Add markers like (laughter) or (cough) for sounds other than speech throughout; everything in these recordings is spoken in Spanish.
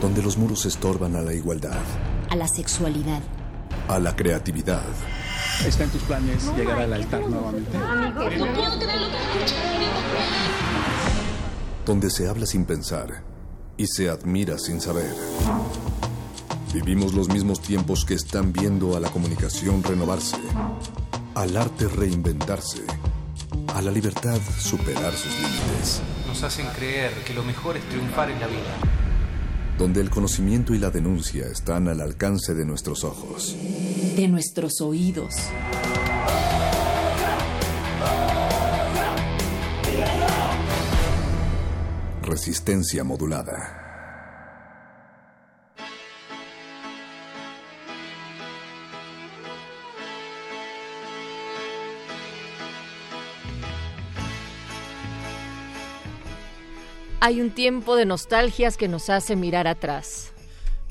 Donde los muros estorban a la igualdad. A la sexualidad. A la creatividad. ¿Está en tus planes llegar al altar nuevamente? Donde se habla sin pensar y se admira sin saber. Vivimos los mismos tiempos que están viendo a la comunicación renovarse, al arte reinventarse, a la libertad superar sus límites. Nos hacen creer que lo mejor es triunfar en la vida. Donde el conocimiento y la denuncia están al alcance de nuestros ojos. De nuestros oídos. Resistencia modulada. Hay un tiempo de nostalgias que nos hace mirar atrás.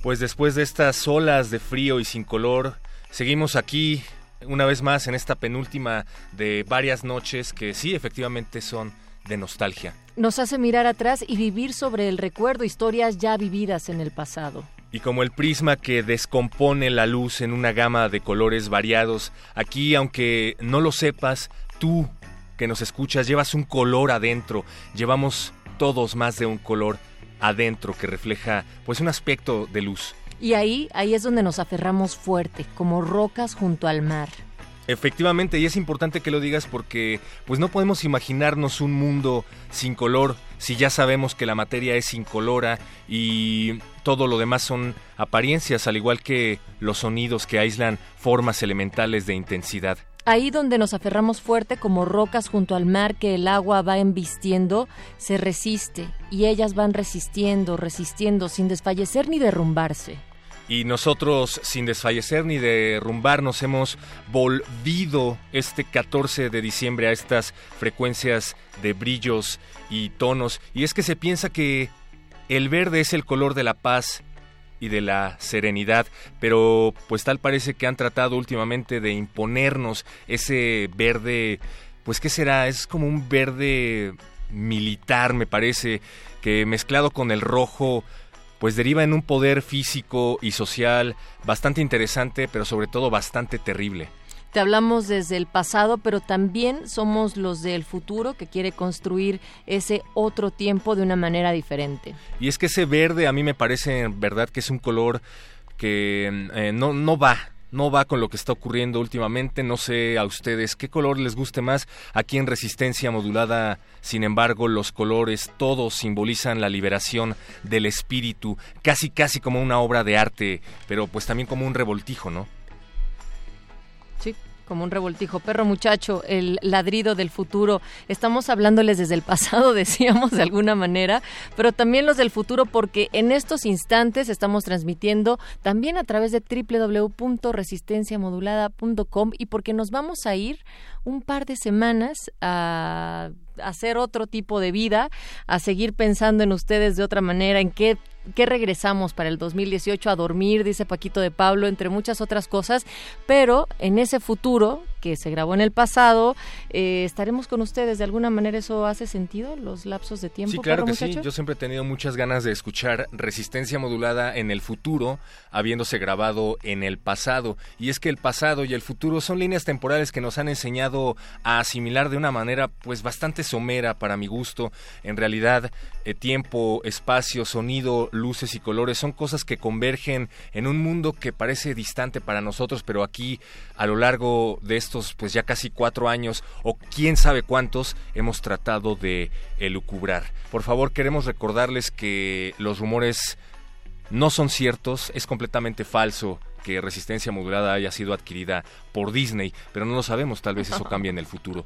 Pues después de estas olas de frío y sin color, seguimos aquí una vez más en esta penúltima de varias noches que sí efectivamente son de nostalgia. Nos hace mirar atrás y vivir sobre el recuerdo historias ya vividas en el pasado. Y como el prisma que descompone la luz en una gama de colores variados, aquí aunque no lo sepas, tú que nos escuchas llevas un color adentro, llevamos todos más de un color adentro que refleja pues un aspecto de luz. Y ahí, ahí es donde nos aferramos fuerte, como rocas junto al mar. Efectivamente, y es importante que lo digas porque pues no podemos imaginarnos un mundo sin color si ya sabemos que la materia es incolora y todo lo demás son apariencias, al igual que los sonidos que aíslan formas elementales de intensidad. Ahí donde nos aferramos fuerte como rocas junto al mar que el agua va embistiendo, se resiste y ellas van resistiendo, resistiendo sin desfallecer ni derrumbarse. Y nosotros, sin desfallecer ni derrumbarnos, hemos volvido este 14 de diciembre a estas frecuencias de brillos y tonos. Y es que se piensa que el verde es el color de la paz y de la serenidad, pero pues tal parece que han tratado últimamente de imponernos ese verde, pues qué será, es como un verde militar, me parece, que mezclado con el rojo pues deriva en un poder físico y social bastante interesante, pero sobre todo bastante terrible. Te hablamos desde el pasado, pero también somos los del futuro que quiere construir ese otro tiempo de una manera diferente. Y es que ese verde a mí me parece en verdad que es un color que eh, no, no va no va con lo que está ocurriendo últimamente. No sé a ustedes qué color les guste más. Aquí en Resistencia Modulada, sin embargo, los colores todos simbolizan la liberación del espíritu, casi casi como una obra de arte, pero pues también como un revoltijo, ¿no? Como un revoltijo. Perro muchacho, el ladrido del futuro. Estamos hablándoles desde el pasado, (laughs) decíamos de alguna manera, pero también los del futuro porque en estos instantes estamos transmitiendo también a través de www.resistenciamodulada.com y porque nos vamos a ir un par de semanas a hacer otro tipo de vida, a seguir pensando en ustedes de otra manera, en qué ¿Qué regresamos para el 2018 a dormir, dice Paquito de Pablo, entre muchas otras cosas, pero en ese futuro que se grabó en el pasado, eh, estaremos con ustedes. ¿De alguna manera eso hace sentido, los lapsos de tiempo? Sí, claro que sí. Yo siempre he tenido muchas ganas de escuchar resistencia modulada en el futuro, habiéndose grabado en el pasado. Y es que el pasado y el futuro son líneas temporales que nos han enseñado a asimilar de una manera pues bastante somera para mi gusto. En realidad, eh, tiempo, espacio, sonido, luces y colores son cosas que convergen en un mundo que parece distante para nosotros, pero aquí a lo largo de estos pues ya casi cuatro años o quién sabe cuántos hemos tratado de elucubrar. Por favor, queremos recordarles que los rumores no son ciertos, es completamente falso que Resistencia Modulada haya sido adquirida por Disney, pero no lo sabemos, tal vez eso (laughs) cambie en el futuro.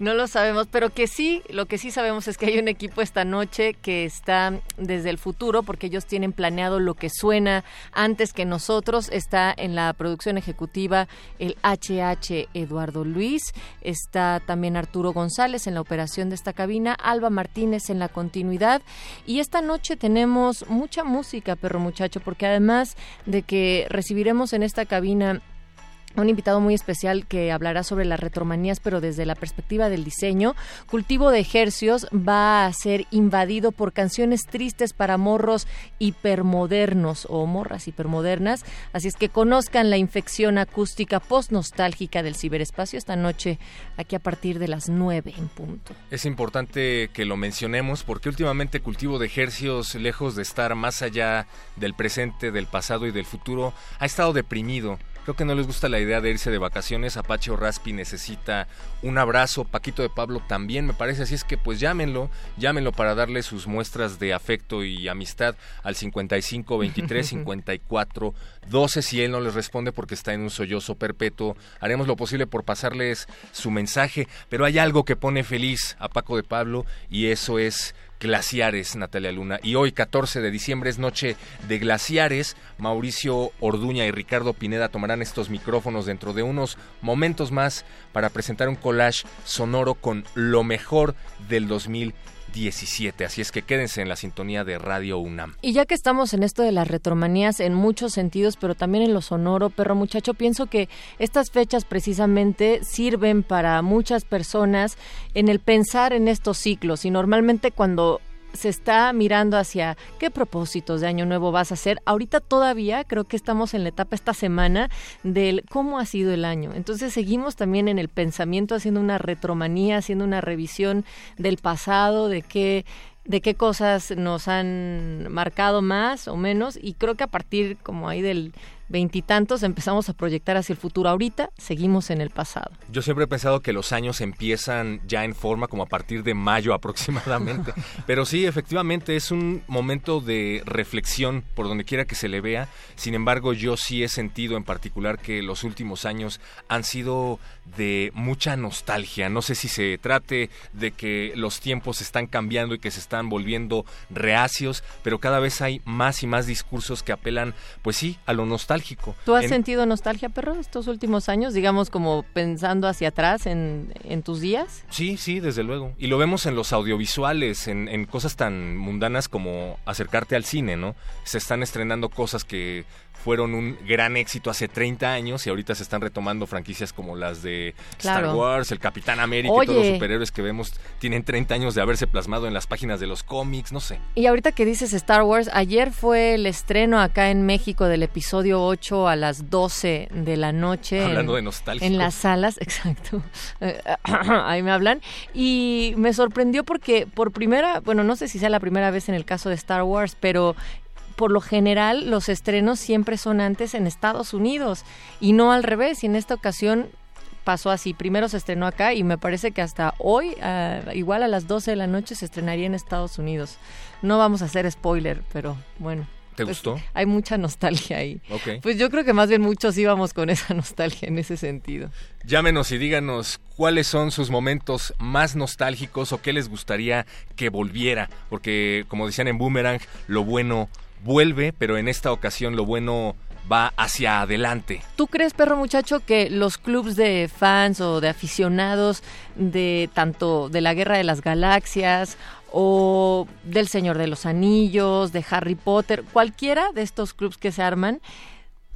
No lo sabemos, pero que sí, lo que sí sabemos es que hay un equipo esta noche que está desde el futuro, porque ellos tienen planeado lo que suena antes que nosotros. Está en la producción ejecutiva el HH Eduardo Luis, está también Arturo González en la operación de esta cabina, Alba Martínez en la continuidad. Y esta noche tenemos mucha música, perro muchacho, porque además de que recibiremos en esta cabina un invitado muy especial que hablará sobre las retromanías, pero desde la perspectiva del diseño. Cultivo de Ejercios va a ser invadido por canciones tristes para morros hipermodernos o morras hipermodernas. Así es que conozcan la infección acústica post-nostálgica del ciberespacio esta noche, aquí a partir de las 9 en punto. Es importante que lo mencionemos porque últimamente Cultivo de Ejercios, lejos de estar más allá del presente, del pasado y del futuro, ha estado deprimido Creo que no les gusta la idea de irse de vacaciones. Apache o Raspi necesita un abrazo. Paquito de Pablo también me parece. Así es que pues llámenlo, llámenlo para darle sus muestras de afecto y amistad al 55 23 54 12. Si él no les responde porque está en un sollozo perpetuo, haremos lo posible por pasarles su mensaje. Pero hay algo que pone feliz a Paco de Pablo y eso es glaciares, Natalia Luna. Y hoy, 14 de diciembre, es noche de glaciares. Mauricio Orduña y Ricardo Pineda tomarán estos micrófonos dentro de unos momentos más para presentar un collage sonoro con lo mejor del 2017. Así es que quédense en la sintonía de Radio UNAM. Y ya que estamos en esto de las retromanías en muchos sentidos, pero también en lo sonoro, perro muchacho, pienso que estas fechas precisamente sirven para muchas personas en el pensar en estos ciclos. Y normalmente cuando se está mirando hacia qué propósitos de año nuevo vas a hacer. Ahorita todavía creo que estamos en la etapa esta semana del cómo ha sido el año. Entonces seguimos también en el pensamiento haciendo una retromanía, haciendo una revisión del pasado, de qué de qué cosas nos han marcado más o menos y creo que a partir como ahí del veintitantos empezamos a proyectar hacia el futuro. Ahorita seguimos en el pasado. Yo siempre he pensado que los años empiezan ya en forma como a partir de mayo (laughs) aproximadamente. Pero sí, efectivamente es un momento de reflexión por donde quiera que se le vea. Sin embargo, yo sí he sentido en particular que los últimos años han sido de mucha nostalgia. No sé si se trate de que los tiempos están cambiando y que se están volviendo reacios, pero cada vez hay más y más discursos que apelan, pues sí, a lo nostálgico. ¿Tú has sentido nostalgia, perro, estos últimos años, digamos como pensando hacia atrás en, en, tus días? Sí, sí, desde luego. Y lo vemos en los audiovisuales, en, en cosas tan mundanas como acercarte al cine, ¿no? Se están estrenando cosas que fueron un gran éxito hace 30 años y ahorita se están retomando franquicias como las de Star Wars, el Capitán América y todos los superhéroes que vemos tienen 30 años de haberse plasmado en las páginas de los cómics, no sé. Y ahorita que dices Star Wars, ayer fue el estreno acá en México del episodio 8 a las 12 de la noche. Hablando de nostalgia. En las salas, (laughs) exacto. (clears throat) Ahí me hablan. Y me sorprendió porque por primera, bueno, no sé si sea la primera vez en el caso de Star Wars, pero por lo general los estrenos siempre son antes en Estados Unidos y no al revés. Y en esta ocasión pasó así. Primero se estrenó acá y me parece que hasta hoy, igual a las 12 de la noche, se estrenaría en Estados Unidos. No vamos a hacer spoiler, pero bueno. ¿Te pues, gustó? Hay mucha nostalgia ahí. Ok. Pues yo creo que más bien muchos íbamos con (laughs) esa nostalgia en ese sentido. Llámenos y díganos cuáles son sus momentos más nostálgicos o qué les gustaría que volviera. Porque, como decían en Boomerang, lo bueno vuelve, pero en esta ocasión lo bueno va hacia adelante. ¿Tú crees, perro muchacho, que los clubs de fans o de aficionados de tanto de la Guerra de las Galaxias o del Señor de los Anillos, de Harry Potter, cualquiera de estos clubs que se arman,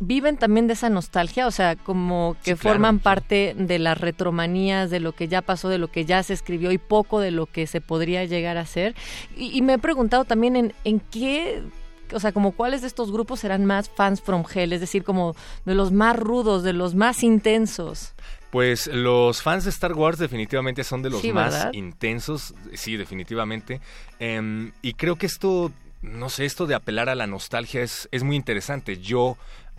viven también de esa nostalgia, o sea, como que forman parte de las retromanías, de lo que ya pasó, de lo que ya se escribió y poco de lo que se podría llegar a hacer. Y, me he preguntado también en, en qué o sea, como cuáles de estos grupos serán más fans from hell, es decir, como de los más rudos, de los más intensos. Pues los fans de Star Wars definitivamente son de los más intensos, sí, definitivamente. Em, y creo que esto, no sé, esto de apelar a la nostalgia es, es muy interesante. Yo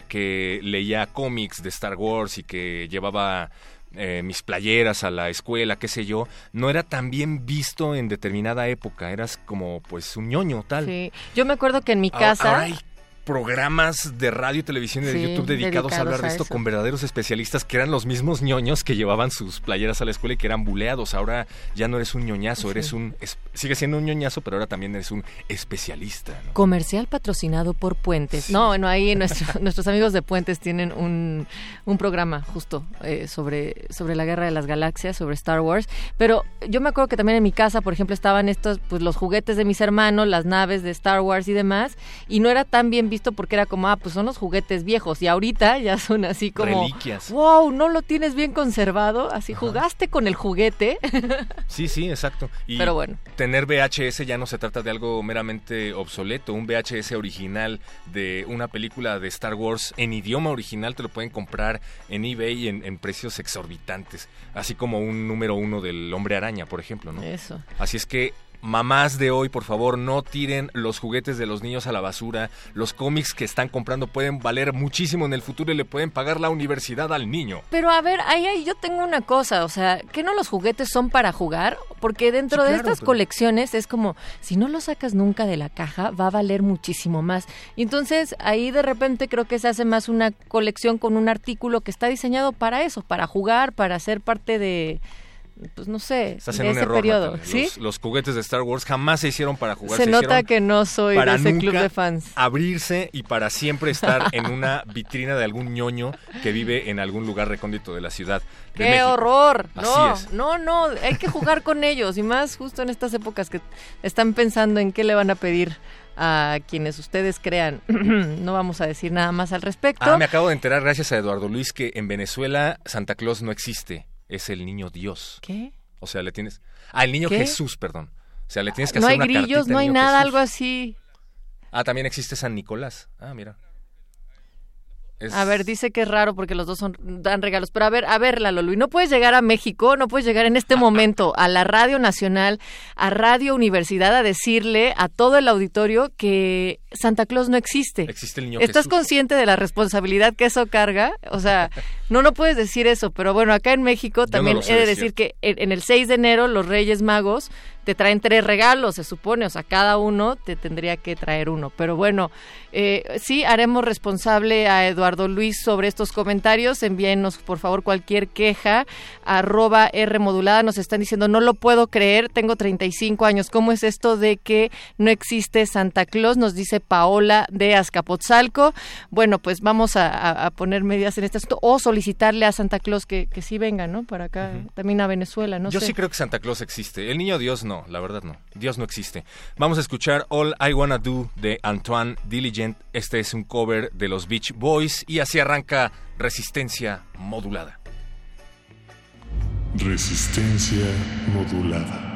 que leía cómics de Star Wars y que llevaba eh, mis playeras a la escuela, qué sé yo, no era tan bien visto en determinada época. Eras como, pues, un ñoño tal. Sí, yo me acuerdo que en mi Ahora- casa... ahora hay programas de radio, televisión y de Sí, YouTube dedicados, a hablar de esto con verdaderos especialistas que eran los mismos ñoños que llevaban sus playeras a la escuela y que eran buleados. Ahora ya no eres un ñoñazo, eres un... es- sigue siendo un ñoñazo, pero ahora también eres un especialista. ¿no? Comercial patrocinado por Puentes. No, bueno, ahí nuestro- (laughs) nuestros amigos de Puentes tienen un, un programa justo eh, sobre, sobre la guerra de las galaxias, sobre Star Wars. Pero yo me acuerdo que también en mi casa, por ejemplo, estaban estos, pues los juguetes de mis hermanos, las naves de Star Wars y demás, y no era tan bien visto porque era como, ah, pues son los juguetes viejos, y ahorita ya son así como, Reliquias. wow, no lo tienes bien conservado, así jugaste con el juguete. (laughs) Sí, sí, exacto. Y Pero bueno. tener VHS ya no se trata de algo meramente obsoleto. Un VHS original de una película de Star Wars en idioma original te lo pueden comprar en eBay en, en precios exorbitantes. Así como un número uno del Hombre Araña, por ejemplo, ¿no? Eso. Así es que mamás de hoy, por favor, no tiren los juguetes de los niños a la basura. Los cómics que están comprando pueden valer muchísimo en el futuro y le pueden pagar la universidad al niño. Pero a ver, ahí, ahí yo tengo una cosa, o sea, ¿que no los juguetes son para jugar? Porque dentro Sí, de claro, estas pero- colecciones es como, si no lo sacas nunca de la caja, va a valer muchísimo más. Y entonces ahí de repente creo que se hace más una colección con un artículo que está diseñado para eso, para jugar, para ser parte de, pues no sé, Estás en un ese error, periodo. ¿Sí? Los, los juguetes de Star Wars jamás se hicieron para jugar. Se nota hicieron que no soy para de ese nunca club de fans. abrirse y para siempre estar en una (laughs) vitrina de algún ñoño que vive en algún lugar recóndito de la ciudad. de ¡Qué México. horror! Así No, es. no, no, hay que jugar con (laughs) ellos y más justo en estas épocas que están pensando en qué le van a pedir a quienes ustedes crean. (clears throat) no vamos a decir nada más al respecto. Ah, me acabo de enterar gracias a Eduardo Luis que en Venezuela Santa Claus no existe, es el niño Dios. ¿Qué? O sea, le tienes... Ah, el niño ¿Qué? Jesús, perdón. O sea, le tienes que No hacer hay una grillos, cartita no al hay nada, Jesús. algo así. Ah, también existe San Nicolás. Ah, mira. Es- A ver, dice que es raro porque los dos son, dan regalos. Pero a ver, a ver, Lalo Luis, no puedes llegar a México, no puedes llegar en este (laughs) momento a la Radio Nacional, a Radio Universidad, a decirle a todo el auditorio que Santa Claus no existe. Existe el niño ¿Estás Jesús. consciente de la responsabilidad que eso carga? O sea, no, no puedes decir eso, pero bueno, acá en México también he de decir. decir que en, en el 6 de enero los Reyes Magos te traen tres regalos, se supone, o sea, cada uno te tendría que traer uno. Pero bueno, eh, sí, haremos responsable a Eduardo Luis sobre estos comentarios. Envíenos, por favor, cualquier queja. Arroba R modulada. Nos están diciendo, no lo puedo creer, tengo 35 años. ¿Cómo es esto de que no existe Santa Claus? Nos dice Paola de Azcapotzalco. Bueno, pues vamos a, a- a poner medidas en este asunto o solicitarle a Santa Claus que, que sí venga, ¿no? Para acá, también a Venezuela, no Yo sé. sí creo que Santa Claus existe. El niño Dios no, la verdad no. Dios no existe. Vamos a escuchar All I Wanna Do de Antoine Diligent. Este es un cover de los Beach Boys y así arranca Resistencia Modulada. Resistencia modulada.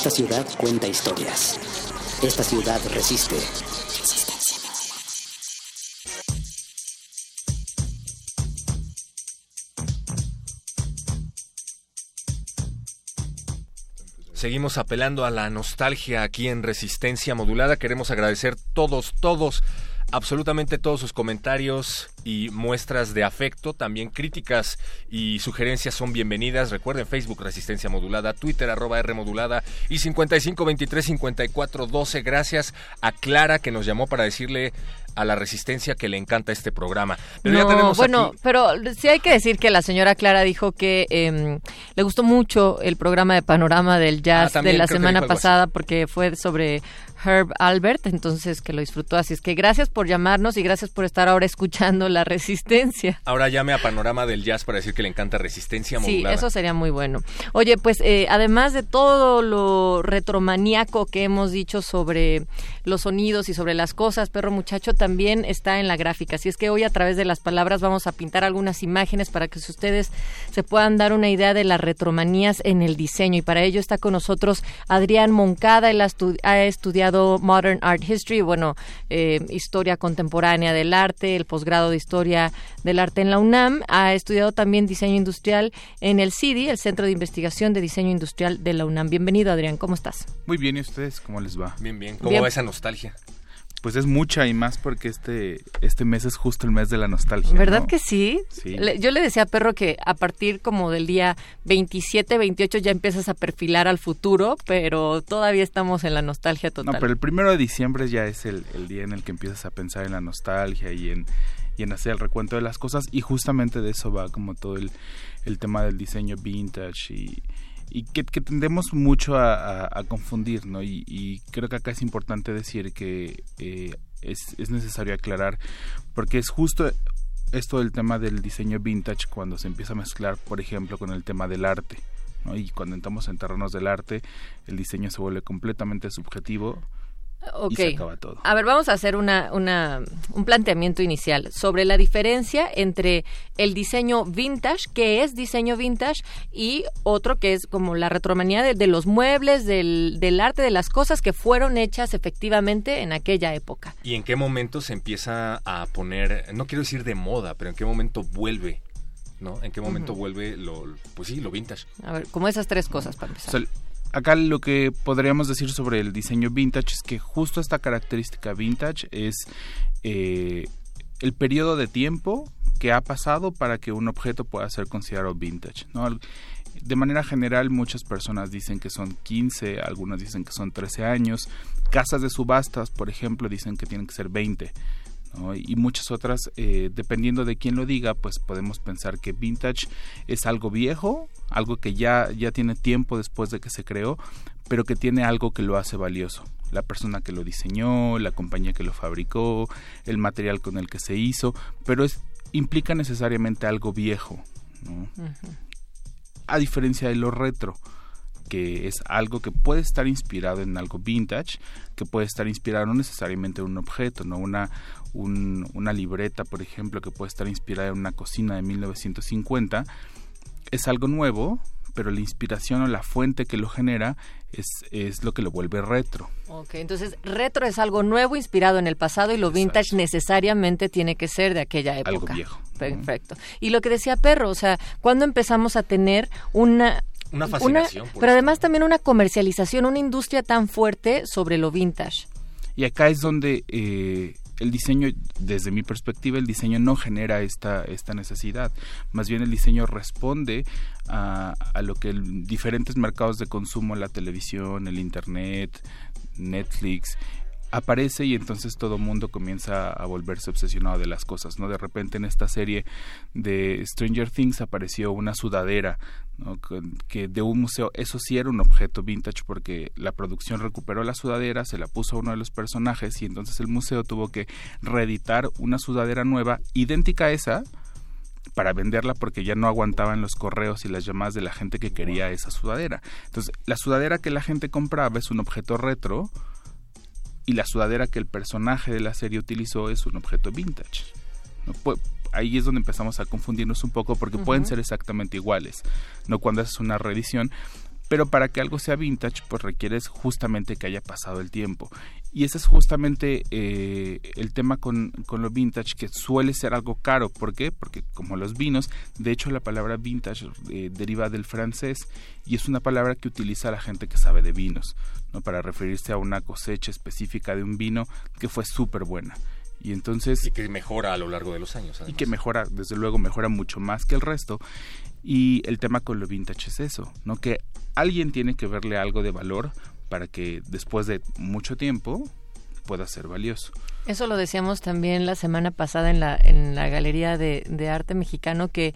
Esta ciudad cuenta historias. Esta ciudad resiste. Seguimos apelando a la nostalgia aquí en Resistencia Modulada. Queremos agradecer todos, todos, absolutamente todos sus comentarios y muestras de afecto. También críticas y sugerencias son bienvenidas. Recuerden Facebook Resistencia Modulada, Twitter arroba R Modulada y 55235412. Gracias a Clara que nos llamó para decirle a la Resistencia que le encanta este programa. Pero ya tenemos bueno, aquí- pero sí hay que decir que la señora Clara dijo que em, le gustó mucho el programa de Panorama del Jazz Ah, también de la semana pasada porque fue sobre Herb Albert, entonces que lo disfrutó. Así es que gracias por llamarnos y gracias por estar ahora escuchando la Resistencia. Ahora llame a Panorama del Jazz para decir que le encanta Resistencia Sí, eso sería muy bueno. Oye, pues eh, además de todo lo retromaníaco que hemos dicho sobre los sonidos y sobre las cosas, perro muchacho también está en la gráfica. Así es que hoy a través de las palabras vamos a pintar algunas imágenes para que ustedes se puedan dar una idea de las retromanías en el diseño. Y para ello está con nosotros Adrián Moncada. Él ha estudiado Modern Art History, bueno, eh, historia contemporánea del arte, el posgrado de historia del arte en la UNAM. Ha estudiado también diseño industrial en el CIDI, el Centro de Investigación de Diseño Industrial de la UNAM. Bienvenido, Adrián, ¿cómo estás? Muy bien, ¿y ustedes cómo les va? Bien, bien. ¿Cómo Bien. va esa nostalgia? Pues es mucha y más porque este, este mes es justo el mes de la nostalgia. ¿Verdad ¿no? que sí? Sí. Yo le decía a Perro que a partir como del día 27, 28 ya empiezas a perfilar al futuro, pero todavía estamos en la nostalgia total. No, pero el primero de diciembre ya es el, el día en el que empiezas a pensar en la nostalgia y en, y en hacer el recuento de las cosas y justamente de eso va como todo el, el tema del diseño vintage y, y que, que tendemos mucho a, confundir, ¿no? Y, y creo que acá es importante decir que eh, es, es necesario aclarar porque es justo esto del tema del diseño vintage cuando se empieza a mezclar, por ejemplo, con el tema del arte. ¿no? Y cuando entramos en terrenos del arte, el diseño se vuelve completamente subjetivo Ok. y se acaba todo. A ver, vamos a hacer una, una, un planteamiento inicial sobre la diferencia entre el diseño vintage, que es diseño vintage, y otro que es como la retromanía de, de los muebles, del, del arte, de las cosas que fueron hechas efectivamente en aquella época. ¿Y en qué momento se empieza a poner, no quiero decir de moda, pero en qué momento vuelve, ¿no? ¿En qué momento vuelve lo, pues sí, lo vintage? A ver, como esas tres cosas para O empezar. sea, acá lo que podríamos decir sobre el diseño vintage es que justo esta característica vintage es eh, el periodo de tiempo que ha pasado para que un objeto pueda ser considerado vintage. De manera general, muchas personas dicen que son 15, algunas dicen que son 13 años. Casas de subastas, por ejemplo, dicen que tienen que ser 20. ¿No? y muchas otras, eh, dependiendo de quién lo diga, pues podemos pensar que vintage es algo viejo, algo que ya, ya tiene tiempo después de que se creó, pero que tiene algo que lo hace valioso. La persona que lo diseñó, la compañía que lo fabricó, el material con el que se hizo, pero es, implica necesariamente algo viejo, ¿no? a diferencia de lo retro, que es algo que puede estar inspirado en algo vintage, que puede estar inspirado no necesariamente en un objeto, no una un- una libreta, por ejemplo, que puede estar inspirada en una cocina de 1950, es algo nuevo, pero la inspiración o la fuente que lo genera es, es lo que lo vuelve retro. Ok, entonces retro es algo nuevo inspirado en el pasado y lo vintage necesariamente tiene que ser de aquella época. Algo viejo. Perfecto. Y lo que decía Perro, o sea, cuando empezamos a tener una Una fascinación pero además también una comercialización, una industria tan fuerte sobre lo vintage. Y acá es donde eh, el diseño, desde mi perspectiva, el diseño no genera esta, esta necesidad. Más bien el diseño responde a, a lo que el- diferentes mercados de consumo, la televisión, el internet, Netflix, aparece y entonces todo mundo comienza a volverse obsesionado de las cosas, ¿no? De repente en esta serie de Stranger Things apareció una sudadera, ¿no? Que de un museo, eso sí era un objeto vintage porque la producción recuperó la sudadera, se la puso a uno de los personajes y entonces el museo tuvo que reeditar una sudadera nueva, idéntica a esa, para venderla porque ya no aguantaban los correos y las llamadas de la gente que quería esa sudadera. Entonces, la sudadera que la gente compraba es un objeto retro y la sudadera que el personaje de la serie utilizó es un objeto vintage. ahí es donde empezamos a confundirnos un poco porque pueden ser exactamente iguales, no cuando haces una reedición, pero para que algo sea vintage, pues requieres justamente que haya pasado el tiempo. Y ese es justamente eh, el tema con, con lo vintage, que suele ser algo caro. ¿Por qué? Porque como los vinos, de hecho la palabra vintage eh, deriva del francés y es una palabra que utiliza la gente que sabe de vinos, ¿no? para referirse a una cosecha específica de un vino que fue súper buena. Y entonces... Y que mejora a lo largo de los años. Y que mejora, desde luego, mejora mucho más que el resto. Y el tema con lo vintage es eso, ¿no? Que alguien tiene que verle algo de valor para que después de mucho tiempo pueda ser valioso. Eso lo decíamos también la semana pasada en la, en la Galería de, de Arte Mexicano, que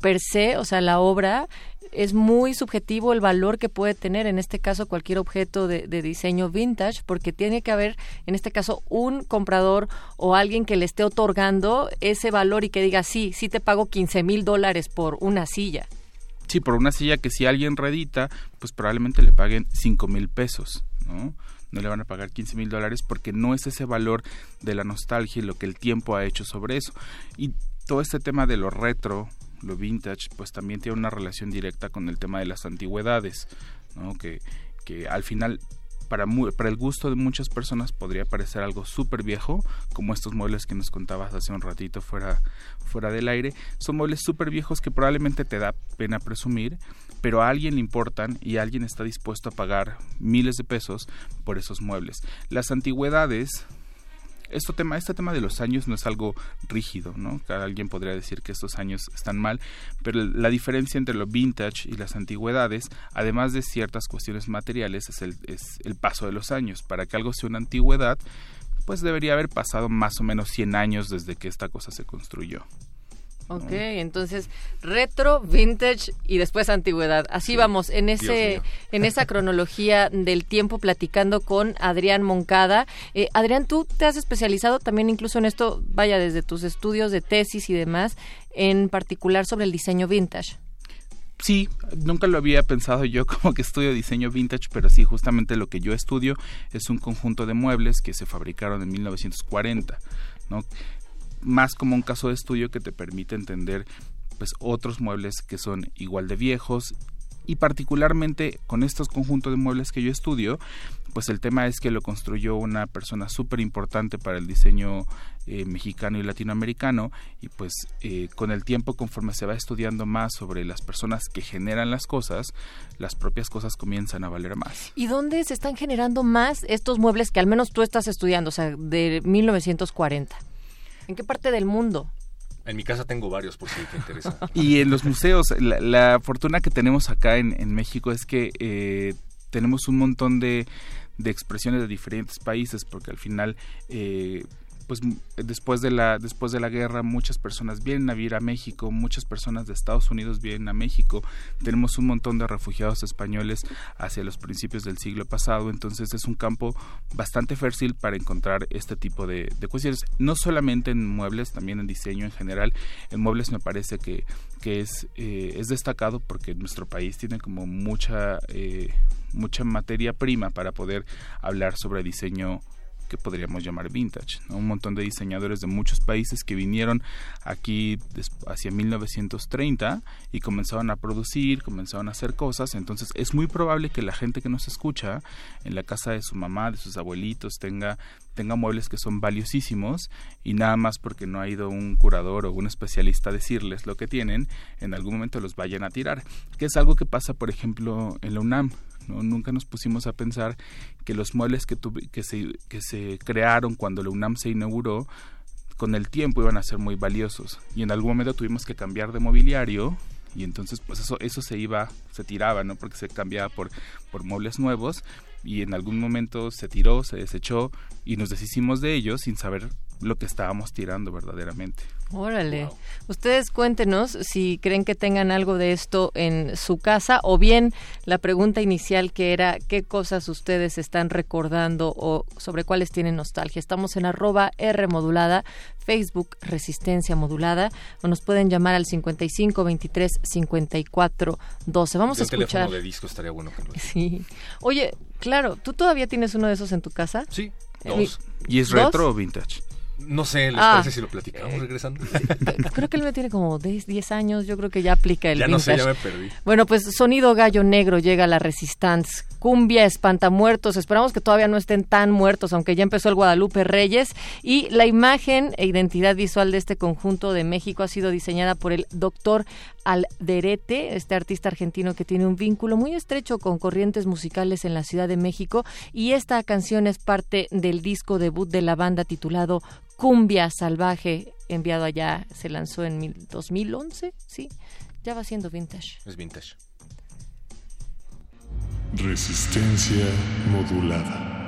per se, o sea, la obra es muy subjetivo el valor que puede tener, en este caso, cualquier objeto de, de, diseño vintage, porque tiene que haber, en este caso, un comprador o alguien que le esté otorgando ese valor y que diga, sí, sí te pago 15 mil dólares por una silla. Sí, por una silla que si alguien redita, pues probablemente le paguen 5 mil pesos, ¿no? No le van a pagar 15 mil dólares porque no es ese valor de la nostalgia y lo que el tiempo ha hecho sobre eso. Y todo este tema de lo retro, lo vintage, pues también tiene una relación directa con el tema de las antigüedades, ¿no? Que, que al final para, para el gusto de muchas personas podría parecer algo súper viejo, como estos muebles que nos contabas hace un ratito fuera, fuera del aire. Son muebles súper viejos que probablemente te da pena presumir, pero a alguien le importan y alguien está dispuesto a pagar miles de pesos por esos muebles. Las antigüedades esto tema, este tema de los años no es algo rígido, ¿no? Alguien podría decir que estos años están mal, pero la diferencia entre lo vintage y las antigüedades, además de ciertas cuestiones materiales, es el, es el paso de los años. Para que algo sea una antigüedad, pues debería haber pasado más o menos 100 años desde que esta cosa se construyó. Ok, entonces retro, vintage y después antigüedad. Así sí. vamos en ese (laughs) en esa cronología del tiempo platicando con Adrián Moncada. Eh, Adrián, tú te has especializado también incluso en esto, vaya desde tus estudios de tesis y demás, en particular sobre el diseño vintage. Sí, nunca lo había pensado yo (laughs) como que estudio diseño vintage, pero sí, justamente lo que yo estudio es un conjunto de muebles que se fabricaron en 1940, ¿no? Más como un caso de estudio que te permite entender pues otros muebles que son igual de viejos. Y particularmente con estos conjuntos de muebles que yo estudio pues el tema es que lo construyó una persona súper importante para el diseño eh, mexicano y latinoamericano. Y pues eh, con el tiempo conforme se va estudiando más sobre las personas que generan las cosas las propias cosas comienzan a valer más. ¿y dónde se están generando más estos muebles que al menos tú estás estudiando o sea de 1940 ¿En qué parte del mundo? En mi casa tengo varios, por si te interesa. (laughs) y en los museos, la, la fortuna que tenemos acá en, en México es que eh, tenemos un montón de, de, expresiones de diferentes países, porque al final... Eh, pues después de la después de la guerra muchas personas vienen a vivir a México, muchas personas de Estados Unidos vienen a México. Tenemos un montón de refugiados españoles hacia los principios del siglo pasado, entonces es un campo bastante fértil para encontrar este tipo de, cuestiones, no solamente en muebles, también en diseño en general. En muebles me parece que, que es, eh, es destacado porque nuestro país tiene como mucha eh, mucha materia prima para poder hablar sobre diseño que podríamos llamar vintage. Un montón de diseñadores de muchos países que vinieron aquí hacia 1930 y comenzaron a producir, comenzaron a hacer cosas. Entonces es muy probable que la gente que nos escucha en la casa de su mamá, de sus abuelitos, tenga tenga muebles que son valiosísimos y nada más porque no ha ido un curador o un especialista a decirles lo que tienen, en algún momento los vayan a tirar. Que es algo que pasa, por ejemplo, en la UNAM. ¿No? Nunca nos pusimos a pensar que los muebles que, se, que se crearon cuando la UNAM se inauguró, con el tiempo iban a ser muy valiosos. Y en algún momento tuvimos que cambiar de mobiliario y entonces pues eso, eso se iba, se tiraba, ¿no? Porque se cambiaba por, por muebles nuevos y en algún momento se tiró, se desechó y nos deshicimos de ellos sin saber lo que estábamos tirando verdaderamente. Órale. Wow. Ustedes cuéntenos si creen que tengan algo de esto en su casa o bien la pregunta inicial que era qué cosas ustedes están recordando o sobre cuáles tienen nostalgia. Estamos en arroba R modulada, Facebook Resistencia Modulada o nos pueden llamar al 55 23 54 12. Vamos de a escuchar. teléfono de disco estaría bueno que lo Sí. Oye, claro, ¿tú todavía tienes uno de esos en tu casa? Sí, dos. ¿Y es ¿Dos? retro o vintage? No sé, ¿les Ah. parece si lo platicamos regresando? (laughs) Creo que el mío tiene como 10, 10 años, yo creo que ya aplica el Ya no sé, ya me perdí. Bueno, pues sonido gallo negro llega a la Resistance. Cumbia, espantamuertos. Esperamos que todavía no estén tan muertos, aunque ya empezó el Guadalupe Reyes. Y la imagen e identidad visual de este conjunto de México ha sido diseñada por el doctor Alderete, este artista argentino que tiene un vínculo muy estrecho con corrientes musicales en la Ciudad de México. Y esta canción es parte del disco debut de la banda titulado Cumbia Salvaje, enviado allá, se lanzó en mil- 2011, sí, ya va siendo vintage. Es vintage. Resistencia modulada.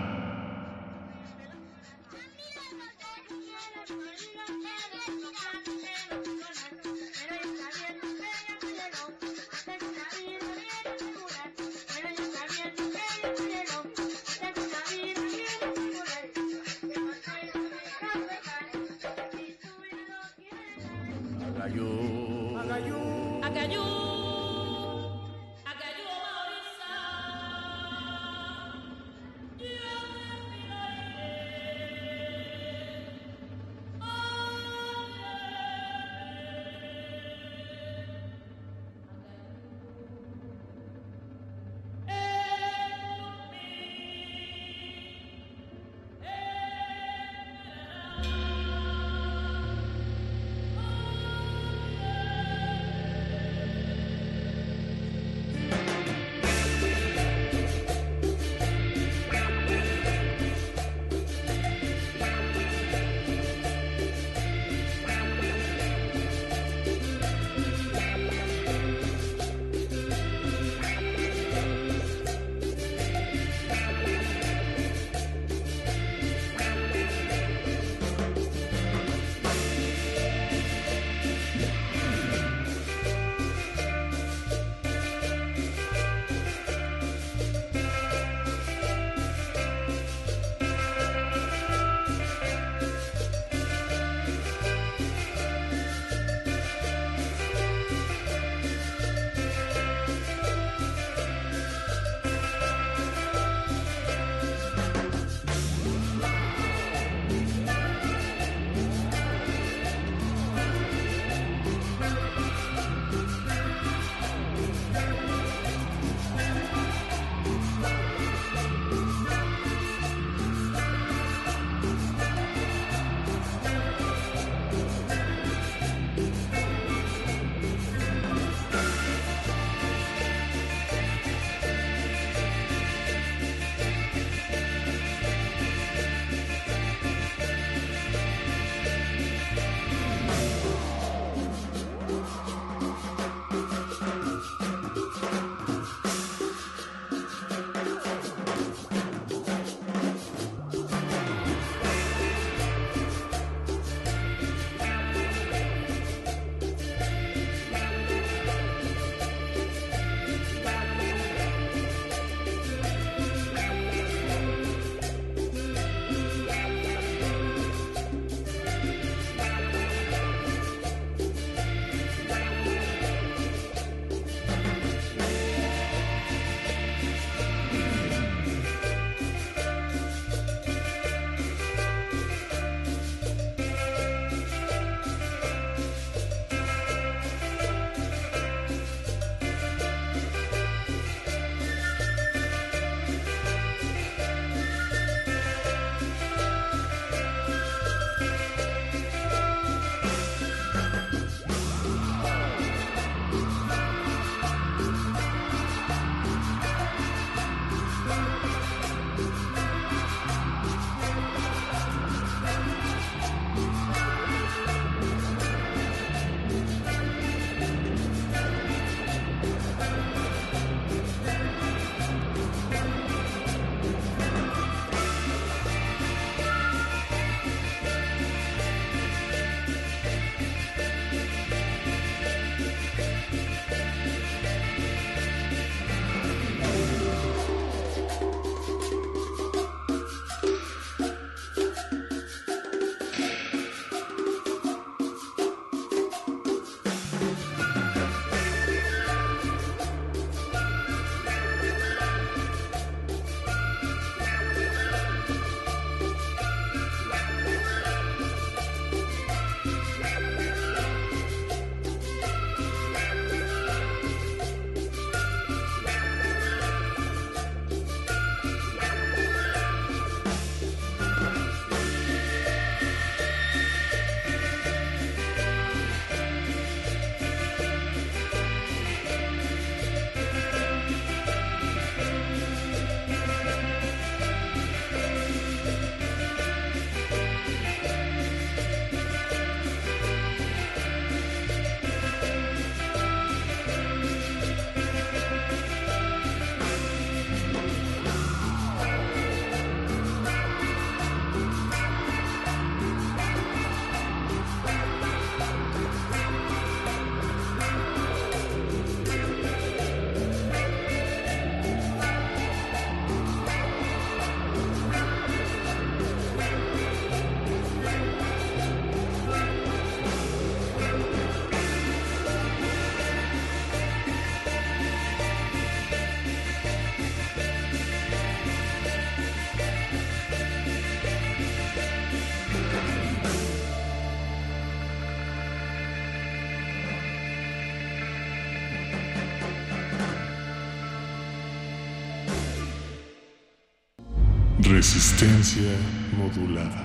Resistencia modulada.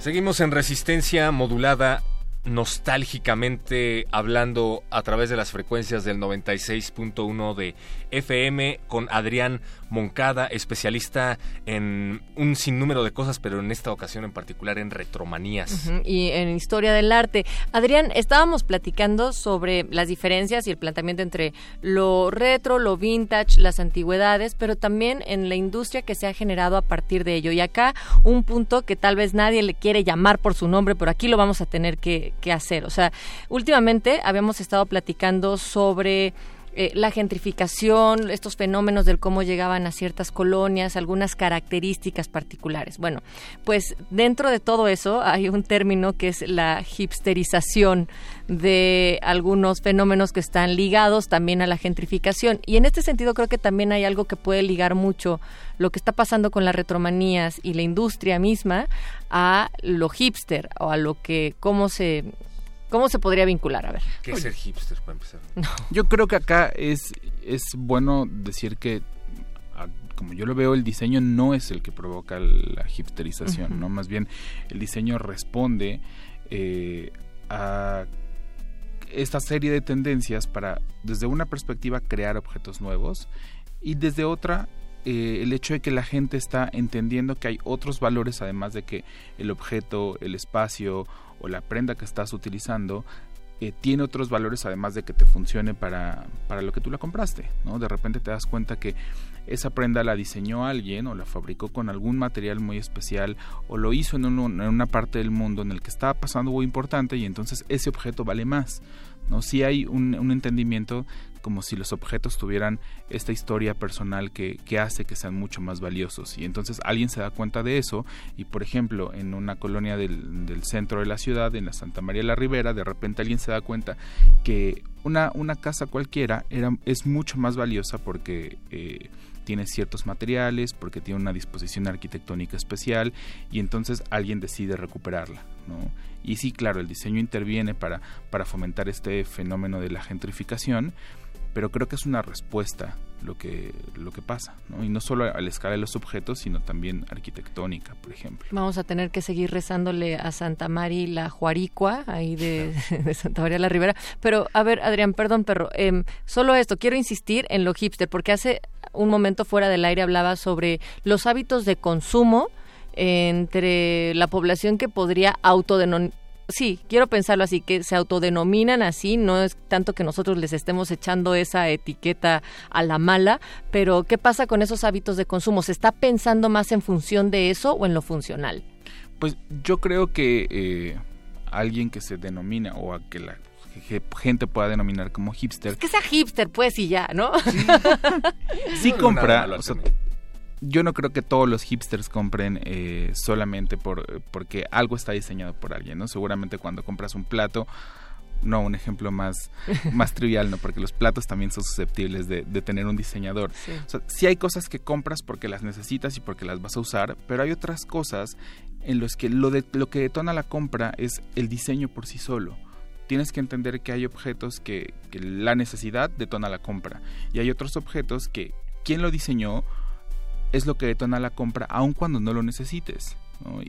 Seguimos en resistencia modulada nostálgicamente hablando a través de las frecuencias del 96.1 de FM con Adrián Moncada, especialista en un sinnúmero de cosas, pero en esta ocasión en particular en retromanías. Y en historia del arte. Adrián, estábamos platicando sobre las diferencias y el planteamiento entre lo retro, lo vintage, las antigüedades, pero también en la industria que se ha generado a partir de ello. Y acá un punto que tal vez nadie le quiere llamar por su nombre, pero aquí lo vamos a tener que, que hacer. O sea, últimamente habíamos estado platicando sobre eh, la gentrificación, estos fenómenos del cómo llegaban a ciertas colonias, algunas características particulares. Bueno, pues dentro de todo eso hay un término que es la hipsterización de algunos fenómenos que están ligados también a la gentrificación. Y en este sentido creo que también hay algo que puede ligar mucho lo que está pasando con las retromanías y la industria misma a lo hipster o a lo que, cómo se... ¿Cómo se podría vincular? A ver. ¿Qué es ser hipster para empezar? Yo creo que acá es, es bueno decir que, como yo lo veo, el diseño no es el que provoca la hipsterización. ¿no? Más bien, el diseño responde eh, a esta serie de tendencias para, desde una perspectiva, crear objetos nuevos y desde otra, eh, el hecho de que la gente está entendiendo que hay otros valores, además de que el objeto, el espacio o la prenda que estás utilizando eh, tiene otros valores además de que te funcione para, para lo que tú la compraste, ¿no? De repente te das cuenta que esa prenda la diseñó alguien o la fabricó con algún material muy especial o lo hizo en, un- en una parte del mundo en el que estaba pasando algo importante y entonces ese objeto vale más, ¿no? Sí hay un entendimiento como si los objetos tuvieran esta historia personal que, que hace que sean mucho más valiosos y entonces alguien se da cuenta de eso y por ejemplo en una colonia del, del centro de la ciudad en la Santa María la Ribera de repente alguien se da cuenta que una, una casa cualquiera era, es mucho más valiosa porque eh, tiene ciertos materiales, porque tiene una disposición arquitectónica especial y entonces alguien decide recuperarla. ¿no? Y sí, claro, el diseño interviene para, para fomentar este fenómeno de la gentrificación, pero creo que es una respuesta lo que, lo que pasa, ¿no? y no solo a la escala de los objetos, sino también arquitectónica, por ejemplo. Vamos a tener que seguir rezándole a Santa Mari la Juaricua, ahí de, (laughs) de Santa María la Ribera. Pero, a ver, Adrián, perdón, perro, em, solo esto, quiero insistir en lo hipster, porque hace un momento fuera del aire hablaba sobre los hábitos de consumo entre la población que podría autodenominar sí, quiero pensarlo así, que se autodenominan así, no es tanto que nosotros les estemos echando esa etiqueta a la mala, pero ¿qué pasa con esos hábitos de consumo? ¿Se está pensando más en función de eso o en lo funcional? Pues yo creo que eh, alguien que se denomina o a que la que gente pueda denominar como hipster, Que sea hipster, pues, y ya, ¿no? sí (laughs) No, compra, o sea. Yo no creo que todos los hipsters compren eh, solamente por porque algo está diseñado por alguien, ¿no? Seguramente cuando compras un plato, no, un ejemplo más, (laughs) más trivial, ¿no? Porque los platos también son susceptibles de, de tener un diseñador. Sí. O sea, sí hay cosas que compras porque las necesitas y porque las vas a usar, pero hay otras cosas en los que lo, de, lo que detona la compra es el diseño por sí solo. Tienes que entender que hay objetos que, que la necesidad detona la compra y hay otros objetos que quien lo diseñó es lo que detona la compra aun cuando no lo necesites.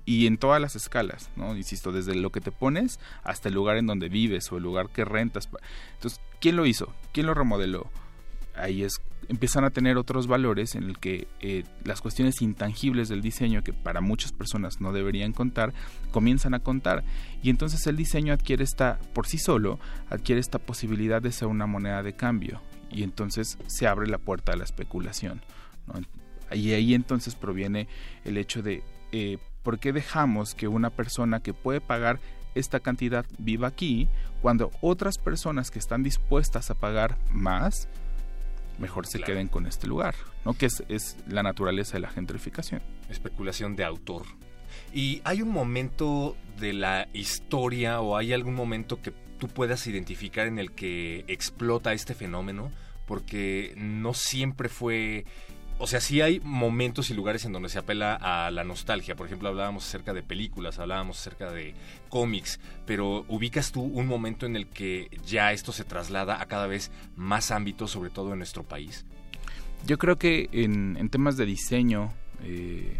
Y en todas las escalas, ¿no? Insisto, desde lo que te pones hasta el lugar en donde vives o el lugar que rentas. Entonces, ¿quién lo hizo? ¿Quién lo remodeló? Ahí es, empiezan a tener otros valores en el que eh, las cuestiones intangibles del diseño que para muchas personas no deberían contar, comienzan a contar. Y entonces el diseño adquiere esta, por sí solo, adquiere esta posibilidad de ser una moneda de cambio. Y entonces se abre la puerta a la especulación. ¿no? Y ahí entonces proviene el hecho de eh, por qué dejamos que una persona que puede pagar esta cantidad viva aquí cuando otras personas que están dispuestas a pagar más mejor se queden con este lugar, ¿no? Que es, es la naturaleza de la gentrificación. Especulación de autor. ¿Y hay un momento de la historia o hay algún momento que tú puedas identificar en el que explota este fenómeno? Porque no siempre fue o sea, sí hay momentos y lugares en donde se apela a la nostalgia. Por ejemplo, hablábamos acerca de películas, hablábamos acerca de cómics, pero ubicas tú un momento en el que ya esto se traslada a cada vez más ámbitos, sobre todo en nuestro país. Yo creo que en, temas de diseño eh,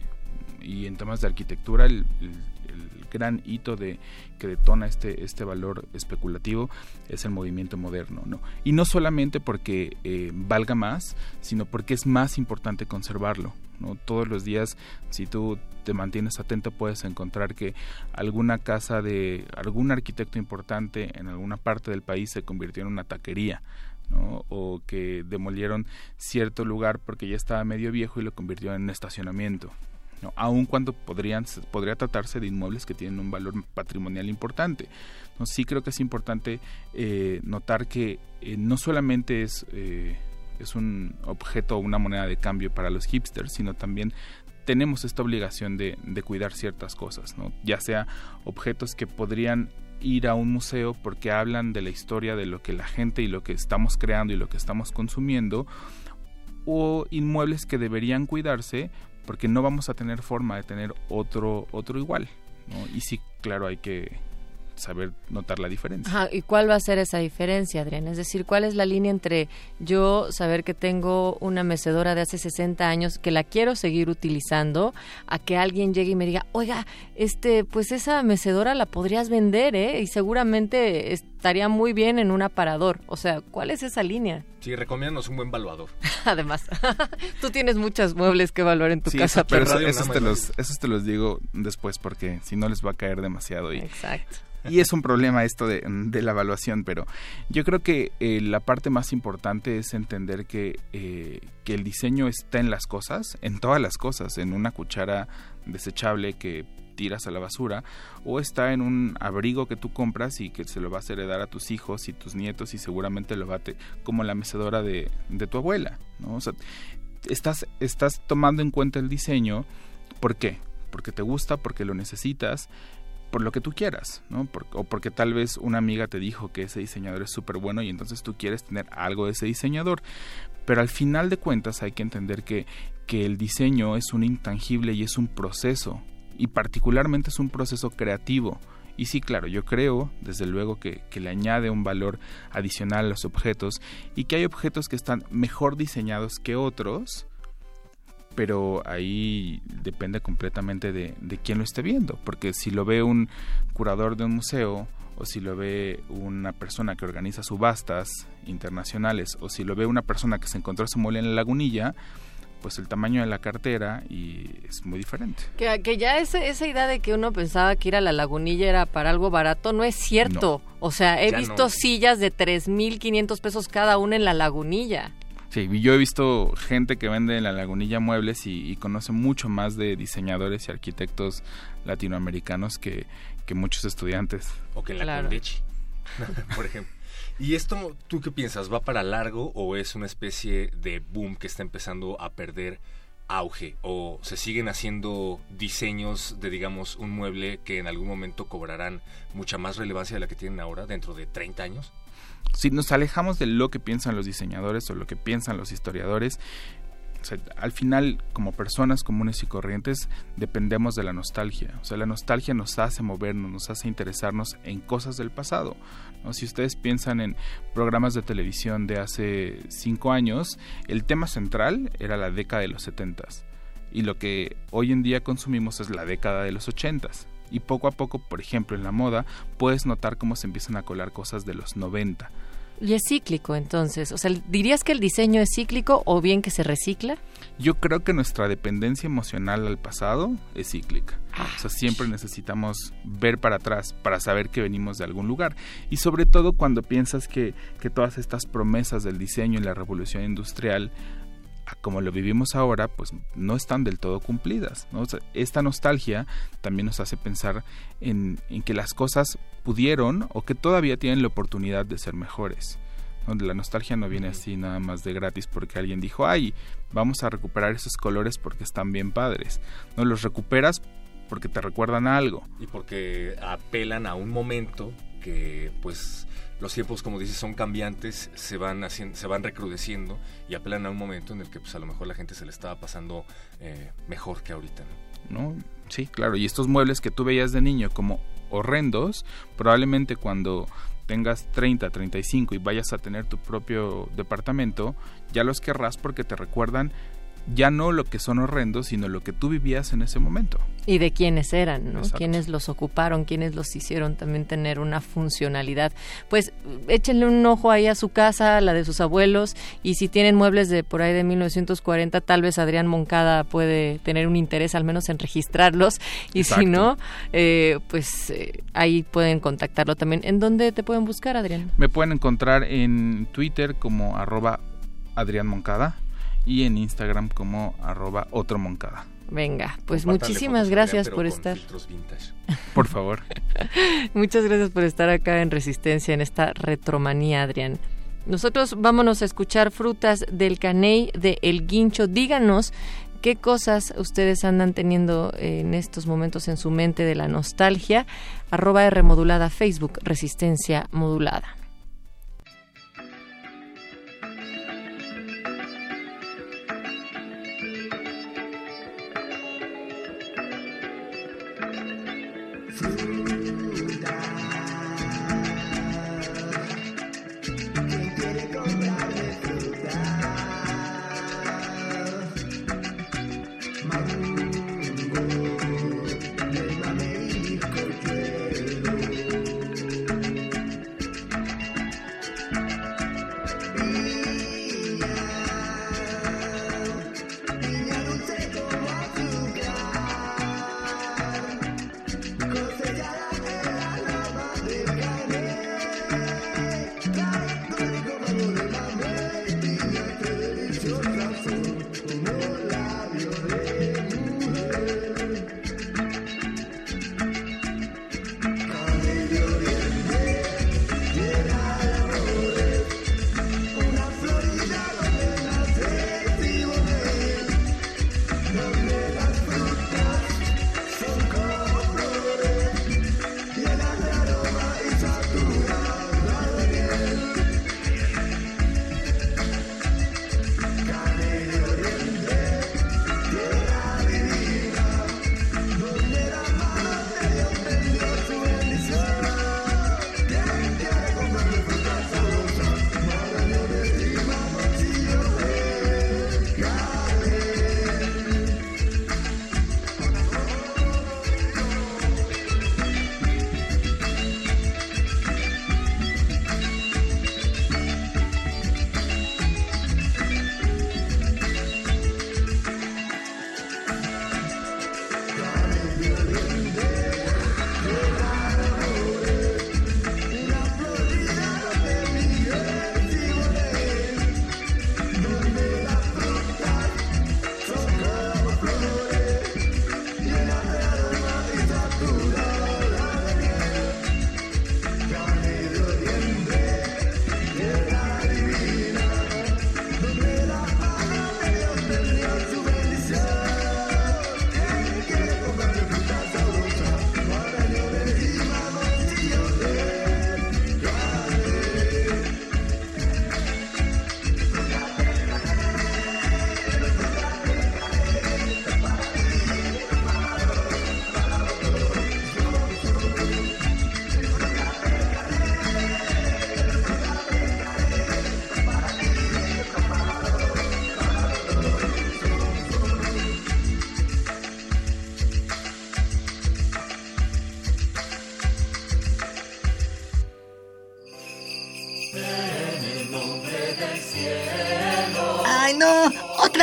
y en temas de arquitectura, el gran hito de que detona este, este valor especulativo es el movimiento moderno. ¿no? Y no solamente porque eh, valga más, sino porque es más importante conservarlo. ¿no? Todos los días, si tú te mantienes atento, puedes encontrar que alguna casa de algún arquitecto importante en alguna parte del país se convirtió en una taquería. ¿no? o que demolieron cierto lugar porque ya estaba medio viejo y lo convirtió en estacionamiento. ¿No? Aun cuando podrían, podría tratarse de inmuebles que tienen un valor patrimonial importante. Sí creo que es importante eh, notar que eh, no solamente es, eh, es un objeto o una moneda de cambio para los hipsters, sino también tenemos esta obligación de, cuidar ciertas cosas, ya sea objetos que podrían ir a un museo porque hablan de la historia de lo que la gente y lo que estamos creando y lo que estamos consumiendo o inmuebles que deberían cuidarse porque no vamos a tener forma de tener otro otro igual ¿no? y sí claro hay que saber notar la diferencia Ajá, ¿Y cuál va a ser esa diferencia, Adrián? Es decir, ¿cuál es la línea entre yo saber que tengo una mecedora de hace 60 años que la quiero seguir utilizando a que alguien llegue y me diga, oiga, este, pues esa mecedora la podrías vender, ¿eh? Y seguramente estaría muy bien en un aparador. O sea, ¿cuál es esa línea? Sí, recomiéndanos un buen valuador. (laughs) Además, (laughs) tú tienes muchos muebles que evaluar en tu Sí, casa, pero eso- Radio esos, te los, esos te los digo después porque si no les va a caer demasiado y, Exacto. Y es un problema esto de, de la evaluación, pero yo creo que eh, la parte más importante es entender que, eh, que el diseño está en las cosas, en todas las cosas, en una cuchara desechable que tiras a la basura o está en un abrigo que tú compras y que se lo vas a heredar a tus hijos y tus nietos y seguramente lo va a te- como la mecedora de, de tu abuela, ¿no? O sea, estás, estás tomando en cuenta el diseño, ¿por qué? Porque te gusta, porque lo necesitas, por lo que tú quieras, ¿no? O porque tal vez una amiga te dijo que ese diseñador es súper bueno y entonces tú quieres tener algo de ese diseñador. Pero al final de cuentas hay que entender que, que el diseño es un intangible y es un proceso, y particularmente es un proceso creativo. Y sí, claro, yo creo, desde luego, que, que le añade un valor adicional a los objetos y que hay objetos que están mejor diseñados que otros, pero ahí depende completamente de, de quién lo esté viendo, porque si lo ve un curador de un museo, o si lo ve una persona que organiza subastas internacionales, o si lo ve una persona que se encontró su mole en la lagunilla, pues el tamaño de la cartera y es muy diferente. Que, que ya ese- esa idea de que uno pensaba que ir a la lagunilla era para algo barato no es cierto. O sea, he visto no. sillas de 3.500 pesos cada una en la lagunilla. Sí, y yo he visto gente que vende en la lagunilla muebles y, y conoce mucho más de diseñadores y arquitectos latinoamericanos que, que muchos estudiantes. O que en la Claro. Condechi, (laughs) por ejemplo. ¿Y esto, tú qué piensas? ¿Va para largo o es una especie de boom que está empezando a perder auge? ¿O se siguen haciendo diseños de, digamos, un mueble que en algún momento cobrarán mucha más relevancia de la que tienen ahora, dentro de 30 años? Si nos alejamos de lo que piensan los diseñadores o lo que piensan los historiadores, al final, como personas comunes y corrientes, dependemos de la nostalgia. O sea, la nostalgia nos hace movernos, nos hace interesarnos en cosas del pasado. Si ustedes piensan en programas de televisión de hace cinco años, el tema central era la década de los setentas. Y lo que hoy en día consumimos es la década de los ochentas. Y poco a poco, por ejemplo, en la moda, puedes notar cómo se empiezan a colar cosas de los 90. Y es cíclico, entonces. O sea, ¿dirías que el diseño es cíclico o bien que se recicla? Yo creo que nuestra dependencia emocional al pasado es cíclica. O sea, siempre necesitamos ver para atrás para saber que venimos de algún lugar. Y sobre todo cuando piensas que, que todas estas promesas del diseño y la revolución industrial, a como lo vivimos ahora, pues no están del todo cumplidas. ¿no? O sea, esta nostalgia también nos hace pensar en, en que las cosas pudieron o que todavía tienen la oportunidad de ser mejores. Donde la nostalgia no viene así nada más de gratis porque alguien dijo, ay, vamos a recuperar esos colores porque están bien padres. No los recuperas porque te recuerdan a algo. Y porque apelan a un momento que pues los tiempos, como dices, son cambiantes, se van haciendo, se van recrudeciendo y apelan a un momento en el que pues a lo mejor la gente se le estaba pasando eh, mejor que ahorita. ¿no? ¿no? Sí, claro. Y estos muebles que tú veías de niño como horrendos, probablemente cuando tengas 30, 35 y vayas a tener tu propio departamento, ya los querrás porque te recuerdan ya no lo que son horrendos, sino lo que tú vivías en ese momento. Y de quiénes eran, ¿no? Exacto. Quiénes los ocuparon, quiénes los hicieron también tener una funcionalidad. Pues échenle un ojo ahí a su casa, la de sus abuelos, y si tienen muebles de por ahí de 1940, tal vez Adrián Moncada puede tener un interés al menos en registrarlos, y si no, eh, pues eh, ahí pueden contactarlo también. ¿En dónde te pueden buscar, Adrián? Me pueden encontrar en Twitter como arroba Adrián Moncada y en Instagram como arroba otro Moncada. Venga, pues muchísimas gracias por estar. Por favor. (laughs) Muchas gracias por estar acá en Resistencia, en esta retromanía, Adrián. Nosotros vámonos a escuchar Frutas del Caney de El Guincho. Díganos qué cosas ustedes andan teniendo en estos momentos en su mente de la nostalgia. Arroba R modulada Facebook, Resistencia modulada.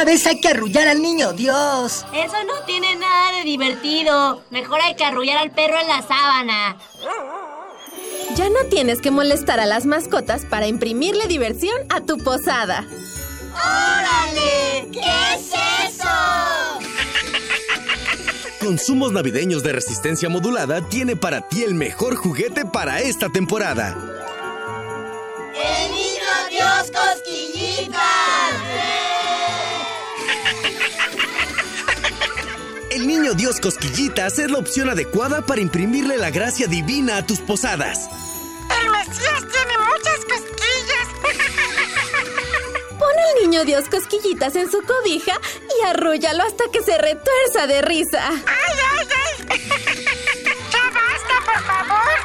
¡Otra vez hay que arrullar al niño Dios! Eso no tiene nada de divertido. Mejor hay que arrullar al perro en la sábana. Ya no tienes que molestar a las mascotas para imprimirle diversión a tu posada. ¡Órale! ¿Qué es eso? Consumos navideños de resistencia modulada tiene para ti el mejor juguete para esta temporada. El Cosquillitas es la opción adecuada para imprimirle la gracia divina a tus posadas. Macías tiene muchas cosquillas. (laughs) Pon al niño Dios cosquillitas en su cobija y arrúllalo hasta que se retuerza de risa. ¡Ay, ay, ay! (laughs) ¡Ya basta, por favor!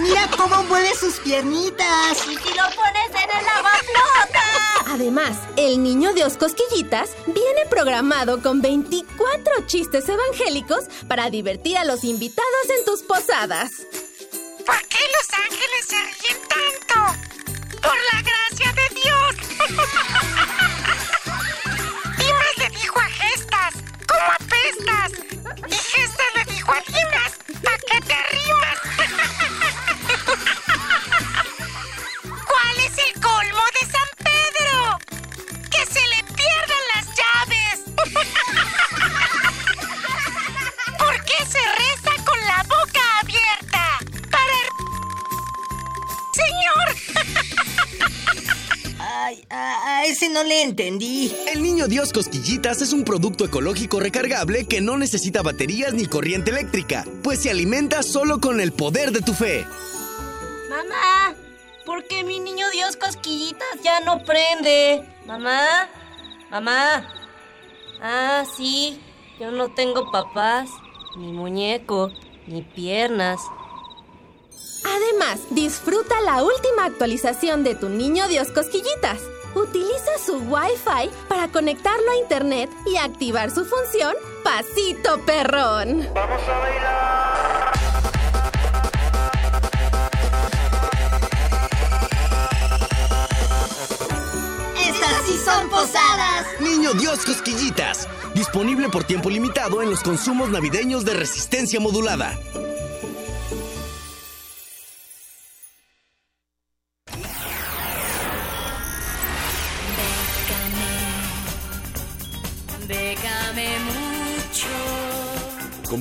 (laughs) Mira cómo mueve sus piernitas. ¿Y si lo pones en el lavaflota? Además, el niño Dios Cosquillitas viene programado con 24 chistes evangélicos para divertir a los invitados en tus posadas. Entendí. El Niño Dios Cosquillitas es un producto ecológico recargable que no necesita baterías ni corriente eléctrica, pues se alimenta solo con el poder de tu fe. Mamá, ¿por qué mi niño Dios cosquillitas ya no prende? Mamá, mamá. Ah, sí, yo no tengo papás, ni muñeco, ni piernas. Además, disfruta la última actualización de tu niño Dios Cosquillitas. Utiliza su Wi-Fi para conectarlo a Internet y activar su función Pasito Perrón. Vamos a bailar. Estas sí son posadas. Niño Dios Cosquillitas, disponible por tiempo limitado en los consumos navideños de resistencia modulada.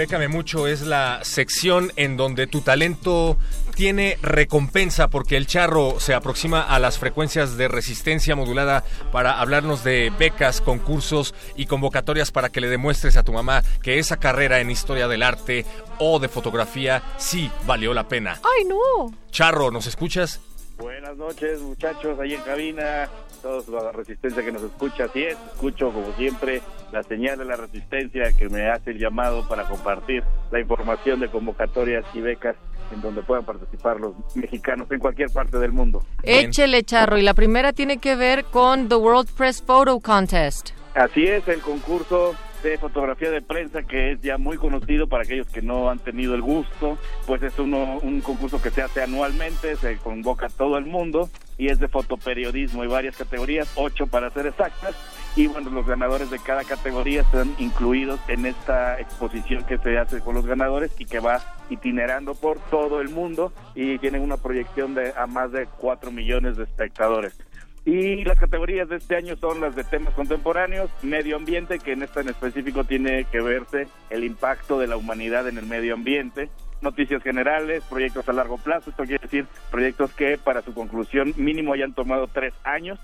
Bécame mucho es la sección en donde tu talento tiene recompensa porque el charro se aproxima a las frecuencias de resistencia modulada para hablarnos de becas, concursos y convocatorias para que le demuestres a tu mamá que esa carrera en historia del arte o de fotografía sí valió la pena. ¡Ay, no! Charro, ¿nos escuchas? Buenas noches, muchachos, ahí en cabina, todos la resistencia que nos escucha, así es, escucho como siempre la señal de la resistencia que me hace el llamado para compartir la información de convocatorias y becas en donde puedan participar los mexicanos en cualquier parte del mundo. Échele, charro. Y la primera tiene que ver con The World Press Photo Contest. Así es, el concurso de fotografía de prensa que es ya muy conocido para aquellos que no han tenido el gusto, pues es uno, un concurso que se hace anualmente, se convoca a todo el mundo y es de fotoperiodismo y varias categorías, ocho para ser exactas, y bueno, los ganadores de cada categoría están incluidos en esta exposición que se hace con los ganadores y que va itinerando por todo el mundo y tienen una proyección de a más de cuatro millones de espectadores. Y las categorías de este año son las de temas contemporáneos, medio ambiente, que en esta en específico tiene que verse el impacto de la humanidad en el medio ambiente, noticias generales, proyectos a largo plazo, esto quiere decir proyectos que para su conclusión mínimo hayan tomado tres años,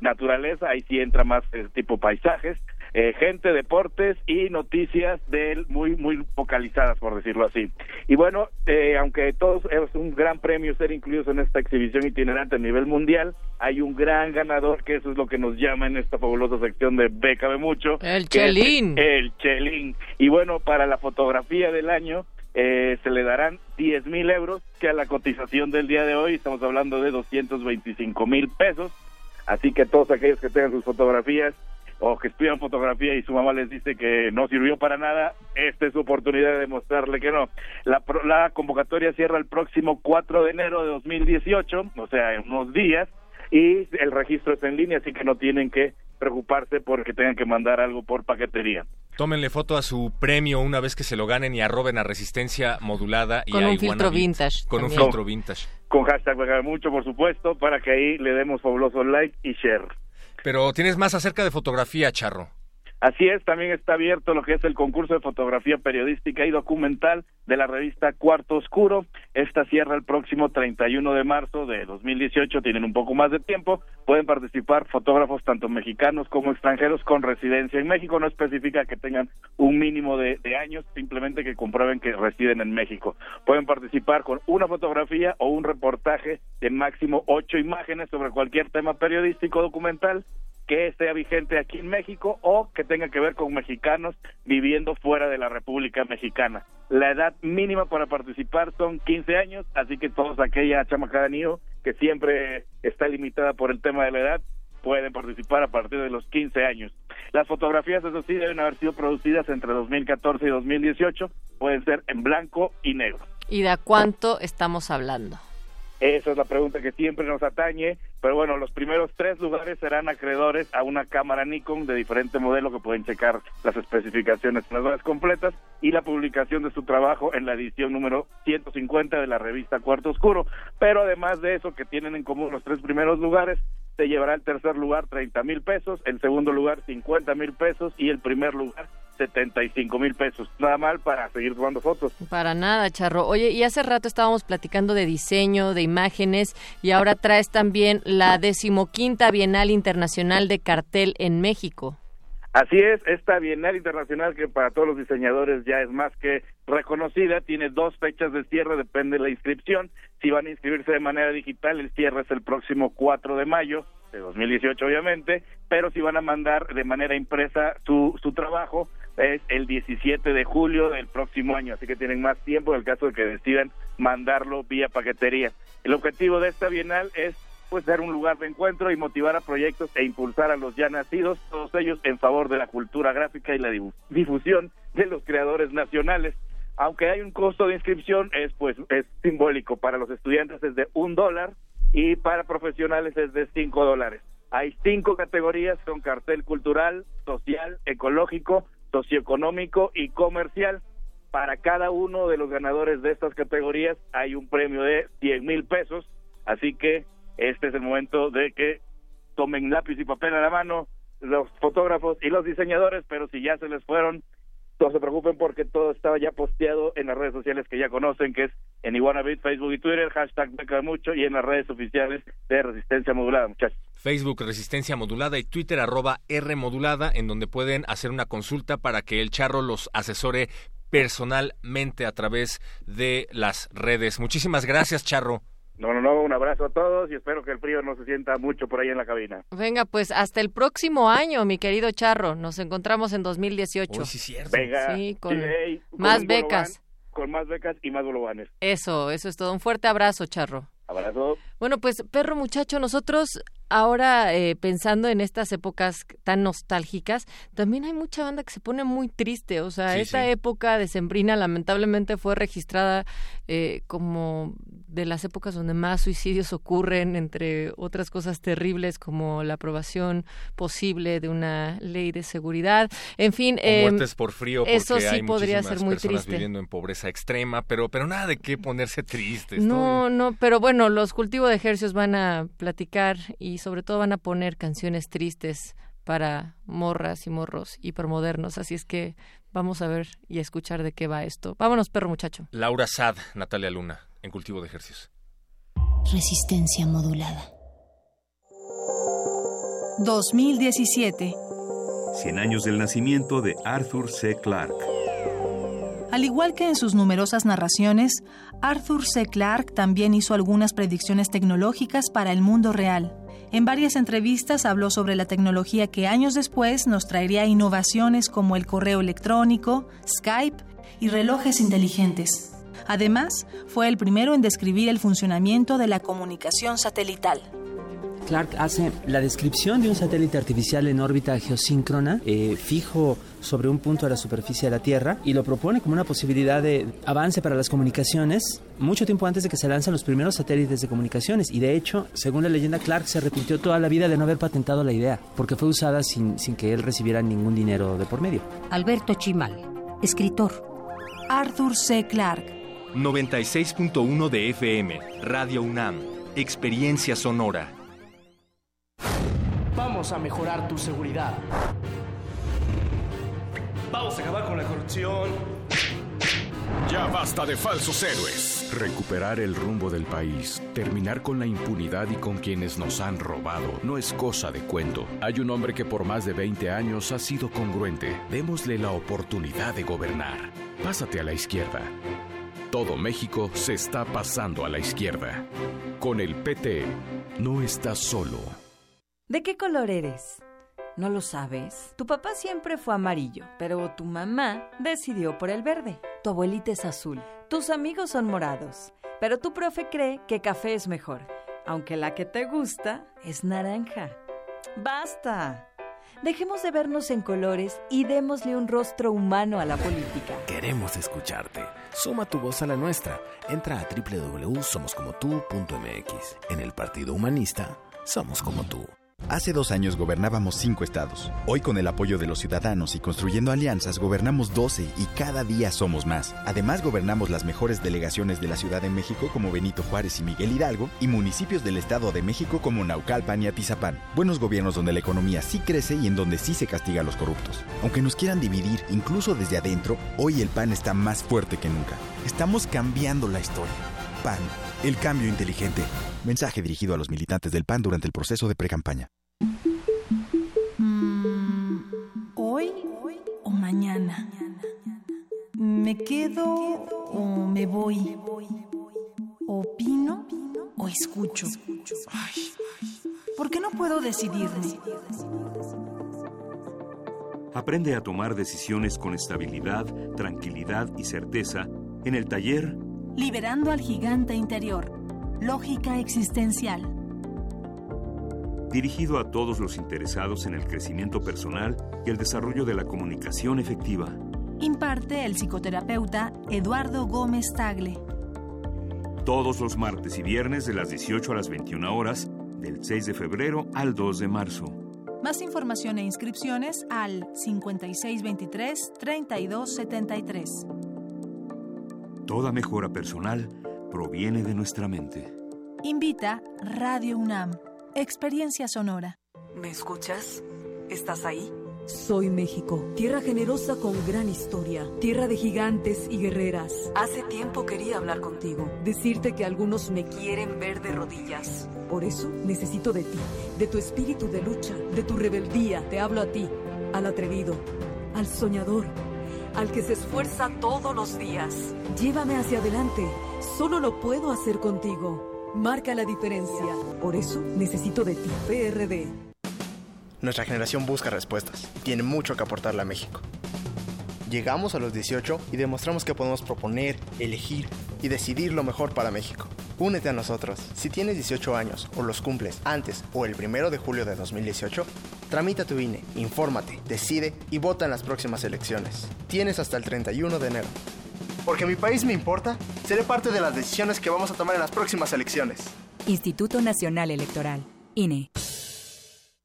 naturaleza, ahí sí entra más eh, tipo paisajes, eh, gente, deportes y noticias del muy muy focalizadas por decirlo así. Y bueno, eh, aunque todos es un gran premio ser incluidos en esta exhibición itinerante a nivel mundial, hay un gran ganador que eso es lo que nos llama en esta fabulosa sección de Bécame mucho. El Chelín. El Chelín. Y bueno, para la fotografía del año eh, se le darán 10 mil euros, que a la cotización del día de hoy estamos hablando de 225 mil pesos. Así que todos aquellos que tengan sus fotografías o que estudian fotografía y su mamá les dice que no sirvió para nada, esta es su oportunidad de demostrarle que no. La, pro- la convocatoria cierra el próximo 4 de enero de 2018, o sea, en unos días, y el registro es en línea, así que no tienen que preocuparse porque tengan que mandar algo por paquetería. Tómenle foto a su premio una vez que se lo ganen y arroben a Resistencia Modulada y Con a un filtro vintage Con un también. filtro vintage. Con hashtag Mucho, por supuesto, para que ahí le demos fabuloso like y share. Pero tienes más acerca de fotografía, Charro. Así es, también está abierto lo que es el concurso de fotografía periodística y documental de la revista Cuarto Oscuro. Esta cierra el próximo 31 de marzo de 2018, tienen un poco más de tiempo. Pueden participar fotógrafos tanto mexicanos como extranjeros con residencia en México. No especifica que tengan un mínimo de, años, simplemente que comprueben que residen en México. Pueden participar con una fotografía o un reportaje de máximo ocho imágenes sobre cualquier tema periodístico documental que sea vigente aquí en México o que tenga que ver con mexicanos viviendo fuera de la República Mexicana. La edad mínima para participar son 15 años, así que todos aquella chamacada niño que siempre está limitada por el tema de la edad pueden participar a partir de los 15 años. Las fotografías, eso sí, deben haber sido producidas entre 2014 y 2018, pueden ser en blanco y negro. ¿Y de cuánto estamos hablando? Esa es la pregunta que siempre nos atañe, pero bueno, los primeros tres lugares serán acreedores a una cámara Nikon de diferente modelo que pueden checar las especificaciones las horas completas y la publicación de su trabajo en la edición número 150 de la revista Cuarto Oscuro. Pero además de eso, que tienen en común los tres primeros lugares, se llevará el tercer lugar 30 mil pesos, el segundo lugar 50 mil pesos y el primer lugar 75 mil pesos. Nada mal para seguir tomando fotos. Para nada, Charro. Oye, y hace rato estábamos platicando de diseño, de imágenes, y ahora traes también la decimoquinta Bienal Internacional de Cartel en México. Así es, esta Bienal Internacional que para todos los diseñadores ya es más que reconocida, tiene dos fechas de cierre, depende de la inscripción. Si van a inscribirse de manera digital, el cierre es el próximo 4 de mayo de 2018, obviamente, pero si van a mandar de manera impresa su, su trabajo, es el 17 de julio del próximo año, así que tienen más tiempo en el caso de que decidan mandarlo vía paquetería. El objetivo de esta Bienal es pues ser un lugar de encuentro y motivar a proyectos e impulsar a los ya nacidos, todos ellos en favor de la cultura gráfica y la difu- difusión de los creadores nacionales. Aunque hay un costo de inscripción, es pues es simbólico. Para los estudiantes es de un dólar y para profesionales es de cinco dólares. Hay cinco categorías con cartel cultural, social, ecológico, socioeconómico y comercial. Para cada uno de los ganadores de estas categorías hay un premio de 100 mil pesos. Así que este es el momento de que tomen lápiz y papel a la mano los fotógrafos y los diseñadores, pero si ya se les fueron, no se preocupen porque todo estaba ya posteado en las redes sociales que ya conocen, que es en Iguanabit, Facebook y Twitter, hashtag Beca Mucho y en las redes oficiales de Resistencia Modulada, muchachos. Facebook Resistencia Modulada y Twitter arroba R Modulada, en donde pueden hacer una consulta para que el charro los asesore personalmente a través de las redes. Muchísimas gracias, Charro. No, no, no, un abrazo a todos y espero que el frío no se sienta mucho por ahí en la cabina. Venga, pues hasta el próximo año, mi querido Charro. Nos encontramos en 2018. Uy, sí, cierto. Venga, Sí, con sí, hey, con más becas. bolobán, Con más becas y más bolovanes. Eso, eso es todo. Un fuerte abrazo, Charro. Abrazo. Bueno, pues perro muchacho, nosotros ahora eh, pensando en estas épocas tan nostálgicas, también hay mucha banda que se pone muy triste. O sea, Sí, esta sí. época decembrina lamentablemente fue registrada eh, como de las épocas donde más suicidios ocurren, entre otras cosas terribles como la aprobación posible de una ley de seguridad. En fin, eh, muertes por frío porque eso sí hay podría ser muy personas triste. viviendo en pobreza extrema, pero pero nada de qué ponerse tristes. No, no, pero bueno, los cultivos de ejercicios van a platicar y sobre todo van a poner canciones tristes para morras y morros hipermodernos, así es que vamos a ver y a escuchar de qué va esto. Vámonos, perro muchacho. Laura Sad, Natalia Luna, en Cultivo de Ejercicios. Resistencia modulada. 2017. 100 años del nacimiento de Arthur C. Clarke. Al igual que en sus numerosas narraciones, Arthur C. Clarke también hizo algunas predicciones tecnológicas para el mundo real. En varias entrevistas habló sobre la tecnología que años después nos traería innovaciones como el correo electrónico, Skype y relojes inteligentes. Además, fue el primero en describir el funcionamiento de la comunicación satelital. Clark hace la descripción de un satélite artificial en órbita geosíncrona, eh, fijo sobre un punto de la superficie de la Tierra, y lo propone como una posibilidad de avance para las comunicaciones mucho tiempo antes de que se lancen los primeros satélites de comunicaciones. Y de hecho, según la leyenda, Clark se arrepintió toda la vida de no haber patentado la idea, porque fue usada sin, sin que él recibiera ningún dinero de por medio. Alberto Chimal, escritor. Arthur C. Clarke. 96.1 de FM, Radio UNAM, Experiencia Sonora. Vamos a mejorar tu seguridad. Vamos a acabar con la corrupción. Ya basta de falsos héroes. Recuperar el rumbo del país, terminar con la impunidad y con quienes nos han robado, no es cosa de cuento. Hay un hombre que por más de 20 años ha sido congruente. Démosle la oportunidad de gobernar. Pásate a la izquierda. Todo México se está pasando a la izquierda. Con el PT, no estás solo. ¿De qué color eres? ¿No lo sabes? Tu papá siempre fue amarillo, pero tu mamá decidió por el verde. Tu abuelita es azul. Tus amigos son morados, pero tu profe cree que café es mejor, aunque la que te gusta es naranja. ¡Basta! Dejemos de vernos en colores y démosle un rostro humano a la política. Queremos escucharte. Suma tu voz a la nuestra. Entra a www.somoscomotu.mx. En el Partido Humanista, somos como tú. Hace dos años gobernábamos cinco estados. Hoy con el apoyo de los ciudadanos y construyendo alianzas gobernamos 12 y cada día somos más. Además gobernamos las mejores delegaciones de la Ciudad de México como Benito Juárez y Miguel Hidalgo y municipios del Estado de México como Naucalpan y Atizapán. Buenos gobiernos donde la economía sí crece y en donde sí se castiga a los corruptos. Aunque nos quieran dividir incluso desde adentro, hoy el PAN está más fuerte que nunca. Estamos cambiando la historia. PAN, el cambio inteligente. Mensaje dirigido a los militantes del PAN durante el proceso de precampaña. Mm, ¿Hoy o mañana? ¿Me quedo o me voy? ¿Opino o escucho? Ay, ¿Por qué no puedo decidirme? Aprende a tomar decisiones con estabilidad, tranquilidad y certeza en el taller Liberando al gigante interior. Lógica existencial. dirigido a todos los interesados en el crecimiento personal y el desarrollo de la comunicación efectiva. Imparte el psicoterapeuta Eduardo Gómez Tagle. Todos los martes y viernes de las 18 a las 21 horas, del 6 de febrero al 2 de marzo. Más información e inscripciones al 5623-3273. Toda mejora personal proviene de nuestra mente. Invita Radio UNAM. Experiencia sonora. ¿Me escuchas? ¿Estás ahí? Soy México, tierra generosa con gran historia, tierra de gigantes y guerreras. Hace tiempo quería hablar contigo, decirte que algunos me quieren ver de rodillas. Por eso necesito de ti, de tu espíritu de lucha, de tu rebeldía. Te hablo a ti, al atrevido, al soñador, al que se esfuerza todos los días. Llévame hacia adelante, solo lo puedo hacer contigo. Marca la diferencia. Por eso necesito de ti, PRD. Nuestra generación busca respuestas y tiene mucho que aportarle a México. Llegamos a los 18 y demostramos que podemos proponer, elegir y decidir lo mejor para México. Únete a nosotros. Si tienes 18 años o los cumples antes o el 1 de julio de 2018, tramita tu INE, infórmate, decide y vota en las próximas elecciones. Tienes hasta el 31 de enero. Porque mi país me importa, seré parte de las decisiones que vamos a tomar en las próximas elecciones. Instituto Nacional Electoral, INE.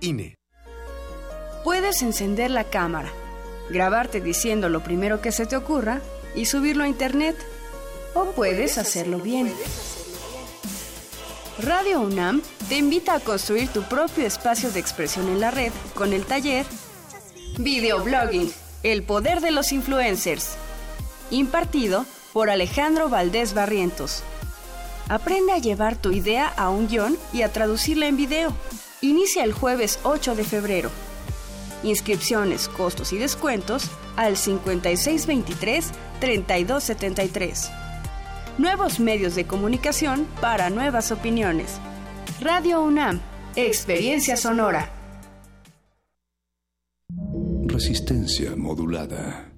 INE. Puedes encender la cámara, grabarte diciendo lo primero que se te ocurra y subirlo a internet. O puedes hacerlo bien. Radio UNAM te invita a construir tu propio espacio de expresión en la red con el taller Videoblogging, el poder de los influencers, impartido por Alejandro Valdés Barrientos. Aprende a llevar tu idea a un guion y a traducirla en video. Inicia el jueves 8 de febrero. Inscripciones, costos y descuentos al 5623-3273. Nuevos medios de comunicación para nuevas opiniones. Radio UNAM, Experiencia Sonora. Resistencia modulada.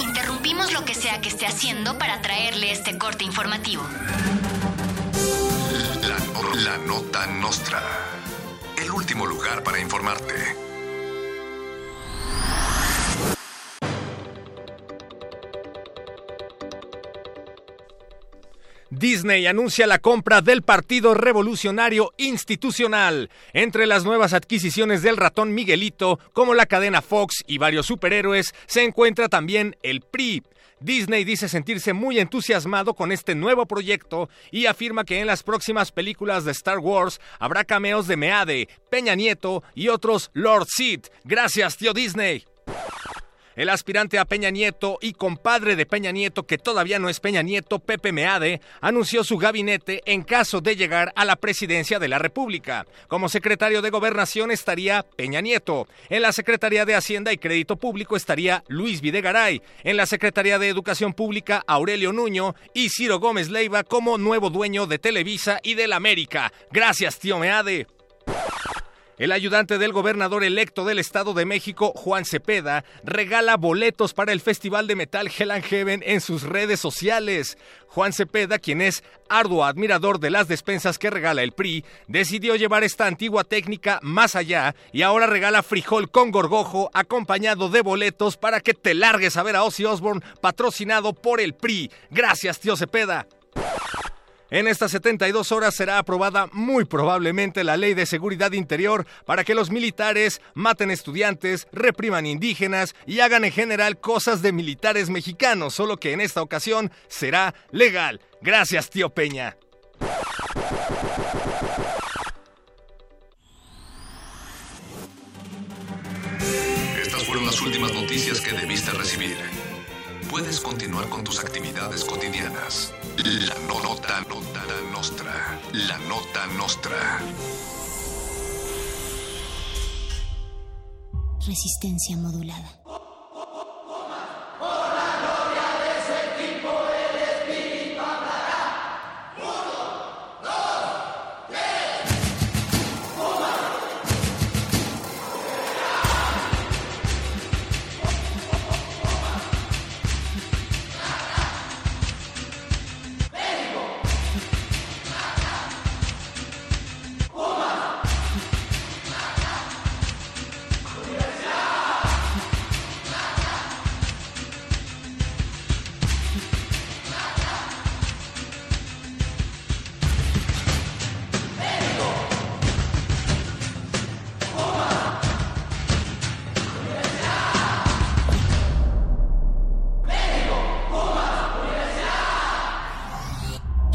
Interrumpimos lo que sea que esté haciendo para traerle este corte informativo. La, nota nostra. El último lugar para informarte. Disney anuncia la compra del Partido Revolucionario Institucional. Entre las nuevas adquisiciones del ratón Miguelito, como la cadena Fox y varios superhéroes, se encuentra también el PRI. Disney dice sentirse muy entusiasmado con este nuevo proyecto y afirma que en las próximas películas de Star Wars habrá cameos de Meade, Peña Nieto y otros Lord Sid. Gracias, tío Disney. El aspirante a Peña Nieto y compadre de Peña Nieto, que todavía no es Peña Nieto, Pepe Meade, anunció su gabinete en caso de llegar a la presidencia de la República. Como secretario de Gobernación estaría Peña Nieto. En la Secretaría de Hacienda y Crédito Público estaría Luis Videgaray. En la Secretaría de Educación Pública, Aurelio Nuño y Ciro Gómez Leiva como nuevo dueño de Televisa y del América. Gracias, tío Meade. El ayudante del gobernador electo del Estado de México, Juan Cepeda, regala boletos para el Festival de Metal Hell and Heaven en sus redes sociales. Juan Cepeda, quien es arduo admirador de las despensas que regala el PRI, decidió llevar esta antigua técnica más allá y ahora regala frijol con gorgojo acompañado de boletos para que te largues a ver a Ozzy Osbourne patrocinado por el PRI. Gracias, tío Cepeda. En estas 72 horas será aprobada muy probablemente la ley de seguridad interior para que los militares maten estudiantes, repriman indígenas y hagan en general cosas de militares mexicanos, solo que en esta ocasión será legal. Gracias, tío Peña. Estas fueron las últimas noticias que debiste recibir. Puedes continuar con tus actividades cotidianas. La nota, nota nostra. La nota nostra. Resistencia modulada.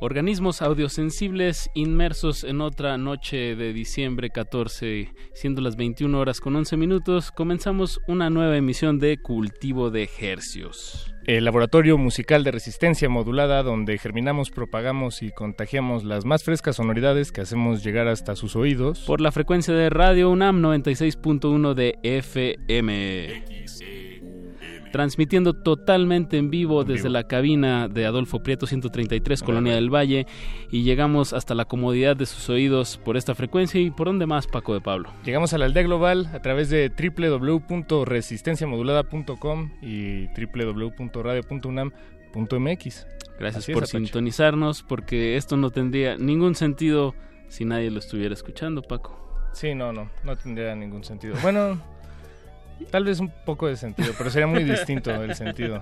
Organismos audiosensibles inmersos en otra noche de diciembre 14, siendo las 21 horas con 11 minutos, comenzamos una nueva emisión de Cultivo de Hercios. El laboratorio musical de resistencia modulada donde germinamos, propagamos y contagiamos las más frescas sonoridades que hacemos llegar hasta sus oídos. Por la frecuencia de Radio UNAM 96.1 de FM. Transmitiendo totalmente en vivo desde la cabina de Adolfo Prieto 133, Colonia del Valle, y llegamos hasta la comodidad de sus oídos por esta frecuencia y por dónde más, Paco de Pablo. Llegamos a la aldea global a través de www.resistenciamodulada.com y www.radio.unam.mx. Gracias por sintonizarnos, porque esto no tendría ningún sentido si nadie lo estuviera escuchando, Paco. Sí, no, no, no tendría ningún sentido. Bueno, tal vez un poco de sentido, pero sería muy distinto el sentido.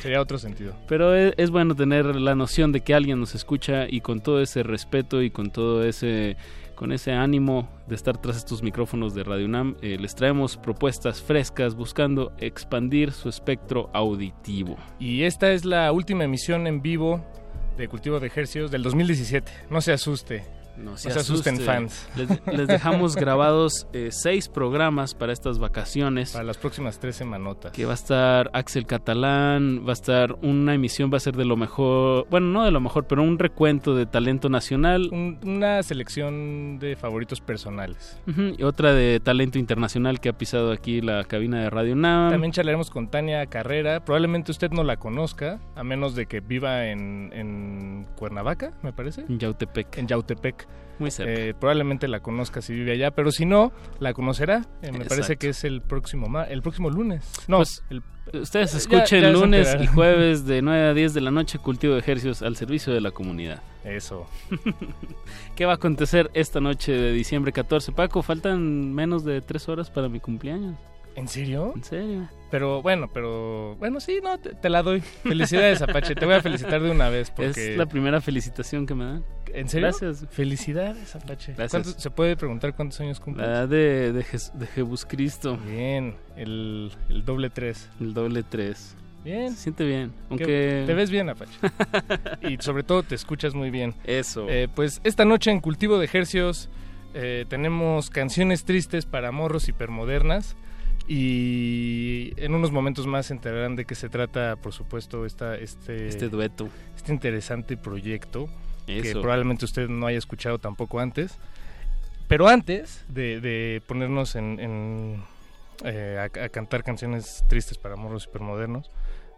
Sería otro sentido. Pero es, es, bueno tener la noción de que alguien nos escucha y con todo ese respeto y con todo ese con ese ánimo de estar tras estos micrófonos de Radio UNAM, eh, les traemos propuestas frescas buscando expandir su espectro auditivo. Y esta es la última emisión en vivo de Cultivo de Ejercicios del 2017. No se asuste, no se, asusten fans. Les, dejamos grabados eh, seis programas para estas vacaciones. Para las próximas tres semanotas. Que va a estar Axel Catalán, va a estar una emisión, va a ser de lo mejor, bueno, no de lo mejor, pero un recuento de talento nacional. una selección de favoritos personales. y otra de talento internacional que ha pisado aquí la cabina de Radio NAM. También charlaremos con Tania Carrera. Probablemente usted no la conozca, a menos de que viva en, en Cuernavaca, me parece. En Yautepec. En Yautepec. Muy cerca. Eh, probablemente la conozca si vive allá, pero si no, la conocerá. Eh, me parece que es el próximo el próximo lunes. No, pues, ustedes escuchen lunes y jueves de 9 a 10 de la noche Cultivo de Ejercicios al servicio de la comunidad. Eso. (laughs) ¿Qué va a acontecer esta noche de diciembre 14? Paco, faltan menos de tres horas para mi cumpleaños. ¿En serio? ¿En serio? Pero bueno, pero bueno, sí, no, te, la doy. Felicidades, Apache. Te voy a felicitar de una vez porque... Es la primera felicitación que me dan. ¿En serio? Gracias. Felicidades, Apache. Gracias. ¿Se puede preguntar cuántos años cumples? La de, de, de Jebus Cristo. Bien, el, el doble tres. El doble tres. Bien. Se siente bien. Aunque... Te ves bien, Apache. y sobre todo te escuchas muy bien. Eso. Eh, pues esta noche en Cultivo de Ejercios eh, tenemos canciones tristes para morros hipermodernas. Y en unos momentos más se enterarán de qué se trata, por supuesto, esta, este, este dueto. Este interesante proyecto que probablemente usted no haya escuchado tampoco antes. Pero antes de, ponernos en, eh, a, cantar canciones tristes para morros hipermodernos,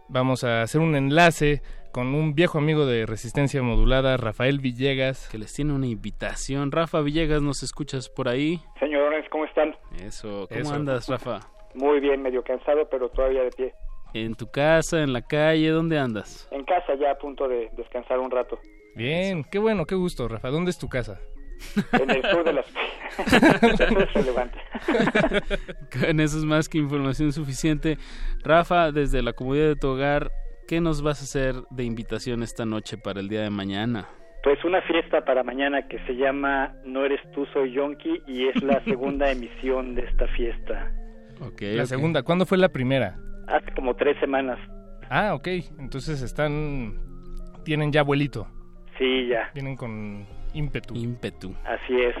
vamos a hacer un enlace con un viejo amigo de Resistencia Modulada, Rafael Villegas. Que les tiene una invitación. Rafa Villegas, ¿nos escuchas por ahí? Señores, ¿cómo están? Eso, ¿cómo andas, Rafa? Muy bien, medio cansado, pero todavía de pie. ¿En tu casa, en la calle? ¿Dónde andas? En casa, ya a punto de descansar un rato. Bien, qué bueno, qué gusto, Rafa. ¿Dónde es tu casa? En el sur de las... (laughs) en eso es más que información suficiente. Rafa, desde la comunidad de tu hogar, ¿qué nos vas a hacer de invitación esta noche para el día de mañana? Pues una fiesta para mañana que se llama No eres tú, soy Yonki y es la segunda emisión de esta fiesta. La segunda, ¿cuándo fue la primera? Hace como tres semanas. Ah, ok, entonces están, tienen ya abuelito. Sí, ya. Vienen con ímpetu. Ímpetu. Así es.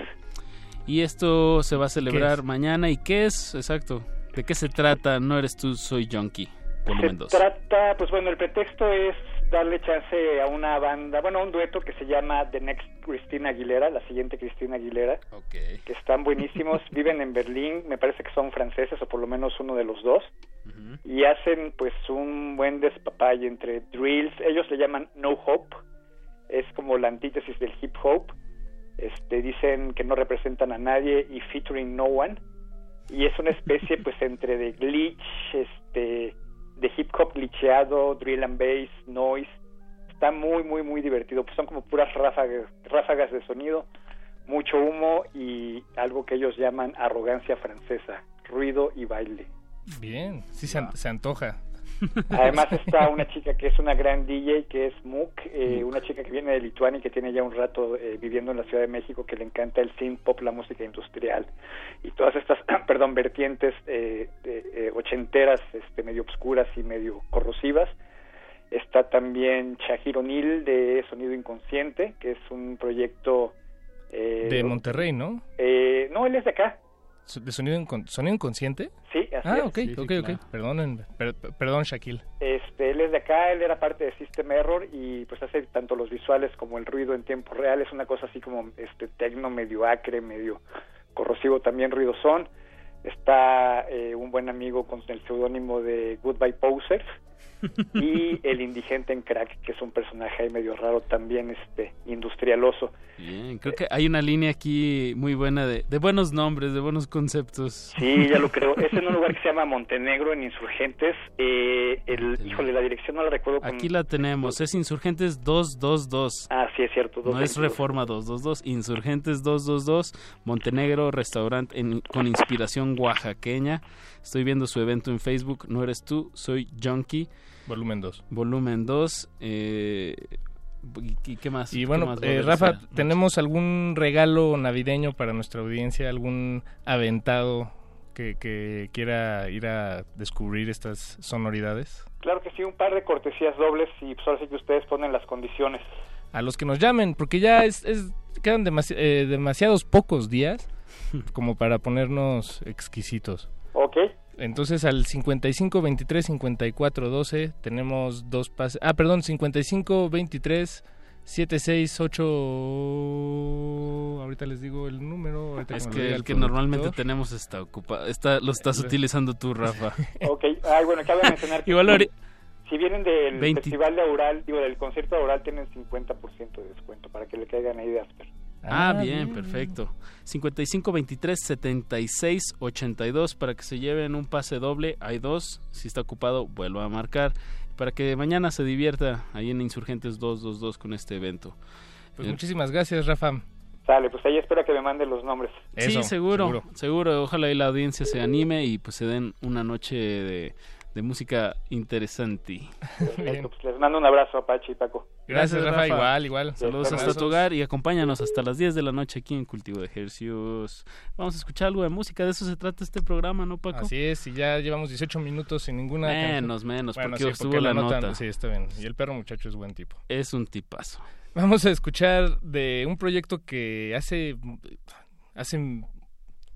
Y esto se va a celebrar mañana. ¿Y qué es? Exacto. ¿De qué se trata? No eres tú, soy Junkie. Volumen se trata, pues bueno, el pretexto es darle chance a una banda, bueno, a un dueto que se llama The Next Christina Aguilera, la siguiente Cristina Aguilera, okay. que están buenísimos, (laughs) viven en Berlín, me parece que son franceses o por lo menos uno de los dos, y hacen pues un buen despapay entre drills, ellos le llaman No Hope, es como la antítesis del hip hop. Este, dicen que no representan a nadie y featuring no one. Y es una especie pues entre de glitch, este, de hip hop glitcheado, drill and bass, noise. Está muy, muy, muy divertido. Pues son como puras ráfagas, ráfagas de sonido, mucho humo y algo que ellos llaman arrogancia francesa, ruido y baile. Bien, sí se antoja. Además está una chica que es una gran DJ, que es Mook, eh, una chica que viene de Lituania y que tiene ya un rato eh, viviendo en la Ciudad de México, que le encanta el synth pop, la música industrial y todas estas, (clears throat) perdón, vertientes eh, ochenteras, este, medio obscuras y medio corrosivas. Está también Shahir O'Neill de Sonido Inconsciente, que es un proyecto... de Monterrey, ¿no? no, él es de acá, ¿De sonido, sonido inconsciente? Sí, así ah, ok, ok, ok. Perdón, perdón, Shaquille. Este, él es de acá, él era parte de System Error y pues hace tanto los visuales como el ruido en tiempo real. Es una cosa así como este tecno medio acre, medio corrosivo también ruido son. está eh, un buen amigo con el seudónimo de Goodbye Poser (laughs) y el indigente en crack que es un personaje ahí medio raro también este industrialoso. Bien creo que hay una línea aquí muy buena de, de buenos nombres de buenos conceptos. Sí ya lo creo. Es en un lugar que se llama Montenegro en Insurgentes. Eh, el híjole la dirección no la recuerdo aquí la tenemos. Es Insurgentes 222 ah sí es cierto no es Reforma 222 Insurgentes 222 Montenegro restaurante con inspiración oaxaqueña estoy viendo su evento en Facebook no eres tú soy Junkie Volumen 2. Volumen 2. Eh, ¿Y qué más? Y bueno, eh, Rafa, ¿tenemos algún regalo navideño para nuestra audiencia? ¿Algún aventado que, quiera ir a descubrir estas sonoridades? Claro que sí, un par de cortesías dobles y pues ahora sí que ustedes ponen las condiciones. A los que nos llamen, porque ya es, quedan eh, demasiados pocos días (laughs) como para ponernos exquisitos. Ok. Entonces al 55 23 54 12 tenemos dos pases. Ah, perdón, 55 23 768 ahorita les digo el número es que el que normalmente tenemos está ocupado está lo estás utilizando tú Rafa. (laughs) Ok. Ay bueno cabe mencionar que Igual si, vienen del festival de Aural digo del concierto de Aural tienen 50% de descuento para que le caigan ahí de Asper Ah, ah, bien, perfecto. 55 23 76 82 para que se lleven un pase doble. Hay dos. Si está ocupado, vuelvo a marcar. Para que mañana se divierta ahí en Insurgentes 222 con este evento. Pues muchísimas gracias, Rafa. Sale, pues ahí espero que me manden los nombres. sí, seguro, seguro, seguro. Ojalá y la audiencia se anime y pues se den una noche de de música interesante. (laughs) Pues les mando un abrazo a Pachi y Paco. Gracias, Rafa. Igual, igual. Saludos hasta tu hogar y acompáñanos hasta las 10 de la noche aquí en Cultivo de Ejercicios. Vamos a escuchar algo de música, de eso se trata este programa, ¿no, Paco? Así es, y ya llevamos 18 minutos sin ninguna... Menos, menos, porque, estuvo la, nota. Sí, está bien. Y el perro muchacho es buen tipo. Es un tipazo. Vamos a escuchar de un proyecto que hace, hace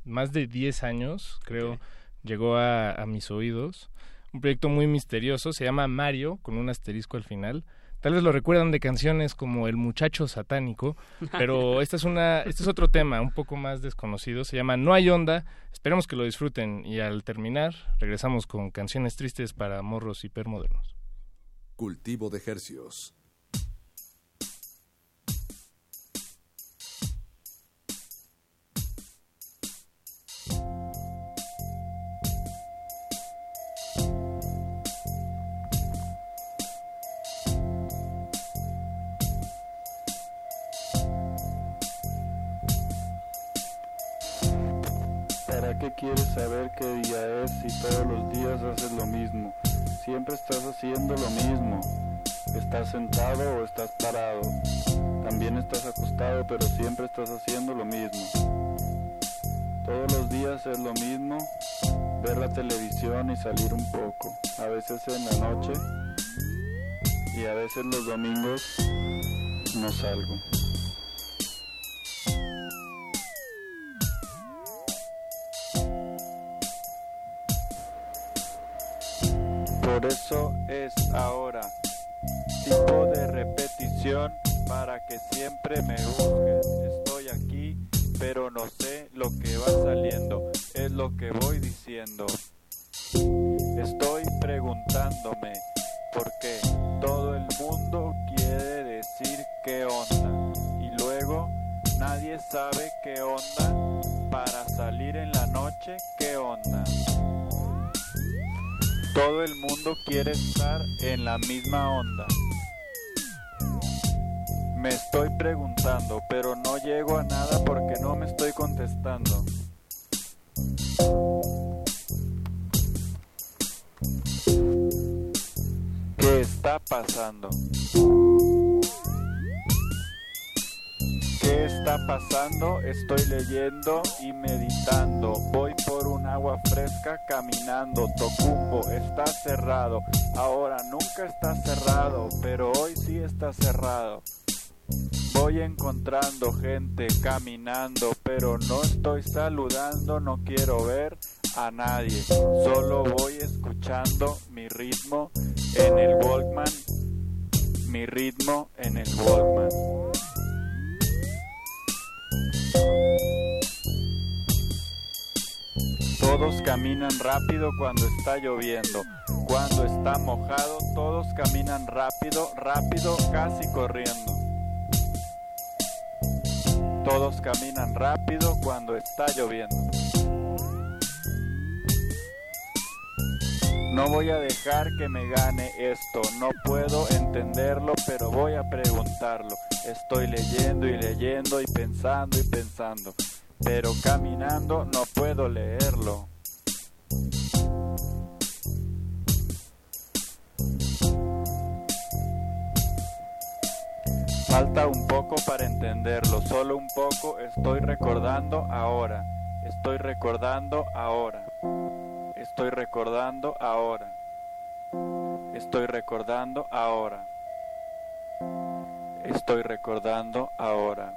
más de 10 años, creo, llegó a, a mis oídos un proyecto muy misterioso, se llama Mario, con un asterisco al final. Tal vez lo recuerdan de canciones como El muchacho satánico, (laughs) pero este es, una, este es otro tema un poco más desconocido, se llama No hay onda, esperemos que lo disfruten y al terminar regresamos con canciones tristes para morros hipermodernos. Cultivo de ejercicios. Quieres saber qué día es si todos los días haces lo mismo? Siempre estás haciendo lo mismo. ¿Estás sentado o estás parado? También estás acostado, pero siempre estás haciendo lo mismo. Todos los días es lo mismo, ver la televisión y salir un poco. A veces en la noche y a veces los domingos no salgo. Eso es ahora. Tipo de repetición para que siempre me busques. Estoy aquí, pero no sé lo que va saliendo. Es lo que voy diciendo. Estoy preguntándome por qué todo el mundo quiere decir qué onda. Y luego nadie sabe qué onda para salir en la noche, qué onda. Todo el mundo quiere estar en la misma onda. Me estoy preguntando, pero no llego a nada porque no me estoy contestando. ¿Qué está pasando? ¿Qué está pasando? Estoy leyendo y meditando. Voy por agua fresca caminando. Tocumbo está cerrado. Ahora nunca está cerrado, pero hoy sí está cerrado. Voy encontrando gente caminando, pero no estoy saludando, no quiero ver a nadie. Solo voy escuchando mi ritmo en el Walkman. Mi ritmo en el Walkman. Todos caminan rápido cuando está lloviendo. Cuando está mojado, todos caminan rápido, rápido, casi corriendo. Todos caminan rápido cuando está lloviendo. No voy a dejar que me gane esto, no puedo entenderlo, pero voy a preguntarlo. Estoy leyendo y leyendo y pensando y pensando, pero caminando no puedo leerlo. Falta un poco para entenderlo, solo un poco estoy recordando ahora, estoy recordando ahora, estoy recordando ahora, estoy recordando ahora, estoy recordando ahora.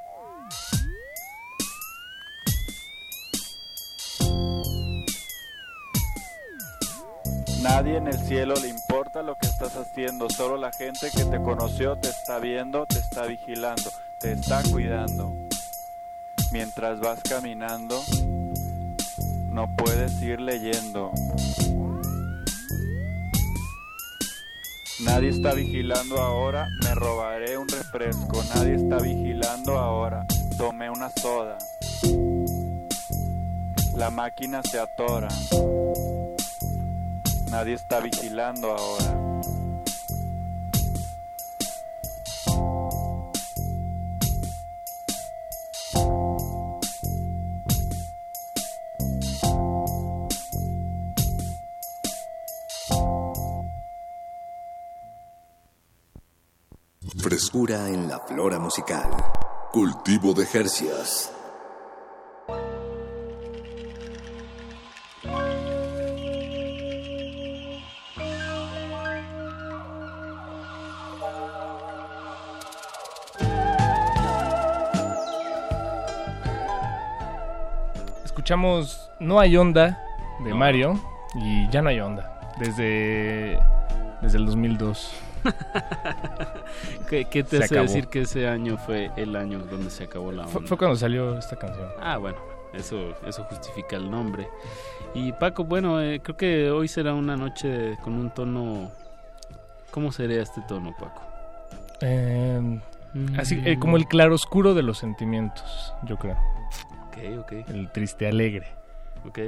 Nadie en el cielo le importa lo que estás haciendo, solo la gente que te conoció te está viendo, te está vigilando, te está cuidando. Mientras vas caminando, no puedes ir leyendo. Nadie está vigilando ahora, me robaré un refresco. Nadie está vigilando ahora, tomé una soda. La máquina se atora. Nadie está vigilando ahora. Frescura en la flora musical. Cultivo de Jercias. Escuchamos No hay onda de Mario y ya no hay onda desde, desde el 2002. (laughs) ¿Qué, qué te hace decir que ese año fue el año donde se acabó la onda? Fue, cuando salió esta canción. Ah, bueno, eso, eso justifica el nombre. Y Paco, bueno, eh, creo que hoy será una noche con un tono... ¿Cómo sería este tono, Paco? Em, así, eh, como el claroscuro de los sentimientos, yo creo. El triste alegre. Ok.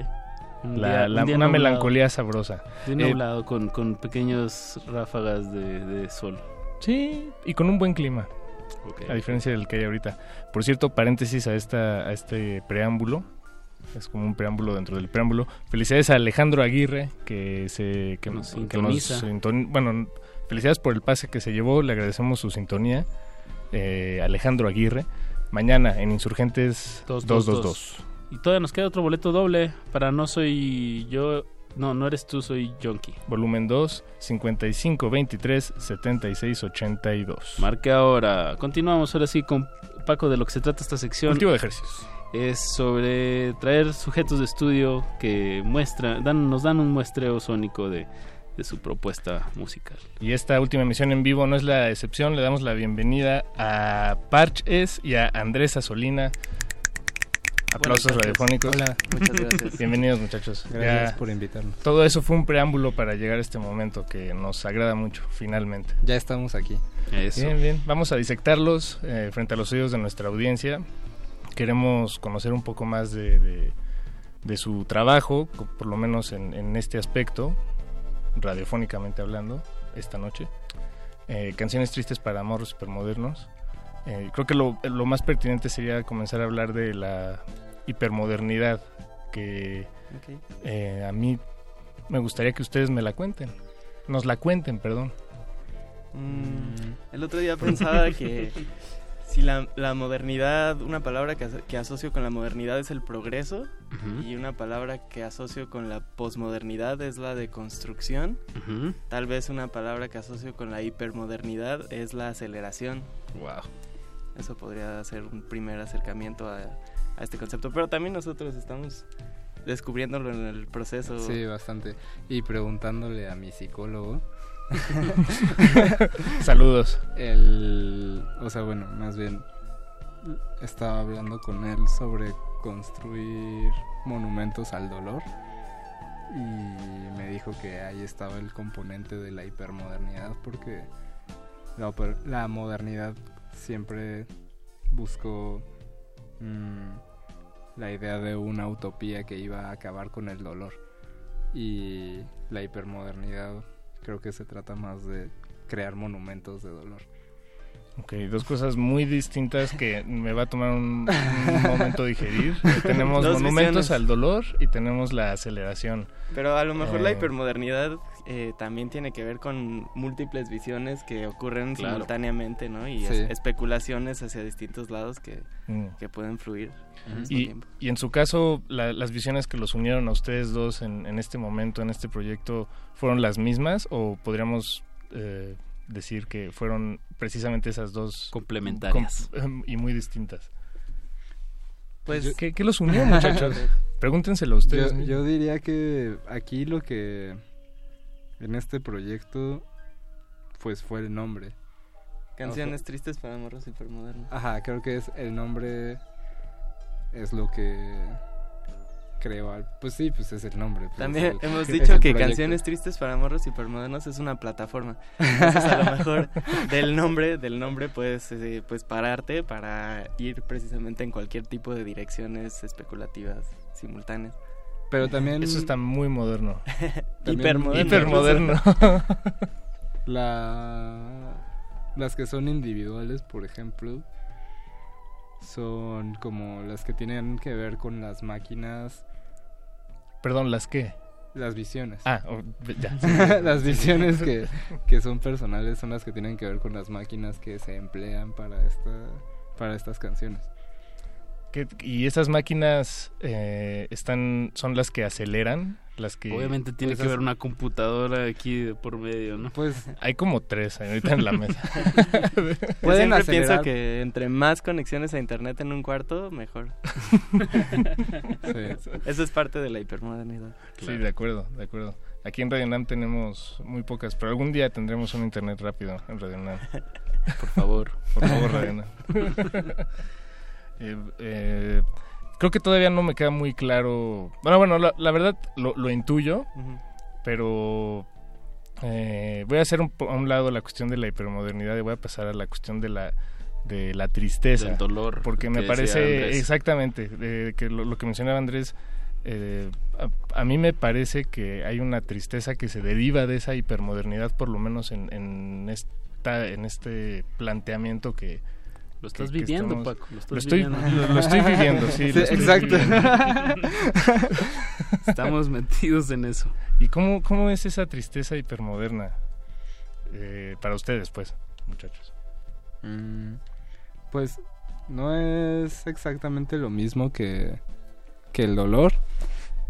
una melancolía sabrosa. Un eh, nublado con, con pequeñas ráfagas de, sol. Sí, y con un buen clima. A diferencia del que hay ahorita. Por cierto, paréntesis a, esta, a este preámbulo. Es como un preámbulo dentro del preámbulo. Felicidades a Alejandro Aguirre, que se que, nos sintoniza. bueno, felicidades por el pase que se llevó. Le agradecemos su sintonía. Eh, Alejandro Aguirre. Mañana en Insurgentes 222. Y todavía nos queda otro boleto doble para No Soy Yo. No, no eres tú, soy Jonky. Volumen 2, 55 23 76 82. Marque ahora. Continuamos ahora sí con Paco de lo que se trata esta sección. Cultivo de ejercicios. Es sobre traer sujetos de estudio que muestran, dan, nos dan un muestreo sónico de de su propuesta musical. Y esta última emisión en vivo no es la excepción, le damos la bienvenida a Parches y a Andrés Asolina. Aplausos radiofónicos. Hola, muchas gracias. Bienvenidos muchachos. Gracias por invitarnos. Todo eso fue un preámbulo para llegar a este momento que nos agrada mucho, finalmente. Ya estamos aquí. Bien, bien. Vamos a disectarlos eh, frente a los oídos de nuestra audiencia. Queremos conocer un poco más de, de, su trabajo, por lo menos en, en este aspecto radiofónicamente hablando, esta noche. Eh, canciones tristes para amores supermodernos. Eh, creo que lo, lo, más pertinente sería comenzar a hablar de la hipermodernidad, que eh, a mí me gustaría que ustedes me la cuenten. Nos la cuenten, perdón. Mm, el otro día pensaba que (laughs) si la, la, modernidad, una palabra que, que, asocio con la modernidad es el progreso y una palabra que asocio con la posmodernidad es la de construcción, tal vez una palabra que asocio con la hipermodernidad es la aceleración. Wow. Eso podría ser un primer acercamiento a, a este concepto, pero también nosotros estamos descubriéndolo en el proceso. Sí, bastante. Y preguntándole a mi psicólogo (laughs) Saludos. El, o sea, bueno, más bien estaba hablando con él sobre construir monumentos al dolor y me dijo que ahí estaba el componente de la hipermodernidad porque la, modernidad siempre buscó mm, la idea de una utopía que iba a acabar con el dolor y la hipermodernidad creo que se trata más de crear monumentos de dolor. Ok, dos cosas muy distintas que me va a tomar un, momento digerir. (laughs) tenemos monumentos al dolor y tenemos la aceleración. Pero a lo mejor la hipermodernidad eh, también tiene que ver con múltiples visiones que ocurren simultáneamente, ¿no? Y especulaciones hacia distintos lados que, mm. pueden fluir. y, y en su caso, las visiones que los unieron a ustedes dos en, en, este momento, en este proyecto, ¿fueron las mismas o podríamos... Eh, decir que fueron precisamente esas dos complementarias y muy distintas. Pues, ¿qué, los unió, muchachos? (laughs) Pregúntenselo ustedes. Yo, diría que aquí lo que en este proyecto pues fue el nombre. Canciones tristes para morros hipermodernos. Ajá, creo que es el nombre es lo que creo. Pues sí, pues es el nombre. Pues También hemos dicho que Canciones Tristes para Morros Hipermodernos es una plataforma. Entonces, a lo (laughs) mejor del nombre, del nombre puedes eh, pues pararte para ir precisamente en cualquier tipo de direcciones especulativas simultáneas. Pero también... Eso está muy moderno. (laughs) hipermoderno. Hipermoderno. (laughs) La... Las que son individuales, por ejemplo, son como las que tienen que ver con las máquinas Perdón, ¿las qué? Las visiones. Ah, oh, ya. (laughs) las visiones que, que, son personales son las que tienen que ver con las máquinas que se emplean para, esta, para estas canciones. ¿Y esas máquinas eh, están son las que aceleran las que obviamente tiene que haber una computadora aquí por medio no pues (laughs) hay como tres ahorita en la mesa. (laughs) Pueden siempre pienso que entre más conexiones a internet en un cuarto mejor. (laughs) Eso es parte de la hipermodernidad. Sí de acuerdo de acuerdo. Aquí en Radio Nam tenemos muy pocas pero algún día tendremos un internet rápido en Radio Nam. Por favor. Por favor Radio Nam. Eh, eh, creo que todavía no me queda muy claro. Bueno, bueno, la, verdad lo, intuyo, pero eh, voy a hacer un, a un lado la cuestión de la hipermodernidad y voy a pasar a la cuestión de la de la tristeza, del dolor, porque me parece exactamente que lo, que mencionaba Andrés. Eh, a, mí me parece que hay una tristeza que se deriva de esa hipermodernidad, por lo menos en, en, esta, en este planteamiento que, lo estás viviendo, Paco. Lo, estoy, (laughs) Lo, estoy viviendo, sí. exacto. (laughs) Estamos metidos en eso. ¿Y cómo, cómo es esa tristeza hipermoderna eh, para ustedes, pues, muchachos? Mm, pues no es exactamente lo mismo que, que el dolor,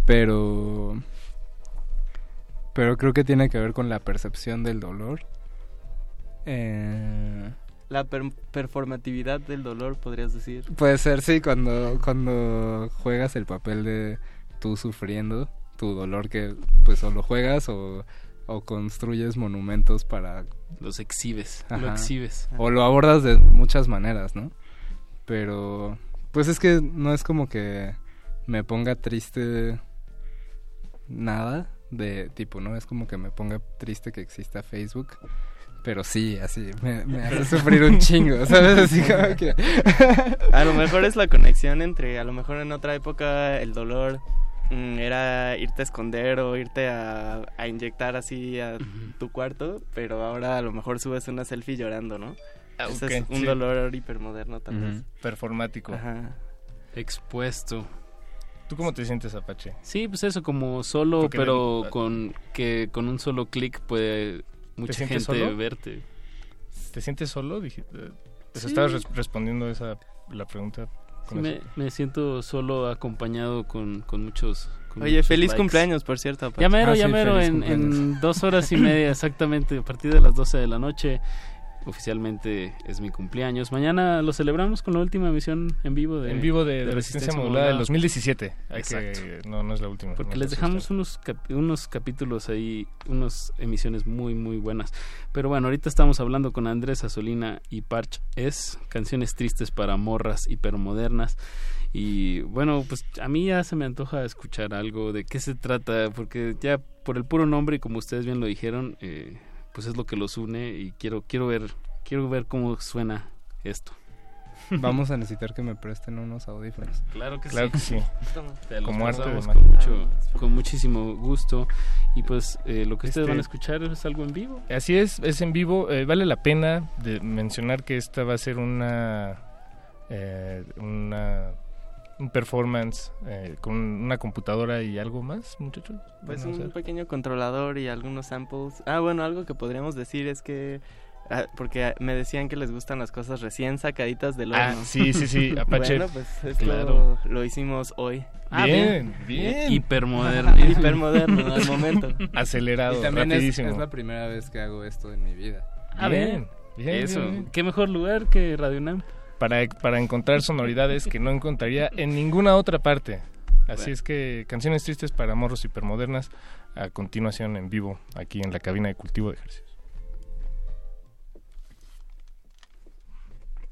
pero, pero creo que tiene que ver con la percepción del dolor. Eh, la performatividad del dolor, podrías decir. Puede ser, sí, cuando, cuando juegas el papel de tú sufriendo tu dolor que pues o lo juegas o, o construyes monumentos para... Los exhibes, lo exhibes. O lo abordas de muchas maneras, ¿no? Pero pues es que no es como que me ponga triste nada de tipo, ¿no? Es como que me ponga triste que exista Facebook pero sí, así, me, hace sufrir un chingo, (laughs) ¿sabes? Así como que... (laughs) a lo mejor es la conexión entre, a lo mejor en otra época el dolor mm, era irte a esconder o irte a, inyectar así a tu cuarto, pero ahora a lo mejor subes una selfie llorando, ¿no? Ah, es un dolor hipermoderno también. Performático. Ajá. Expuesto. ¿Tú cómo te sientes, Apache? Sí, pues eso, como solo, pero con que con un solo clic puede mucha gente solo? verte. ¿Te sientes solo? Dije, eh, Estabas respondiendo esa la pregunta. me, siento solo acompañado con, con muchos. Oye, feliz cumpleaños, por cierto. Ya mero, ah, en, dos horas y (laughs) media exactamente, a partir de las 12 de la noche. Oficialmente es mi cumpleaños. Mañana lo celebramos con la última emisión en vivo de En vivo de, Resistencia, Modulada del 2017. Exacto. no, no es la última. Porque les dejamos unos, unos capítulos ahí, unas emisiones muy, muy buenas. Pero bueno, ahorita estamos hablando con Andrés Azolina y Parch Es, canciones tristes para morras hipermodernas. Y bueno, pues a mí ya se me antoja escuchar algo de qué se trata, porque ya por el puro nombre y como ustedes bien lo dijeron, eh, pues es lo que los une y quiero quiero ver quiero ver cómo suena esto. (laughs) Vamos a necesitar que me presten unos audífonos. Claro que claro sí. Que sí. Como arte con, mucho, con muchísimo gusto. Y pues eh, lo que ustedes van a este escuchar es algo en vivo. Así es, es en vivo. Eh, vale la pena de mencionar que esta va a ser una, eh, una un performance eh, con una computadora y algo más, muchachos? Pues un pequeño controlador y algunos samples. Ah, bueno, algo que podríamos decir es que ah, porque me decían que les gustan las cosas recién sacaditas del ah, horno. Ah, sí, sí, sí, (laughs) Apache. bueno, pues claro. lo, hicimos hoy. Ah, bien, bien. Hipermoderno. (laughs) Hipermoderno, al momento. Acelerado, y también Es, la primera vez que hago esto en mi vida. Ah, bien. bien. Eso. ¿Qué mejor lugar que Radio Nam? Para, para encontrar sonoridades que no encontraría en ninguna otra parte. Así es que canciones tristes para morros hipermodernas a continuación en vivo aquí en la cabina de cultivo de ejercicios.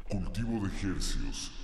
Cultivo de ejercicios.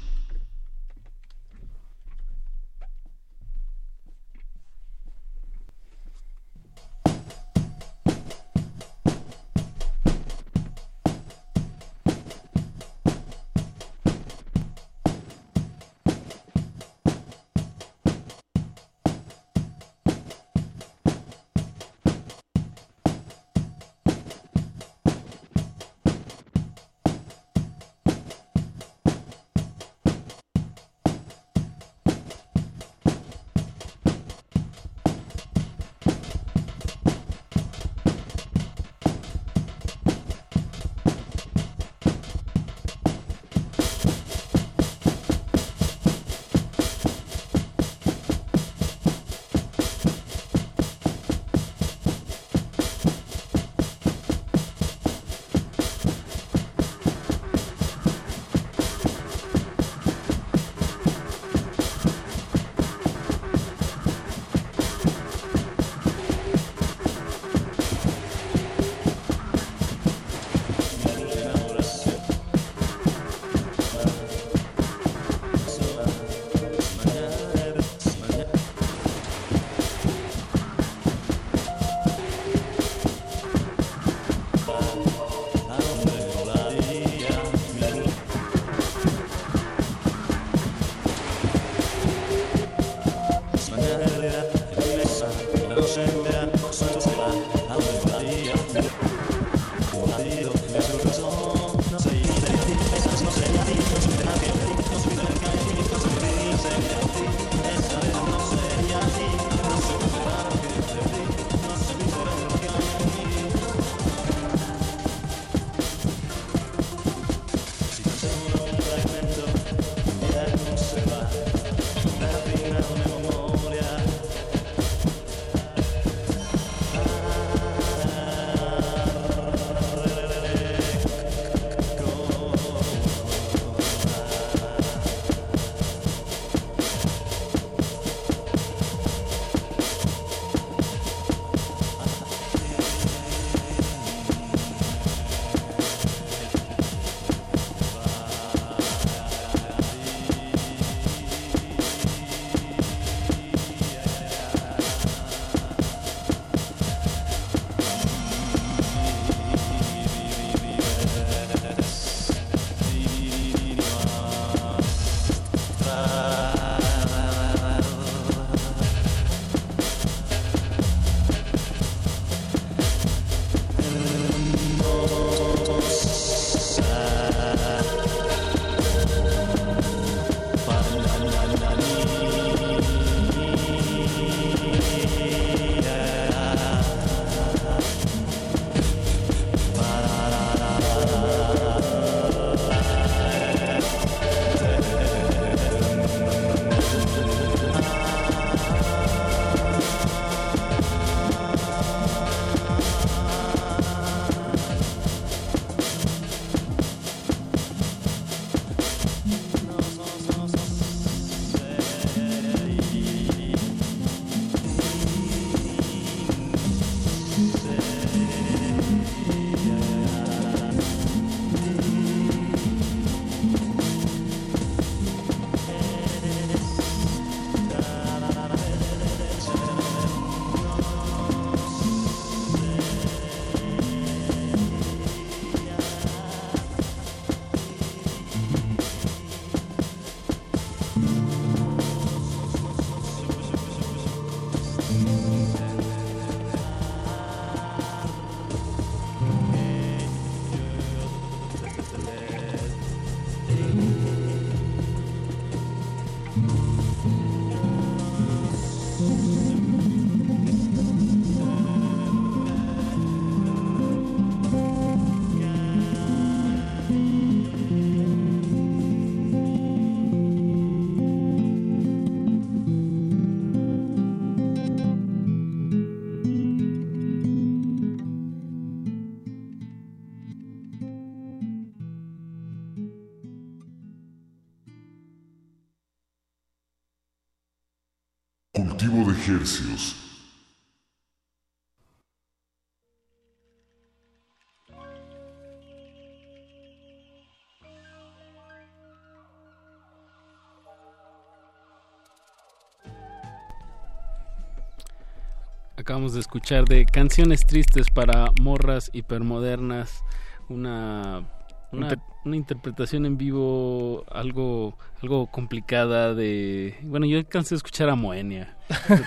Acabamos de escuchar de Canciones Tristes para Morras Hipermodernas, una, una, interpretación en vivo algo, algo complicada de... Bueno, yo alcancé a escuchar a Moenia,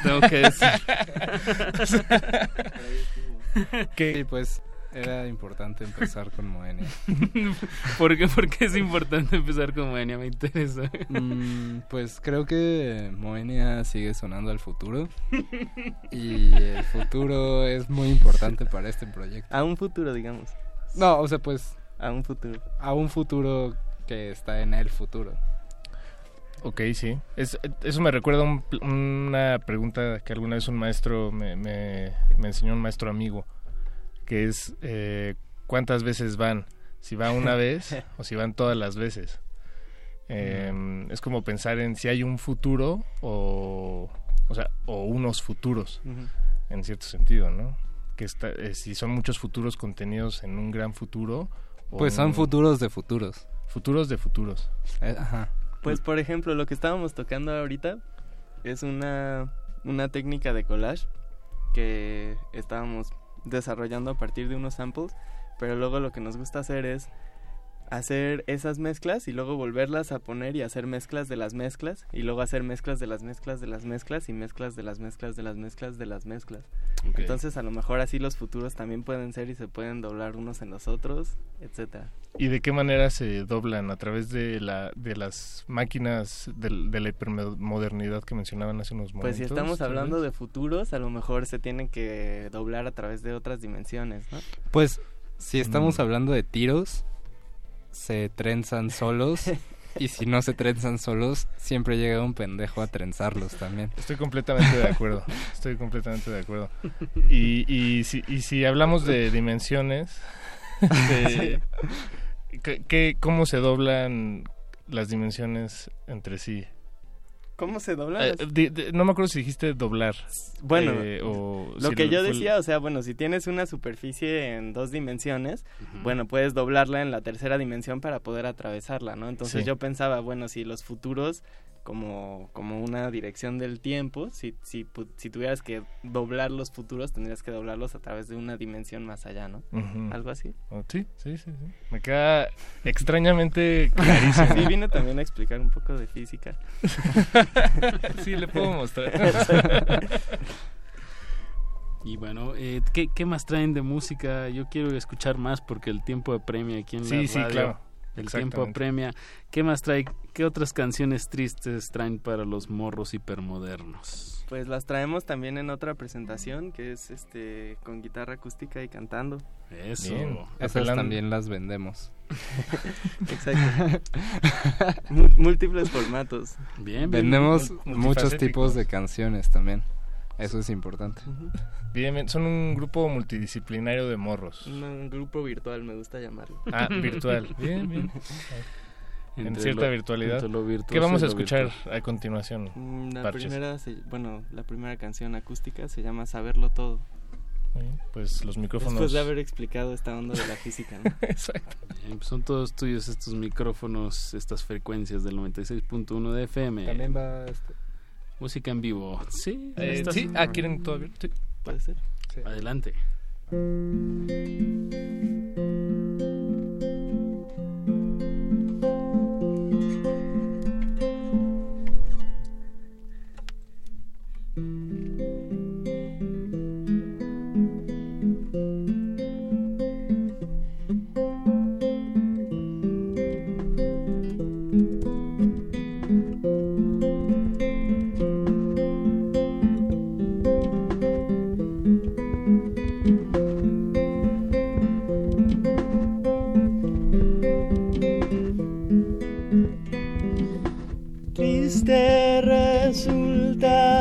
tengo que decir. (laughs) (laughs) que pues era importante empezar con Moenia. (laughs) ¿Por qué? ¿Por qué es importante empezar con Moenia? Me interesa. Mm, pues creo que Moenia sigue sonando al futuro. Y el futuro es muy importante para este proyecto. A un futuro, digamos. No, o sea, pues... A un futuro. A un futuro que está en el futuro. Ok, sí. Es, eso me recuerda una pregunta que alguna vez un maestro me, me, me enseñó, un maestro amigo que es eh, cuántas veces van, si va una (laughs) vez o si van todas las veces. Em, es como pensar en si hay un futuro o, o, sea, o unos futuros, en cierto sentido, ¿no? Que está, eh, si son muchos futuros contenidos en un gran futuro. pues son futuros de futuros. Futuros de futuros. Eh, ajá. Pues por ejemplo, lo que estábamos tocando ahorita es una, una técnica de collage que estábamos desarrollando a partir de unos samples, pero luego lo que nos gusta hacer es hacer esas mezclas y luego volverlas a poner y hacer mezclas de las mezclas y luego hacer mezclas de las mezclas de las mezclas y mezclas de las mezclas de las mezclas de las mezclas. Entonces a lo mejor así los futuros también pueden ser y se pueden doblar unos en los otros, etcétera. ¿Y de qué manera se doblan? ¿A través de la de las máquinas de, de la hipermodernidad que mencionaban hace unos momentos? Pues si estamos hablando de futuros, a lo mejor se tienen que doblar a través de otras dimensiones, ¿no? Pues si estamos mm. hablando de tiros, se trenzan solos y si no se trenzan solos, siempre llega un pendejo a trenzarlos también. Estoy completamente de acuerdo, estoy completamente de acuerdo. Y, y, si, y si hablamos de dimensiones, (laughs) ¿qué, ¿cómo se doblan las dimensiones entre sí? ¿Cómo se dobla? Eh, no me acuerdo si dijiste doblar. Bueno, eh, lo que yo decía, o sea, bueno, si tienes una superficie en dos dimensiones, bueno, puedes doblarla en la tercera dimensión para poder atravesarla, ¿no? Entonces yo pensaba, bueno, si los futuros como, como una dirección del tiempo. Si, si, si tuvieras que doblar los futuros, tendrías que doblarlos a través de una dimensión más allá, ¿no? Algo así. Oh, sí, sí, sí, sí, Me queda extrañamente (laughs) clarísimo. sí, vine también a explicar un poco de física. (laughs) sí, le puedo mostrar. Y bueno, eh, ¿qué, ¿qué, más traen de música? Yo quiero escuchar más porque el tiempo de premio aquí en la radio. Sí, claro. El tiempo apremia. ¿Qué más trae? ¿Qué otras canciones tristes traen para los morros hipermodernos? Pues las traemos también en otra presentación que es este con guitarra acústica y cantando. Eso. Esas también las vendemos. (laughs) Exacto. Múltiples formatos. Bien, Vendemos muchos tipos de canciones también. Eso es importante. Bien, son un grupo multidisciplinario de morros. Un, grupo virtual, me gusta llamarlo. Ah, virtual. (laughs) Bien, bien. en cierta virtualidad. ¿Qué vamos a escuchar a continuación? Mm, la primera, bueno, la primera canción acústica se llama Saberlo Todo. pues los micrófonos. Después de haber explicado esta onda de la física. ¿no? (laughs) Exacto. Pues son todos tuyos estos micrófonos, estas frecuencias del 96.1 de FM. También va este, música en vivo. Sí, eh, sí. Ah, quieren todo abierto. Puede ser. Adelante.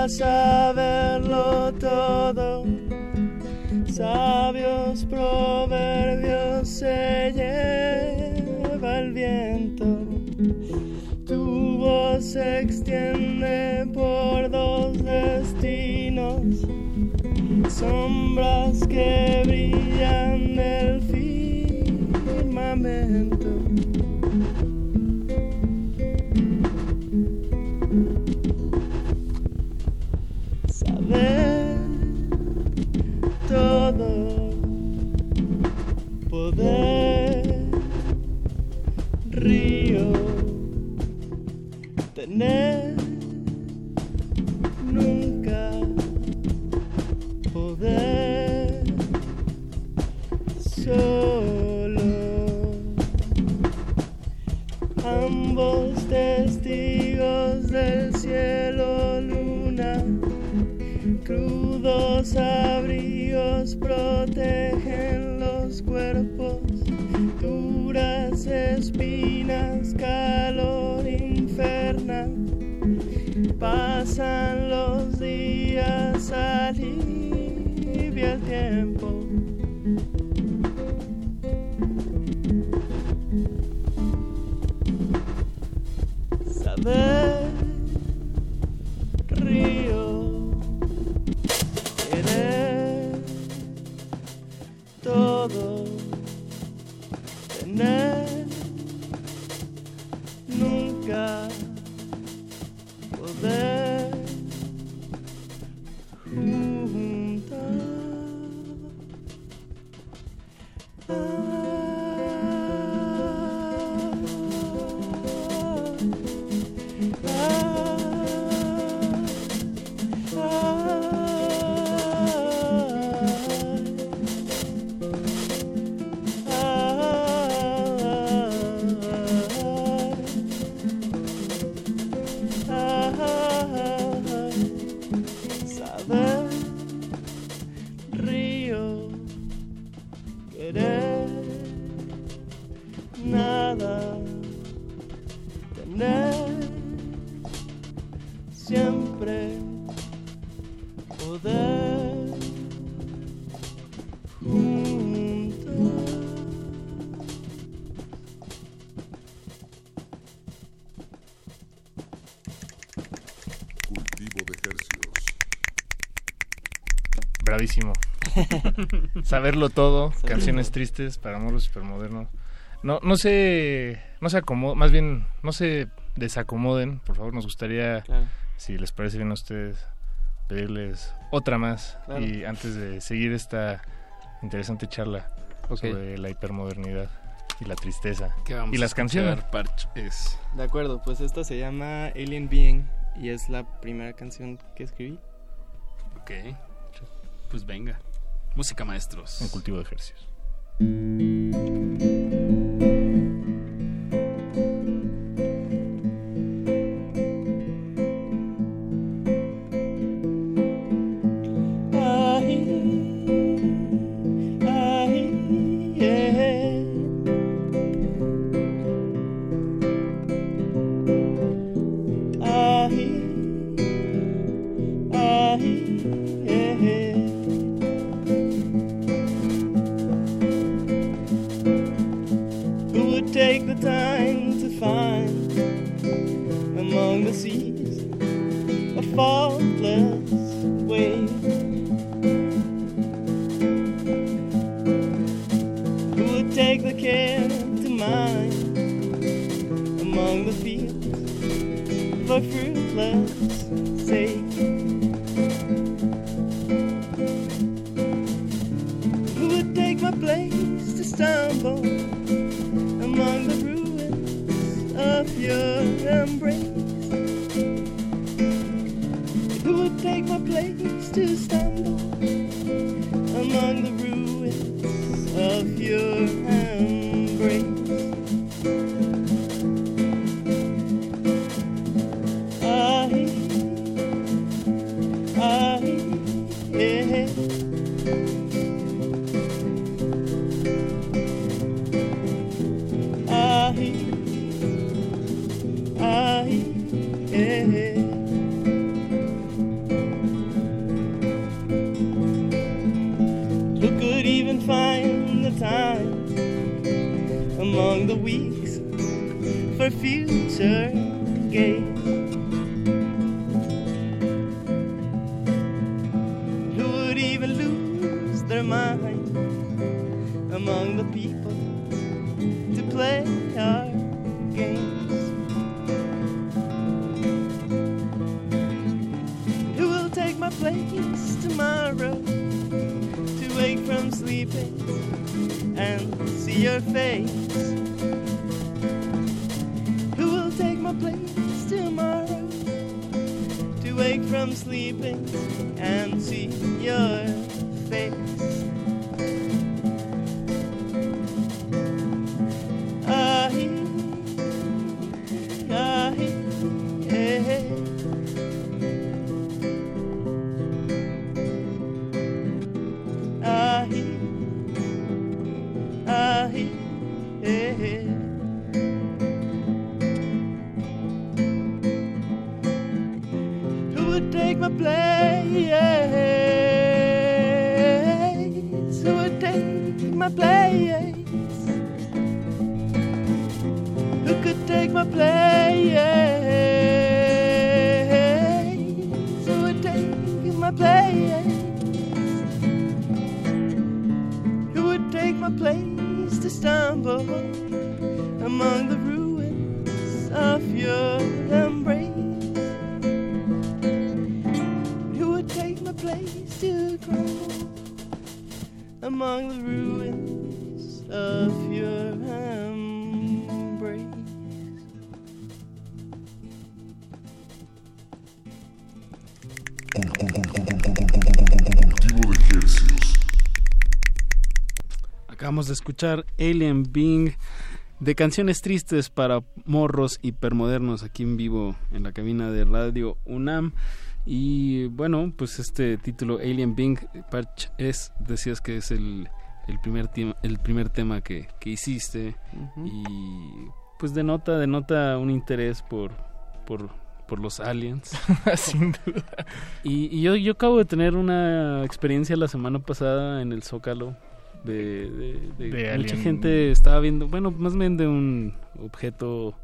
Saberlo todo. Sabios proverbios se lleva el viento. Tu voz se extiende por dos destinos sombras que brillan todo Saberlo todo, canciones tristes para morros supermodernos. No, no se, no se acomoden, más bien, no se desacomoden, por favor, nos gustaría, Claro. si les parece bien a ustedes, pedirles otra más Claro. y antes de seguir esta interesante charla Ok. sobre la hipermodernidad y la tristeza ¿Qué vamos y a las canciones. De acuerdo, pues esta se llama Alien Being y es la primera canción que escribí. Ok. Pues venga. Música maestros. En cultivo de ejercicios. Acabamos de escuchar Alien Being de canciones tristes para morros hipermodernos aquí en vivo en la cabina de radio UNAM. Y bueno, pues este título Alien Being Patch es, decías que es el, el primer tema, el primer tema que, que hiciste y pues denota, denota un interés por, por, por los aliens. (laughs) Sin duda. Y, y yo, yo acabo de tener una experiencia la semana pasada en el Zócalo. De, de- de- De mucha alien. gente estaba viendo, bueno, más bien de un objeto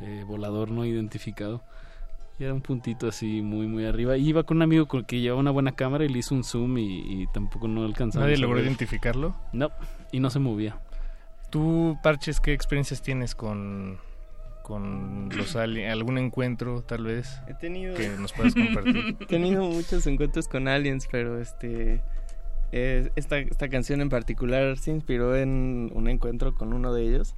eh, volador no identificado. Y era un puntito así muy, muy arriba. Y iba con un amigo con el que llevaba una buena cámara y le hizo un zoom y, y tampoco no alcanzaba. ¿Nadie logró identificarlo? No, y no se movía. ¿Tú, Parches, qué experiencias tienes con, con los aliens? ¿Algún encuentro, tal vez? He tenido... Que nos puedas compartir. (laughs) He tenido muchos encuentros con aliens, pero este... eh, esta, esta canción en particular se inspiró en un encuentro con uno de ellos.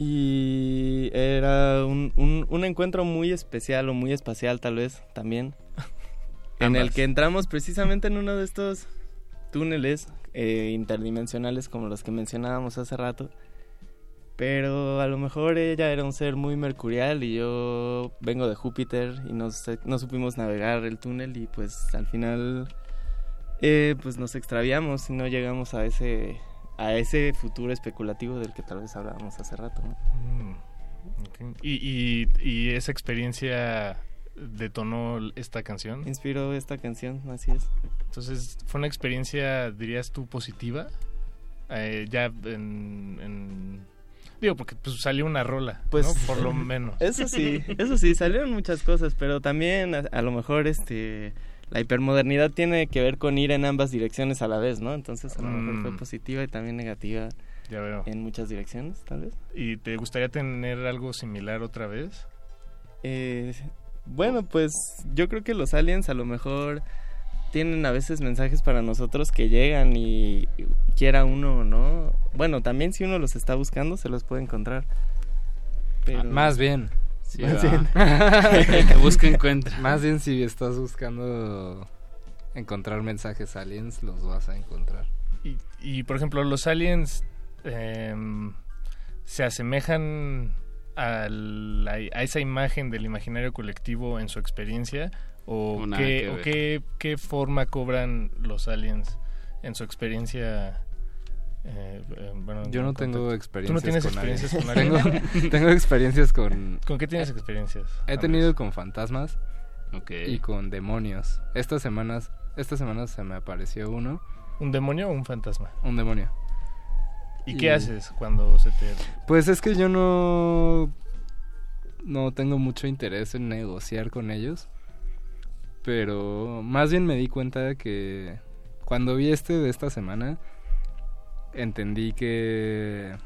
Y era un, un, un encuentro muy especial o muy espacial tal vez también. (laughs) en el que entramos precisamente en uno de estos túneles eh, interdimensionales como los que mencionábamos hace rato. Pero a lo mejor ella era un ser muy mercurial y yo vengo de Júpiter y no supimos navegar el túnel y pues al final eh, pues nos extraviamos y no llegamos a ese a ese futuro especulativo del que tal vez hablábamos hace rato. ¿no? Mm. ¿Y, y, y esa experiencia detonó esta canción? Inspiró esta canción, así es. Entonces, ¿fue una experiencia, dirías tú, positiva? Eh, ya en, en- Digo, porque pues, salió una rola, Pues ¿no? Por lo (laughs) menos. Eso sí, eso sí, salieron muchas cosas, pero también a, a lo mejor este la hipermodernidad tiene que ver con ir en ambas direcciones a la vez, ¿no? Entonces a lo mejor fue Mm. positiva y también negativa Ya veo. en muchas direcciones, tal vez. ¿Y te gustaría tener algo similar otra vez? Eh, bueno, pues yo creo que los aliens a lo mejor tienen a veces mensajes para nosotros que llegan y quiera uno o no. Bueno, también si uno los está buscando se los puede encontrar. Pero... Más bien. Sí, Más bien. (laughs) (laughs) Que busca encuentra. Más bien si estás buscando encontrar mensajes aliens, los vas a encontrar. Y, y, por ejemplo, los aliens em, se asemejan a, la- a esa imagen del imaginario colectivo en su experiencia o, O nada qué, que o ver. qué, qué forma cobran los aliens en su experiencia. Eh, eh, bueno, Yo no en tengo experiencias ¿Tú no tienes con experiencias con (laughs) aliens? Tengo, tengo experiencias con... ¿Con qué tienes experiencias? He tenido con fantasmas y con demonios. Estas semanas, estas semanas se me apareció uno. ¿Un demonio o un fantasma? Un demonio. ¿Y qué haces cuando se te...? Pues es que yo no... No tengo mucho interés en negociar con ellos. Pero más bien me di cuenta de que cuando vi este de esta semana, entendí que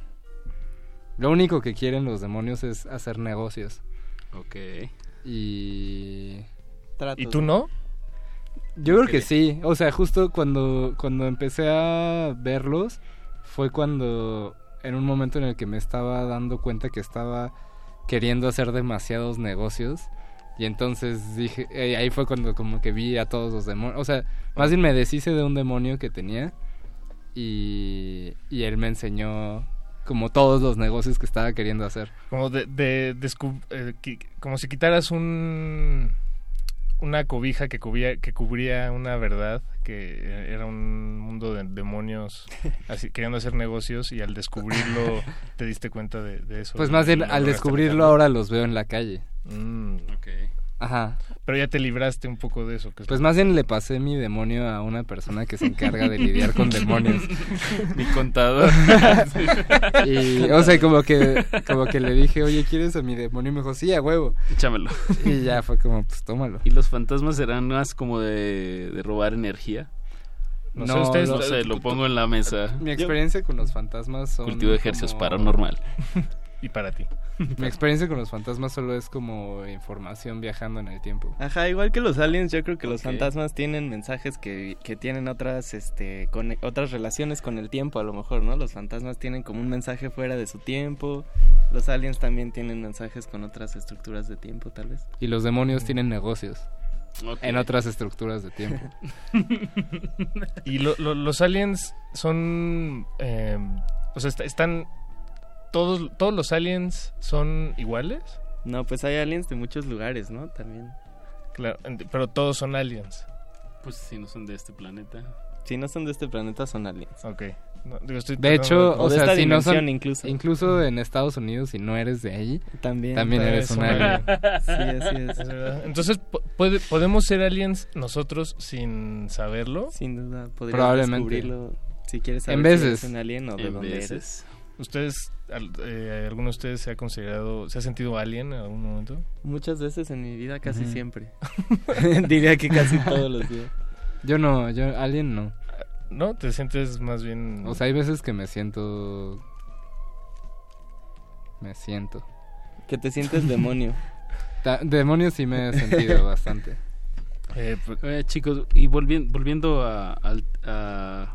lo único que quieren los demonios es hacer negocios. Ok. Y... ¿Y tú no? Yo creo que sí. O sea, justo cuando, cuando empecé a verlos, fue cuando en un momento en el que me estaba dando cuenta que estaba queriendo hacer demasiados negocios. Y entonces dije, eh, ahí fue cuando como que vi a todos los demonios. O sea, más bien me deshice de un demonio que tenía. Y, y él me enseñó como todos los negocios que estaba queriendo hacer. Como de, de, eh, como si quitaras un una cobija que cubría, que cubría una verdad, que era un mundo de demonios (laughs) así, queriendo hacer negocios y al descubrirlo te diste cuenta de, eso. Pues más bien al descubrirlo ahora los veo en la calle. Mm. Ajá. Pero ya te libraste un poco de eso. pues más bien le pasé mi demonio a una persona que se encarga de lidiar con demonios. (laughs) mi contador. (laughs) (laughs) y, o sea, como que, como que le dije, oye, ¿quieres a mi demonio? Y me dijo, sí, a huevo. Échamelo. Y ya fue como, pues tómalo. ¿Y los fantasmas serán más como de, de robar energía? No, sé, ustedes, no sé, lo pongo en la mesa. Mi experiencia con los fantasmas son... Cultivo de ejercicios paranormal. Y para ti. (laughs) Mi experiencia con los fantasmas solo es como información viajando en el tiempo. Ajá, igual que los aliens, yo creo que los fantasmas tienen mensajes que, que tienen otras, este, con, otras relaciones con el tiempo, a lo mejor, ¿no? Los fantasmas tienen como un mensaje fuera de su tiempo. Los aliens también tienen mensajes con otras estructuras de tiempo, tal vez. Y los demonios tienen negocios. En otras estructuras de tiempo. (laughs) (laughs) y los aliens son... Eh, o sea, están todos, todos los aliens son iguales? No, pues hay aliens de muchos lugares, ¿no? También. Claro, pero todos son aliens. Pues si no son de este planeta. Si no son de este planeta, son aliens. Ok. de hecho, o, sea, si no son, incluso. incluso en Estados Unidos, si no eres de ahí, también, también eres un alien. sí, así es. Entonces, ¿puede, ¿podemos ser aliens nosotros sin saberlo? Sin duda, podríamos descubrirlo si quieres saber en veces. si eres un alien o de dónde eres. ¿Ustedes, eh, alguno de ustedes se ha considerado, se ha sentido alien en algún momento? Muchas veces en mi vida, casi siempre. (laughs) Diría que casi todos los días. Yo no, yo alien no. ¿No? ¿Te sientes más bien...? O sea, hay veces que me siento... Me siento. Que te sientes demonio. (laughs) demonio sí me he sentido bastante. Eh, pues, eh, chicos, y volviendo, volviendo a,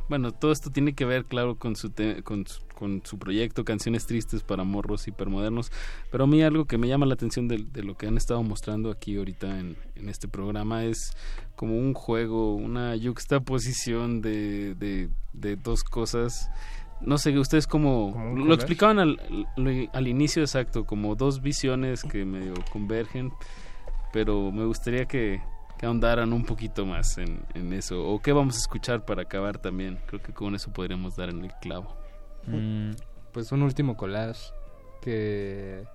Bueno, todo esto tiene que ver, claro, con su, con, con, su proyecto Canciones Tristes para Morros Hipermodernos, pero a mí algo que me llama la atención de, lo que han estado mostrando aquí ahorita en, en, este programa es como un juego, una yuxtaposición de, de, de dos cosas. No sé, ustedes como lo explicaban al, al, inicio exacto, como dos visiones que medio convergen, pero me gustaría que, que ahondaran un poquito más en, en, eso. O qué vamos a escuchar para acabar también. Creo que con eso podríamos dar en el clavo. Mm, pues un último collage que,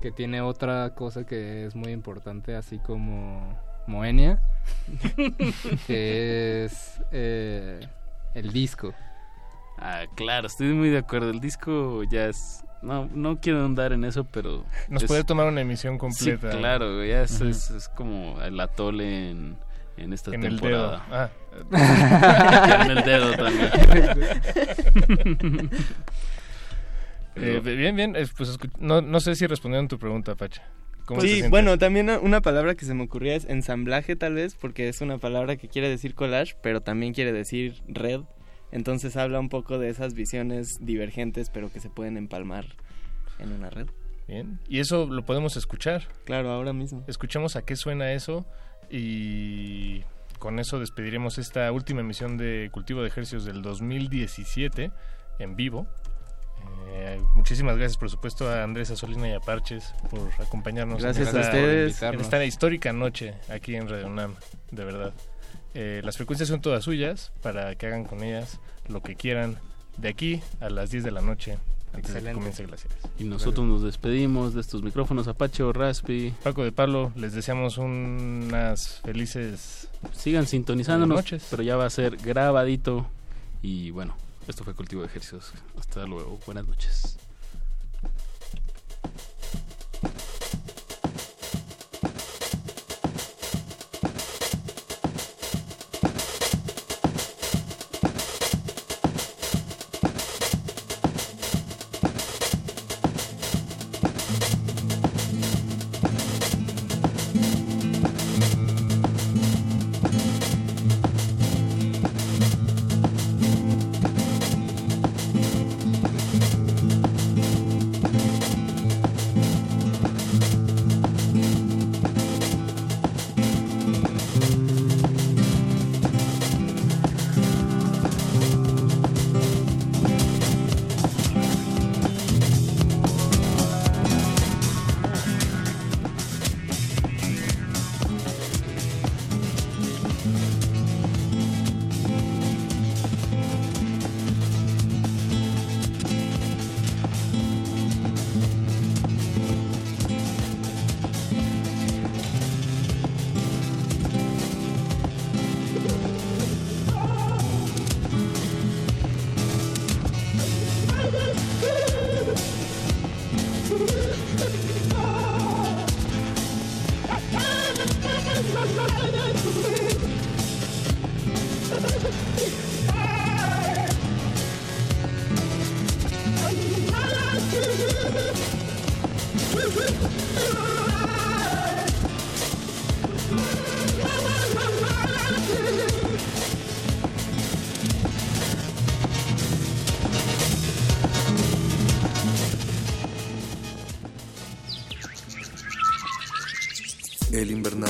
que tiene otra cosa que es muy importante, así como Moenia, (laughs) que es eh, el disco. Ah, claro, estoy muy de acuerdo. El disco ya es no, no quiero andar en eso, pero... Nos puede tomar una emisión completa. Sí, claro, ya es, es, como el atole en, en esta temporada. El dedo. Ah. (laughs) en el dedo también. (laughs) eh, bien, bien, pues no, no sé si respondieron tu pregunta, Pacha. sí, bueno, también una palabra que se me ocurría es ensamblaje tal vez, porque es una palabra que quiere decir collage, pero también quiere decir red. Entonces habla un poco de esas visiones divergentes, pero que se pueden empalmar en una red. Bien, y eso lo podemos escuchar. Claro, ahora mismo. Escuchemos a qué suena eso y con eso despediremos esta última emisión de Cultivo de Ejercicios del 2017 en vivo. Eh, muchísimas gracias, por supuesto, a Andrés Asolina y a Parches por acompañarnos gracias a ustedes. en esta histórica noche aquí en Radio UNAM, de verdad. Eh, las frecuencias son todas suyas para que hagan con ellas lo que quieran de aquí a las 10 de la noche antes de que comience Glaciares. Y nosotros nos despedimos de estos micrófonos Apache o Raspi. Paco de Pablo, les deseamos unas felices... Sigan sintonizándonos, pero ya va a ser grabadito. Y bueno, esto fue Cultivo de Ejercicios. Hasta luego, buenas noches.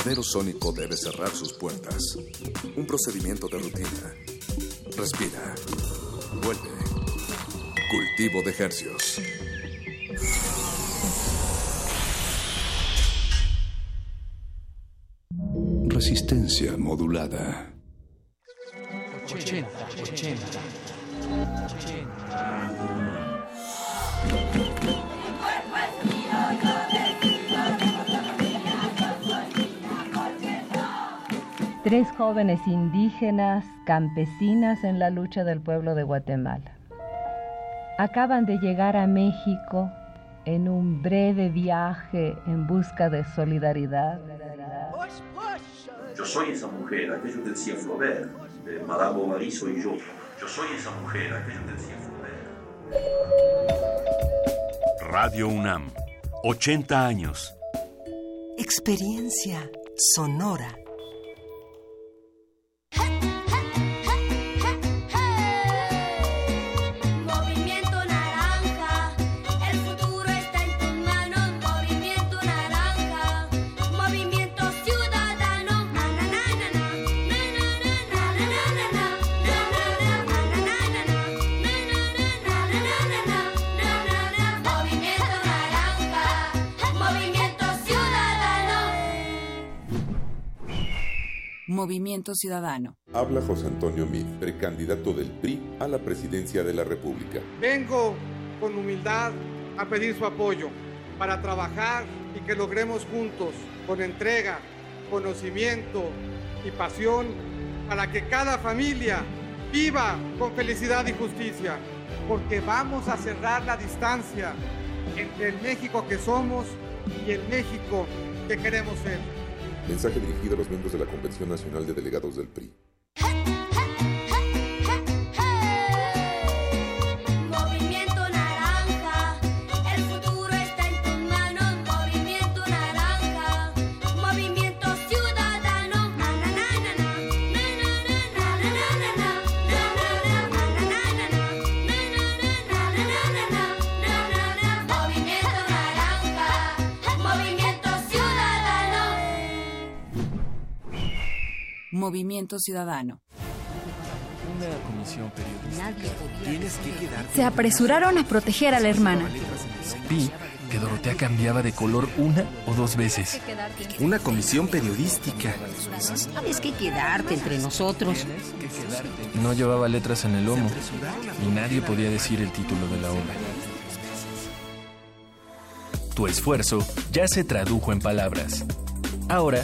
Invernadero sónico debe cerrar sus puertas. Un procedimiento de rutina. Respira. Vuelve. Cultivo de ejercios. Resistencia modulada. Tres jóvenes indígenas campesinas en la lucha del pueblo de Guatemala. Acaban de llegar a México en un breve viaje en busca de solidaridad. Yo soy esa mujer, aquello que decía Flaubert, de Madame Bovary soy yo. Yo soy esa mujer, aquello que decía Flaubert. Radio UNAM, 80 años. Experiencia sonora. Movimiento Ciudadano. Habla José Antonio Meade, precandidato del PRI a la presidencia de la República. Vengo con humildad a pedir su apoyo para trabajar y que logremos juntos, con entrega, conocimiento y pasión, para que cada familia viva con felicidad y justicia, porque vamos a cerrar la distancia entre el México que somos y el México que queremos ser. Mensaje dirigido a los miembros de la Convención Nacional de Delegados del PRI. Movimiento Ciudadano. Una comisión periodística. Tienes que quedarte. Se apresuraron a proteger a la hermana. Vi que Dorotea cambiaba de color una o dos veces. Una comisión periodística. Sabes que quedarte entre nosotros. No llevaba letras en el lomo y nadie podía decir el título de la obra. Tu esfuerzo ya se tradujo en palabras. Ahora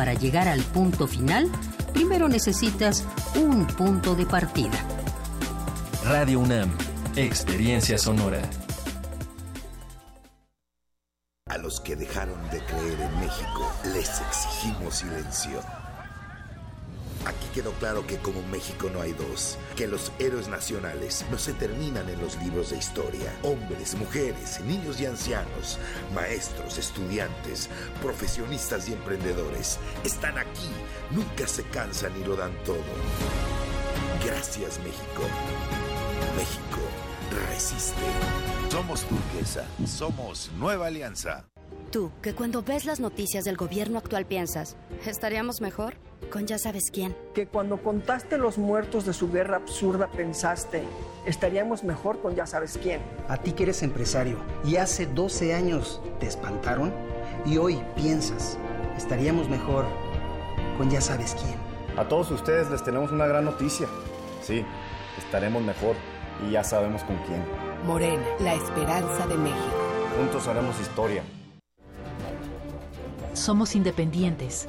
Para llegar al punto final, primero necesitas un punto de partida. Radio UNAM, Experiencia Sonora. A los que dejaron de creer en México, les exigimos silencio. Aquí quedó claro que como México no hay dos, que los héroes nacionales no se terminan en los libros de historia. Hombres, mujeres, niños y ancianos, maestros, estudiantes, profesionistas y emprendedores están aquí, nunca se cansan y lo dan todo. Gracias México. México resiste. Somos turquesa, somos Nueva Alianza. Tú, que cuando ves las noticias del gobierno actual piensas, ¿estaríamos mejor? Con ya sabes quién. Que cuando contaste los muertos de su guerra absurda pensaste, estaríamos mejor con ya sabes quién. A ti que eres empresario y hace 12 años te espantaron y hoy piensas, estaríamos mejor con ya sabes quién. A todos ustedes les tenemos una gran noticia. Sí, estaremos mejor y ya sabemos con quién. Morena, la esperanza de México. Juntos haremos historia. Somos independientes,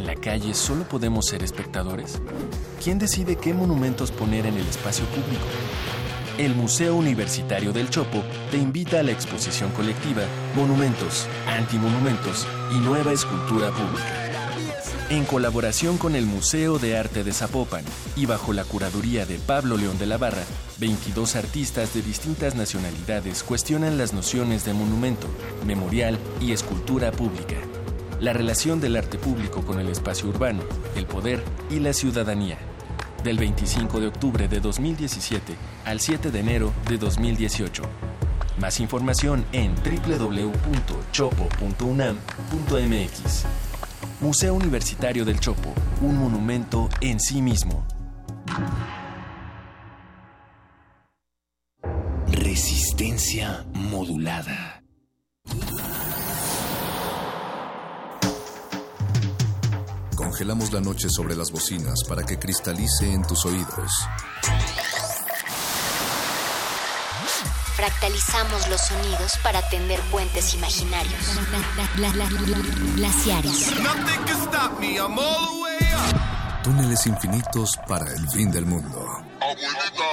¿En la calle solo podemos ser espectadores? ¿Quién decide qué monumentos poner en el espacio público? El Museo Universitario del Chopo te invita a la exposición colectiva Monumentos, Antimonumentos y Nueva Escultura Pública. En colaboración con el Museo de Arte de Zapopan y bajo la curaduría de Pablo León de la Barra, 22 artistas de distintas nacionalidades cuestionan las nociones de monumento, memorial y escultura pública la relación del arte público con el espacio urbano, el poder y la ciudadanía. Del 25 de octubre de 2017 al 7 de enero de 2018. Más información en www.chopo.unam.mx. Museo Universitario del Chopo, un monumento en sí mismo. Resistencia modulada. Congelamos la noche sobre las bocinas para que cristalice en tus oídos. Fractalizamos los sonidos para tender puentes imaginarios. Glaciares. Túneles infinitos para el fin del mundo. Abuelita,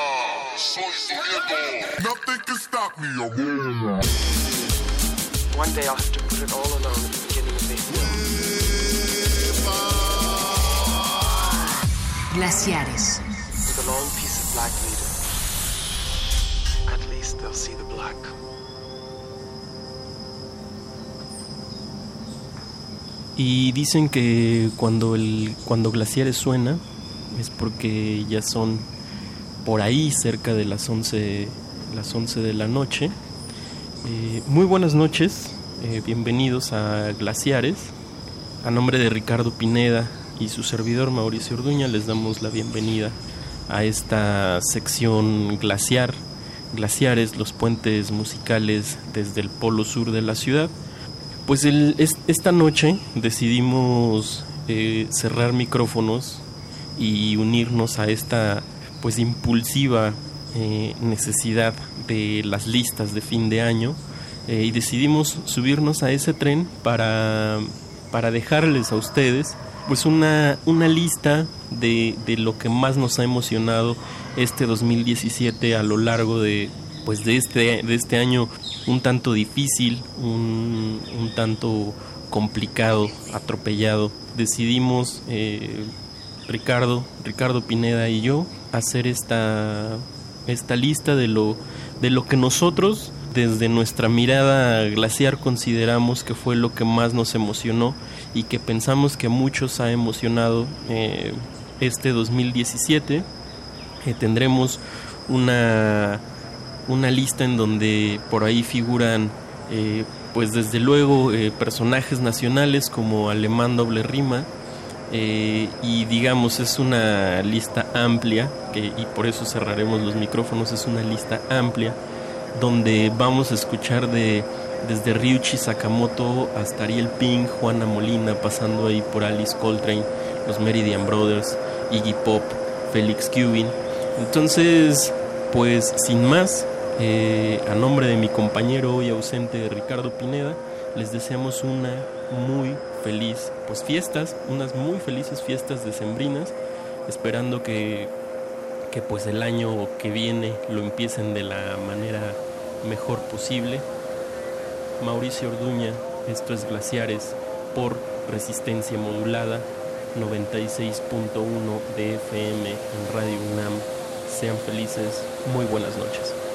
soy su nieto. Nothing can stop me, abuela. One day I'll have to put it all alone at the beginning of this black. Y dicen que cuando el cuando glaciares suena es porque ya son por ahí cerca de las 11 las 11 de la noche. Eh, muy buenas noches, eh, bienvenidos a Glaciares. A nombre de Ricardo Pineda y su servidor Mauricio Orduña les damos la bienvenida a esta sección glaciar, glaciares, los puentes musicales desde el polo sur de la ciudad. Pues esta noche decidimos eh, cerrar micrófonos y unirnos a esta pues impulsiva eh, necesidad de las listas de fin de año eh, y decidimos subirnos a ese tren para, para dejarles a ustedes pues una, una lista de, de lo que más nos ha emocionado este 2017 a lo largo de pues de este, de este año un tanto difícil, un, un tanto complicado, atropellado. Decidimos eh, Ricardo, Ricardo Pineda y yo hacer esta, esta lista de lo, de lo que nosotros desde nuestra mirada glaciar consideramos que fue lo que más nos emocionó y que pensamos que muchos ha emocionado eh, este 2017. Eh, tendremos una, una lista en donde por ahí figuran eh, pues desde luego eh, personajes nacionales como Alemán Doble Rima, y digamos es una lista amplia y por eso cerraremos los micrófonos es una lista amplia donde vamos a escuchar de desde Ryuichi Sakamoto hasta Ariel Pink, Juana Molina, pasando ahí por Alice Coltrane, los Meridian Brothers, Iggy Pop, Felix Cubin. Entonces, pues sin más, eh, a nombre de mi compañero hoy ausente Ricardo Pineda, les deseamos una muy feliz, pues fiestas, unas muy felices fiestas decembrinas, esperando que, que pues el año que viene lo empiecen de la manera mejor posible. Mauricio Orduña, esto es Glaciares por Resistencia Modulada 96.1 de FM en Radio UNAM. Sean felices, muy buenas noches.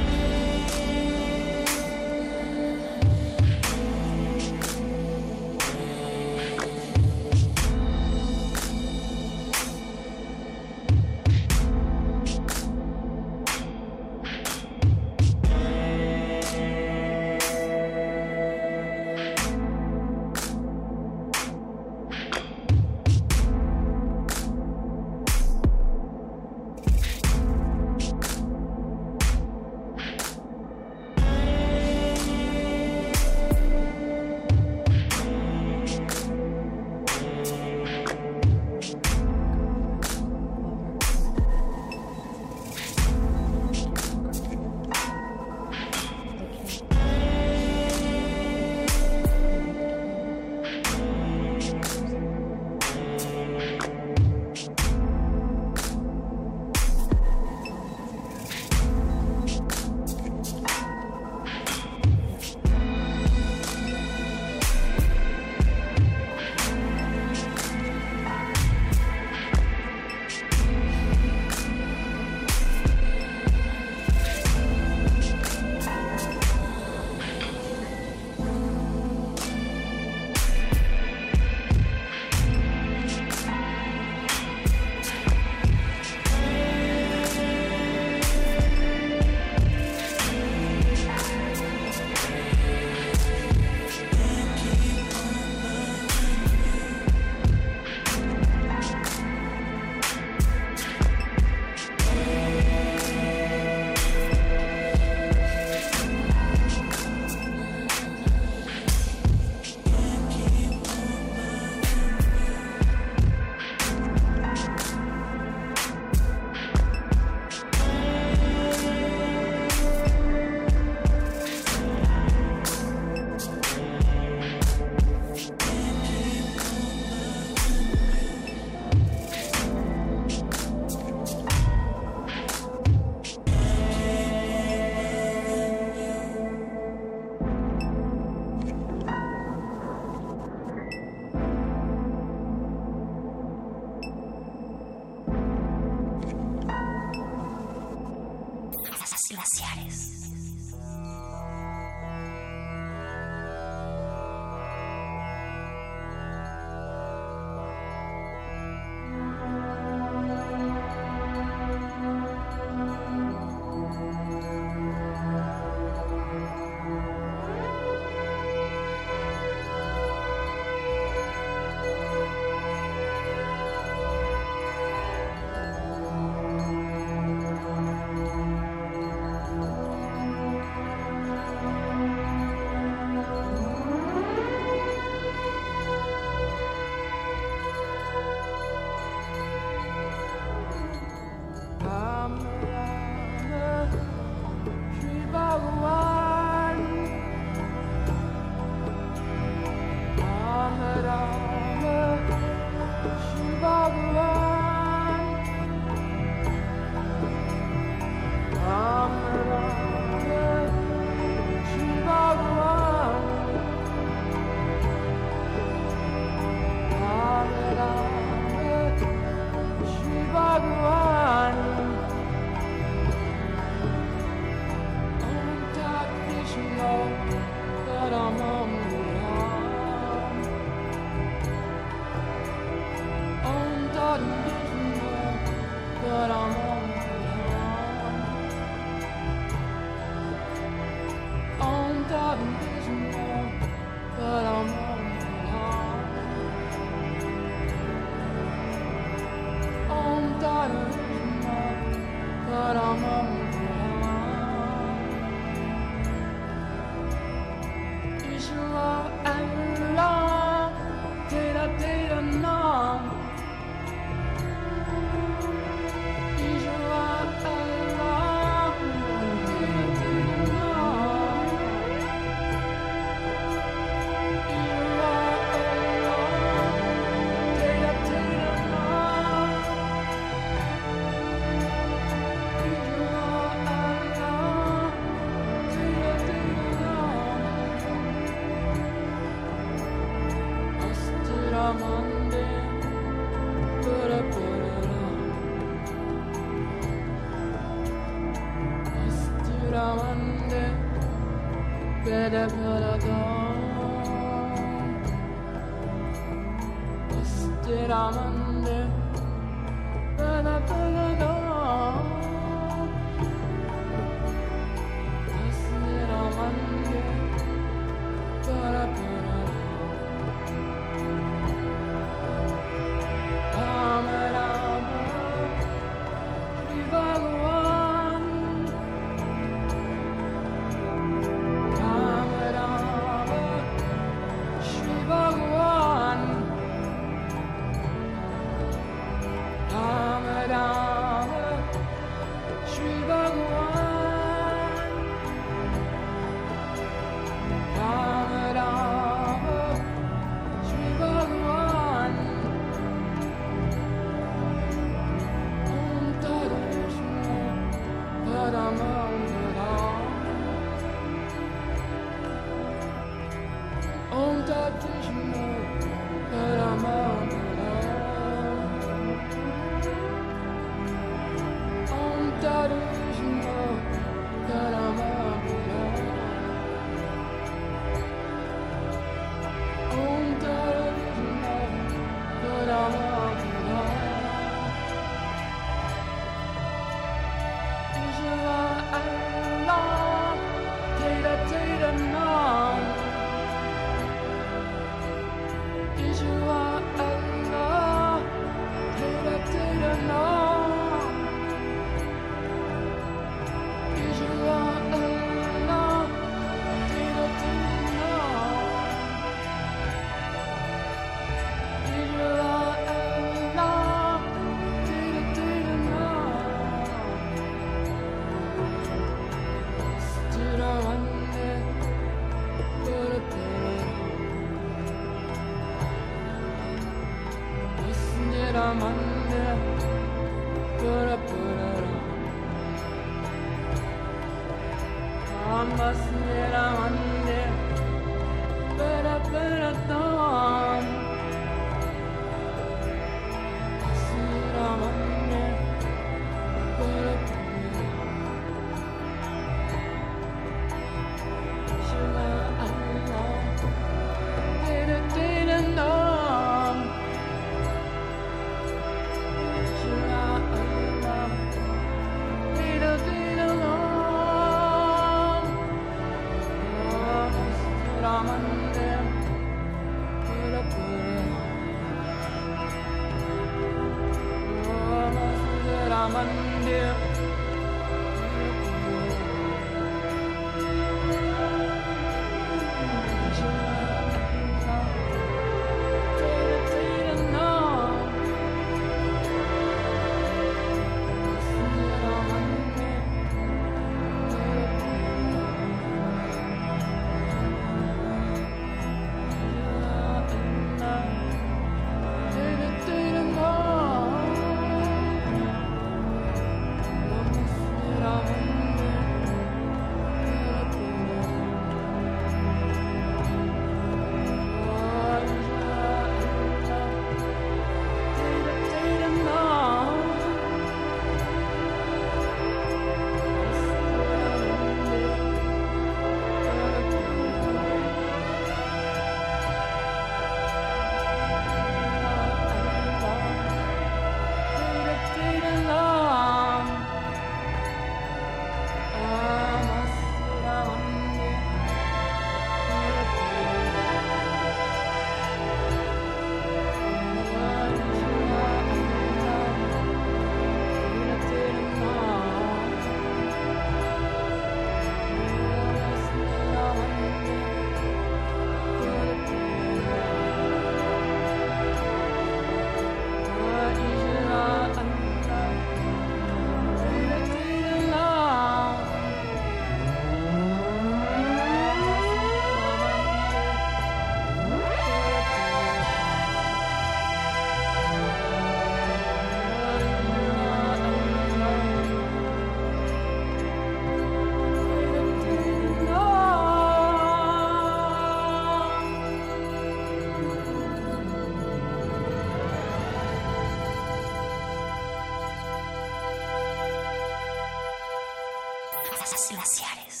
Glaciares.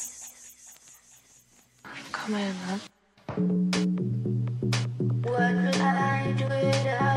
Come on, man. What I do?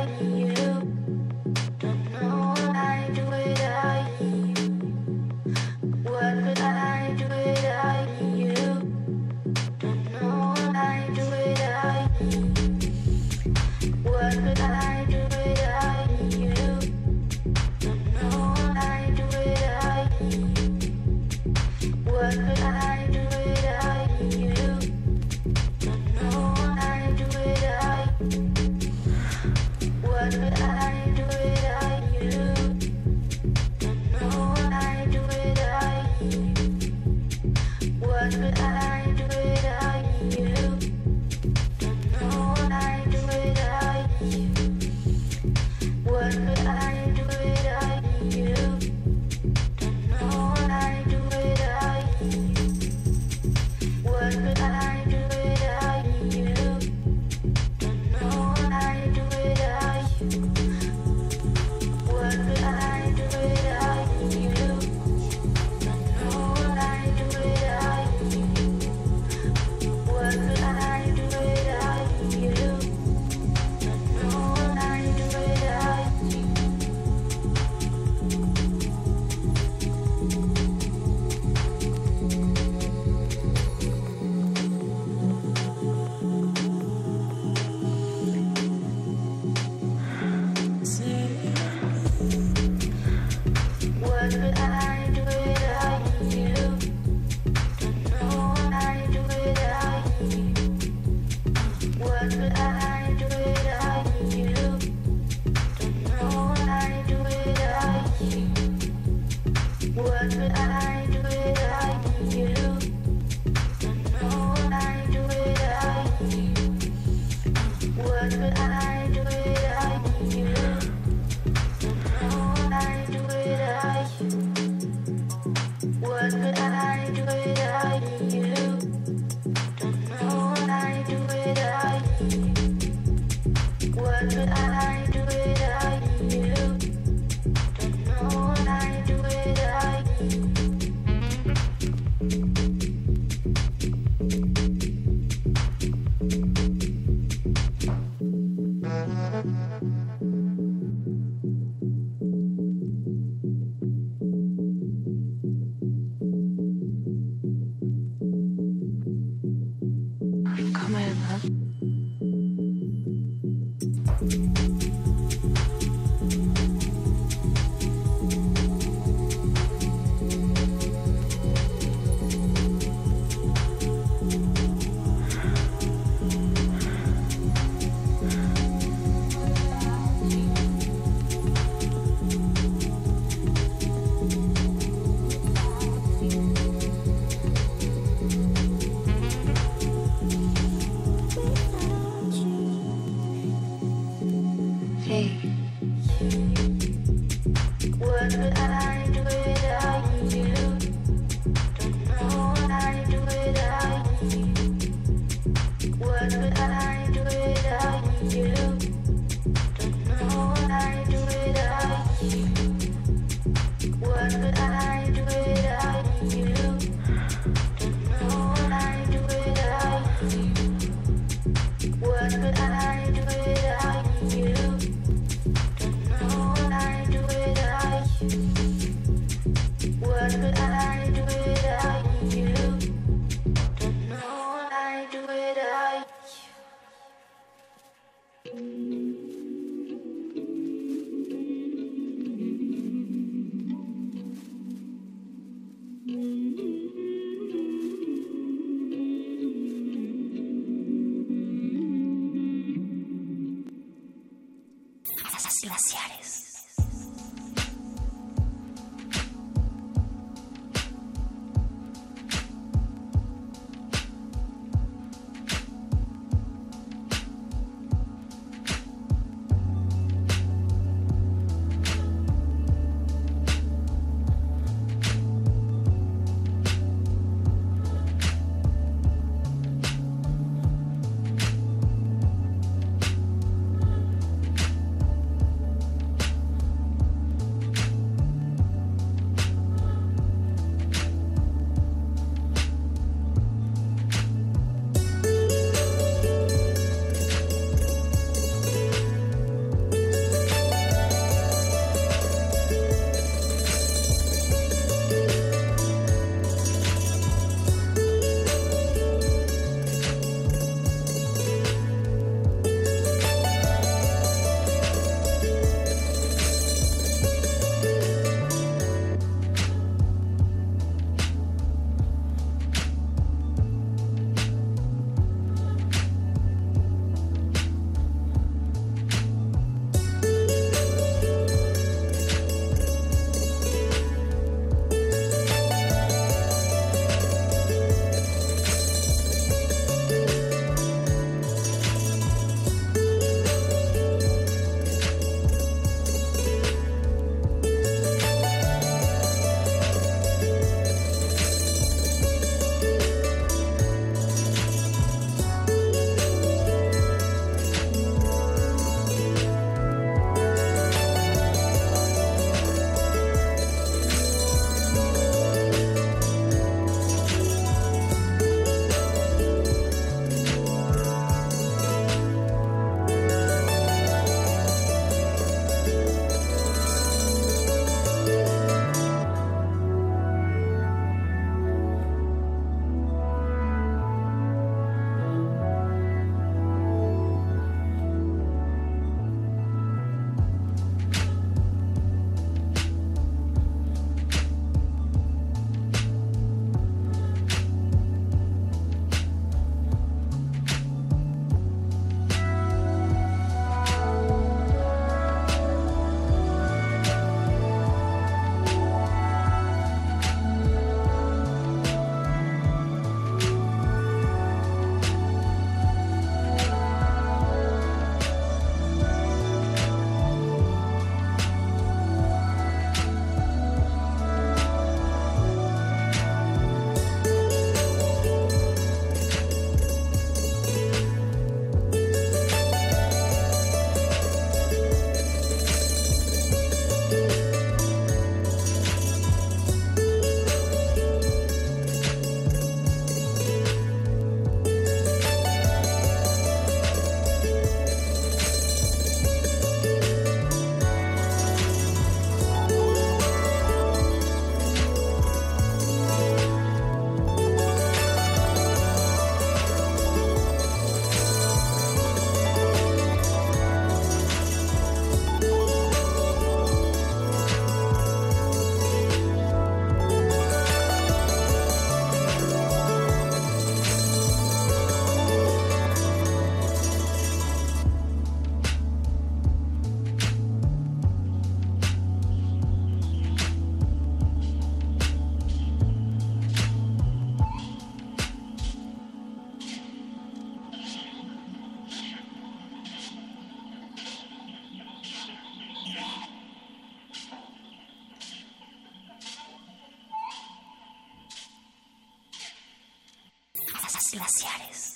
Glaciares.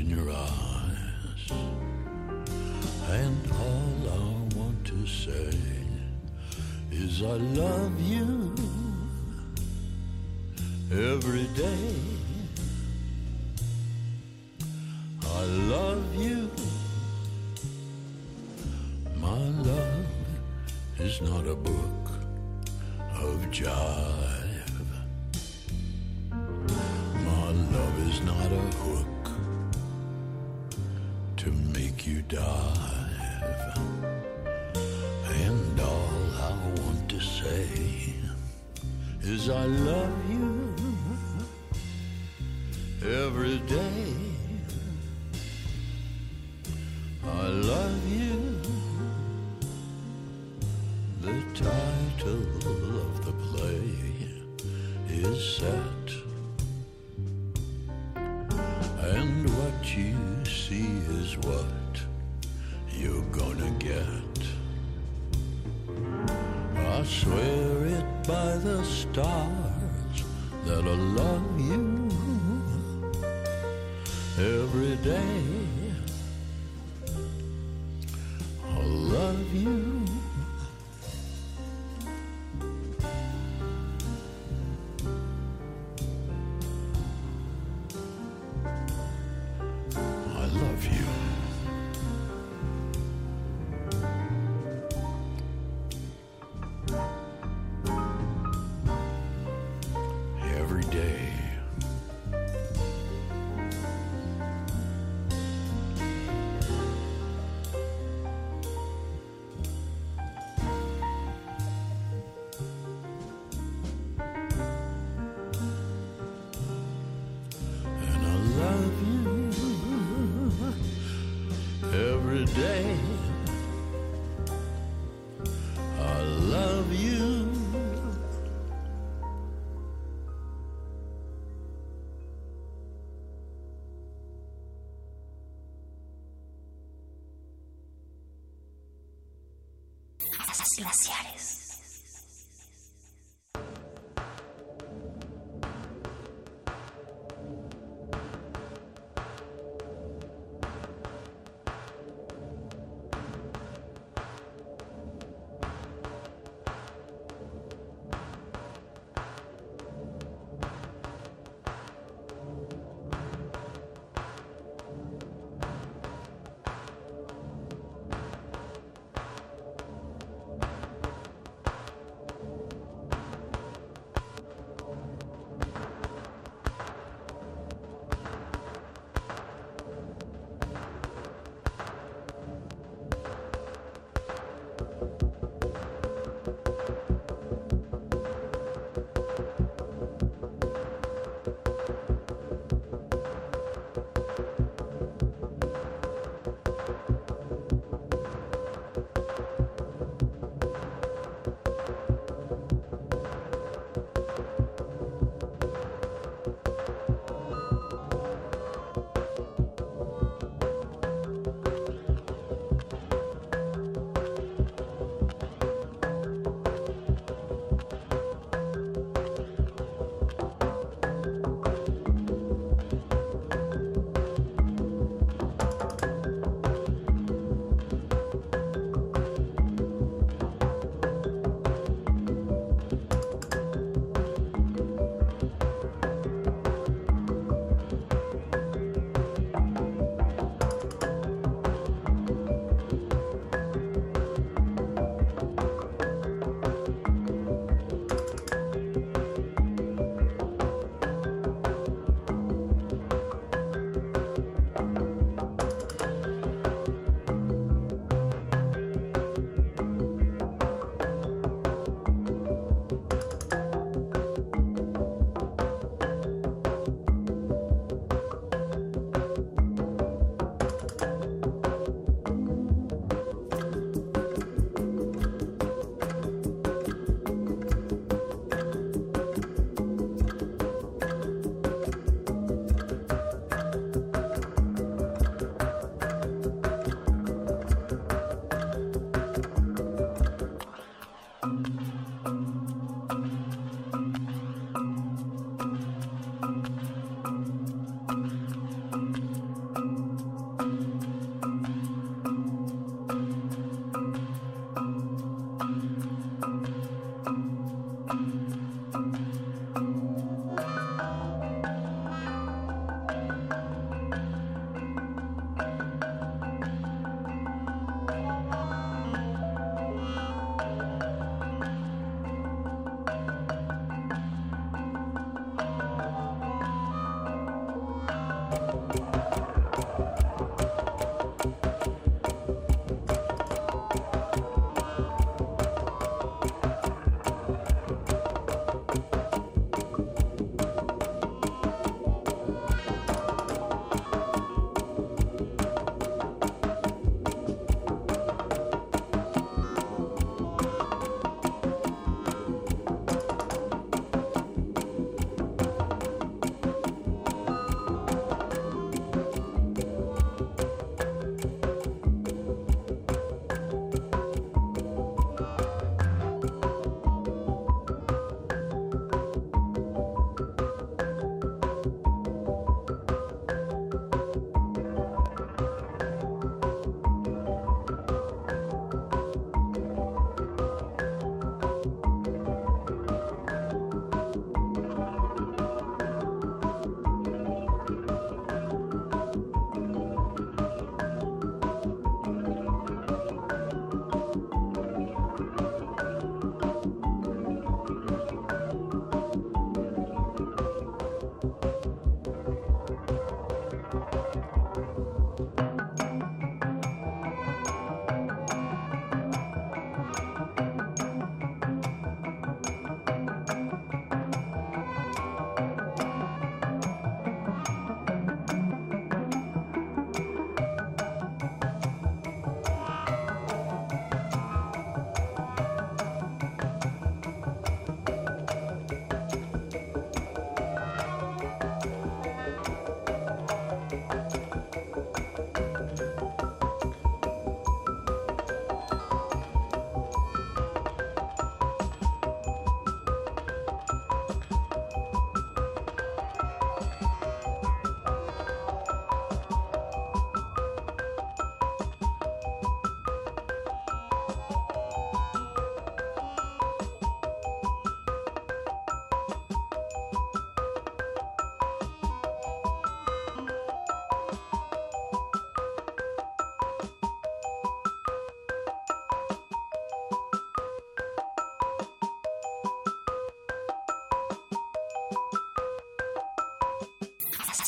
in your eyes. And all I want to say is I love you every day. glaciares.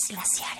Glaciares.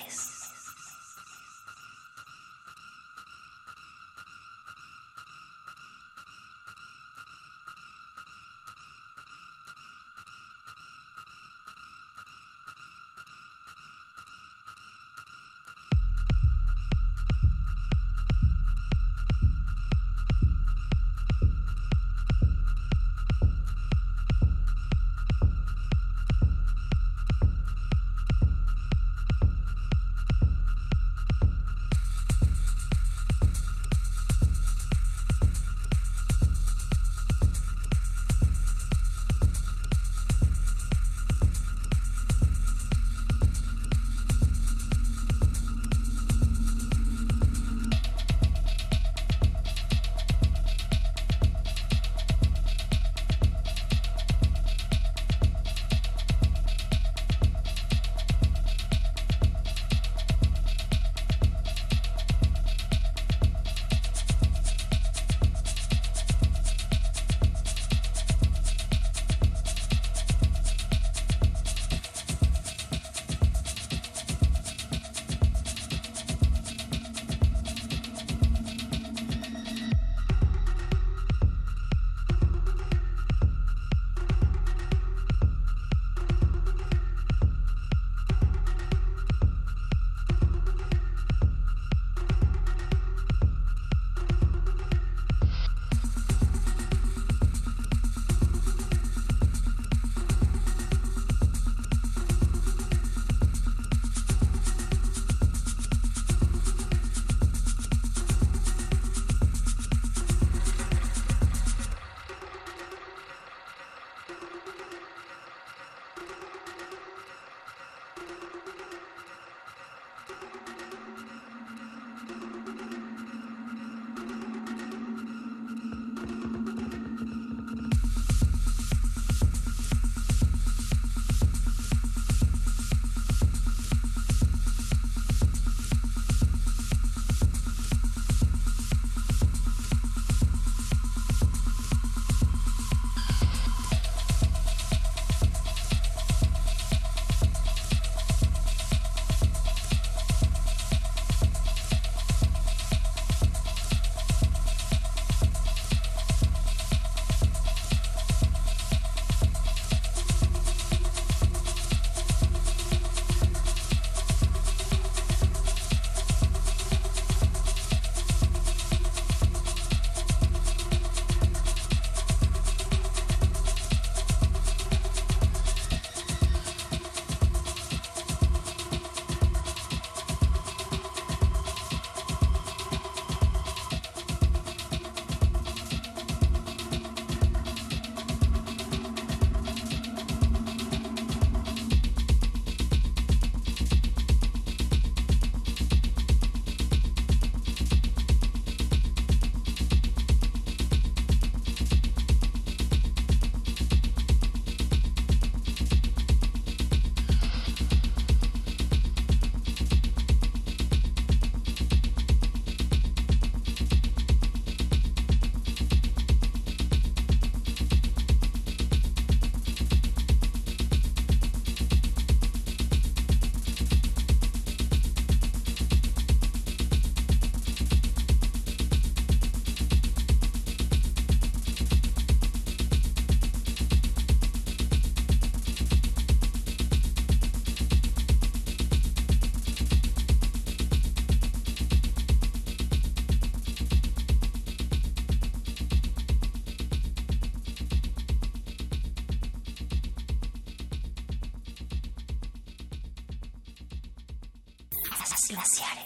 Glaciares.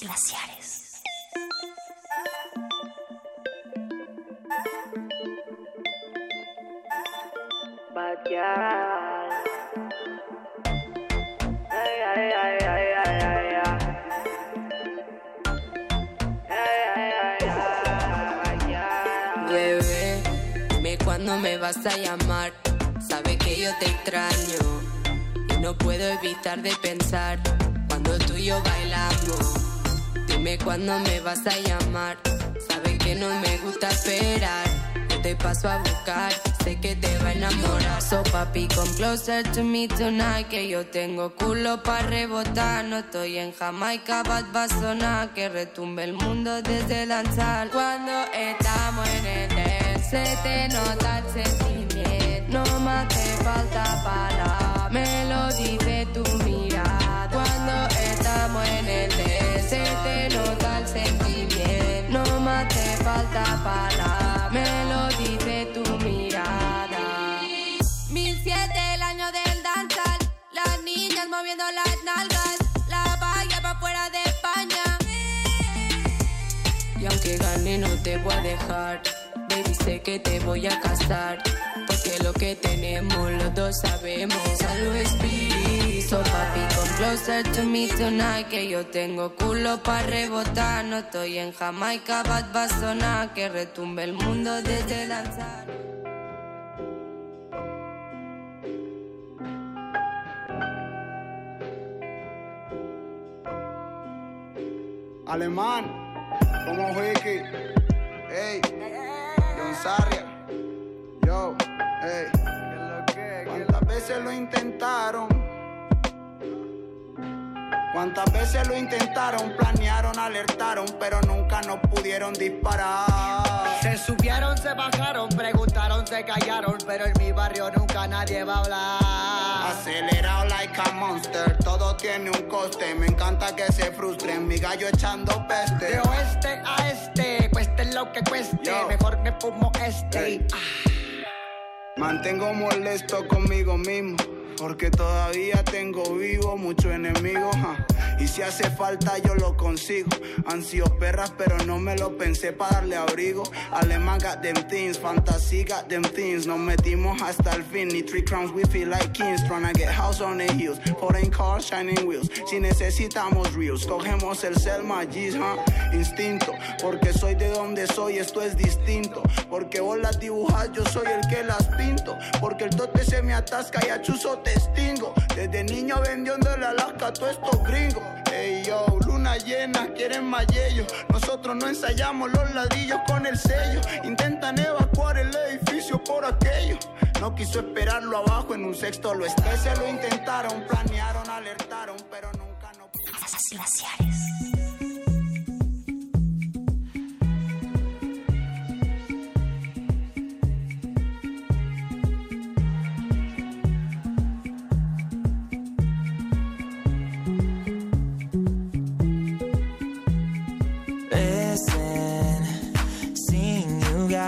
Glaciares. Bebé, dime cuándo me vas a llamar. Sabe que yo te extraño y no puedo evitar de pensar cuando tú y yo bailamos. Dime cuándo me vas a llamar. Sabe que no me gusta esperar. Yo te paso a buscar, sé que te va a enamorar. So papi, come closer to me tonight. Que yo tengo culo para rebotar. No estoy en Jamaica, bad va a sonar. Que retumbe el mundo desde lanzar. Cuando estamos en el dance, se te nota el sentimiento. No me hace falta para me lo dice tu mirada. Cuando estamos en el se te nota el sentimiento. No me hace falta para me lo dice tu mirada. 1007 el año del danzar, las niñas moviendo las nalgas, la valla pa' fuera de España. Y aunque gane no te voy a dejar, baby sé que te voy a casar. Porque lo que tenemos los dos sabemos. Salud come closer to me tonight. Que yo tengo culo para rebotar. No estoy en Jamaica, bad va sonar. Que retumbe el mundo desde lanzar. Alemán, como Wiki, ey, John Sarria, yo, ey, ¿cuántas veces lo intentaron? ¿Cuántas veces lo intentaron? Planearon, alertaron, pero nunca nos pudieron disparar. Se subieron, se bajaron, preguntaron, se callaron, pero en mi barrio nunca nadie va a hablar. Acelerado like a monster, todo tiene un coste. Me encanta que se frustren, mi gallo echando peste. De oeste a este, cueste lo que cueste, mejor me fumo este. Mantengo molesto conmigo mismo. Porque todavía tengo vivo mucho enemigo. ja. Y si hace falta yo lo consigo. Han sido perras, pero no me lo pensé para darle abrigo. Alemán got them things, fantasy got them things. Nos metimos hasta el fin. Ni three crowns, we feel like kings. Tryna get house on the hills. Foreign cars, shining wheels. Si necesitamos reels, cogemos el Selma G's, huh? Instinto. Porque soy de donde soy, esto es distinto. Porque vos las dibujas, yo soy el que las pinto. Porque el dote se me atasca y a Desde niño vendiendo el Alaska a todos estos gringos. Ey yo, luna llena, quieren más yello. Nosotros no ensayamos los ladrillos con el sello. Intentan evacuar el edificio por aquello. No quiso esperarlo abajo en un sexto lo esté. Se lo intentaron, planearon, alertaron, pero nunca no. Glaciares.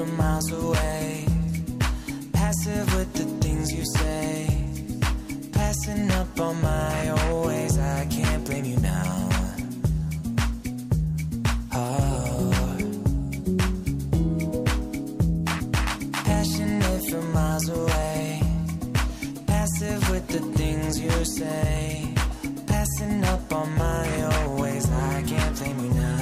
From oh. miles away. Passive with the things you say. Passing up on my old ways, I can't blame you now. Oh. Passionate from miles away. Passive with the things you say. Passing up on my old ways, I can't blame you now.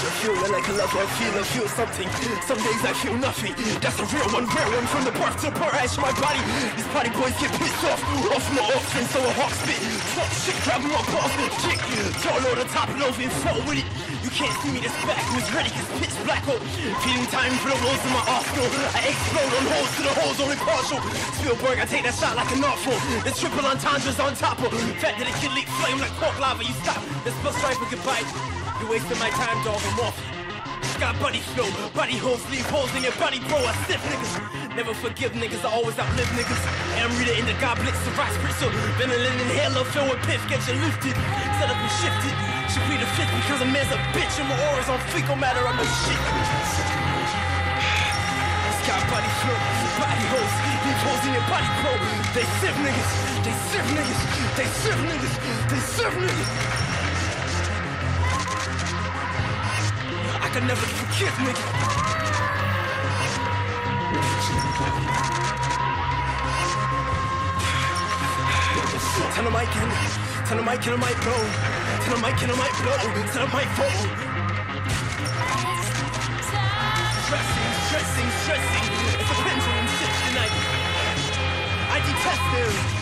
The future Feel like a love, I feel, I feel something. Some days I feel nothing. That's a real one, rare one From the birth to of my body These party boys get pissed off. Off my offspring, so a hawk spit. Fuck shit, grab my balls, chick Tall on the top and over and flow with it You can't see me, this back was ready Cause pitch black hole. Feeling time for the rolls in my arsenal. I explode on holes to the holes only partial. Spielberg, I take that shot like an awful The triple entendres on top of. Fact that it can leak flame like pork lava. You stop, this bus for goodbye You wasted my time, dog, I'm off Got buddy flow, buddy holes, leave in your body, bro. I stiff niggas. Never forgive niggas, I always outlive niggas. Am reader in the goblets, the rice bristle. Venom in halo filled with piff, get you lifted. Set up and shifted. Should be the fifth because a man's a bitch and my aura's on fecal matter, I'm a shit. Got body flow, body leave holes in your body, bro. They sieve niggas, they sieve niggas, they sieve niggas, they sieve niggas. Can never forgive niggas. Tell him I can, tell him I can, I might blow. Tell him I can, I might blow. Tell him I fall. Stressing, stressing, stressing. It's a pendulum shift tonight. I detest him.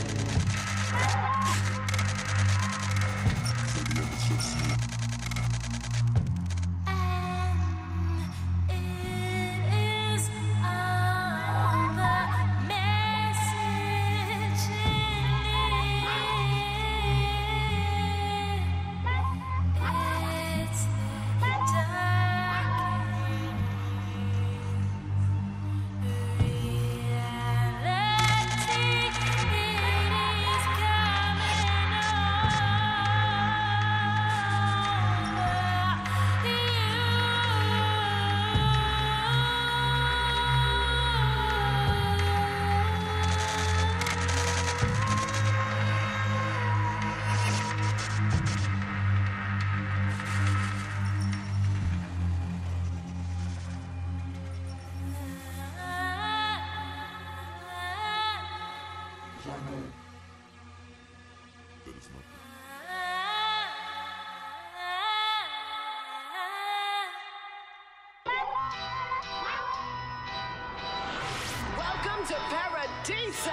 Paradiso.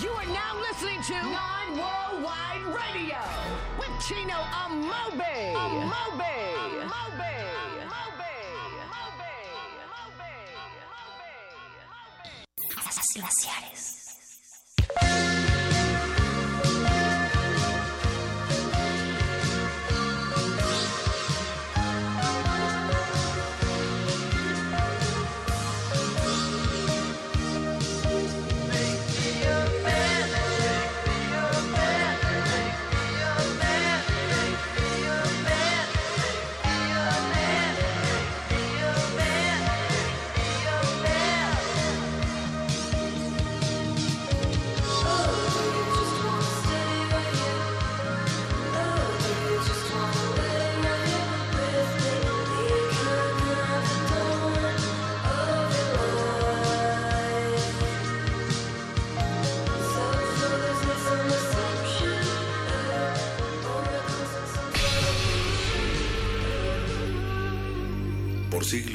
You are now listening to Non Worldwide Radio with Chino Amobe. Amobe. Amobe. Glaciares.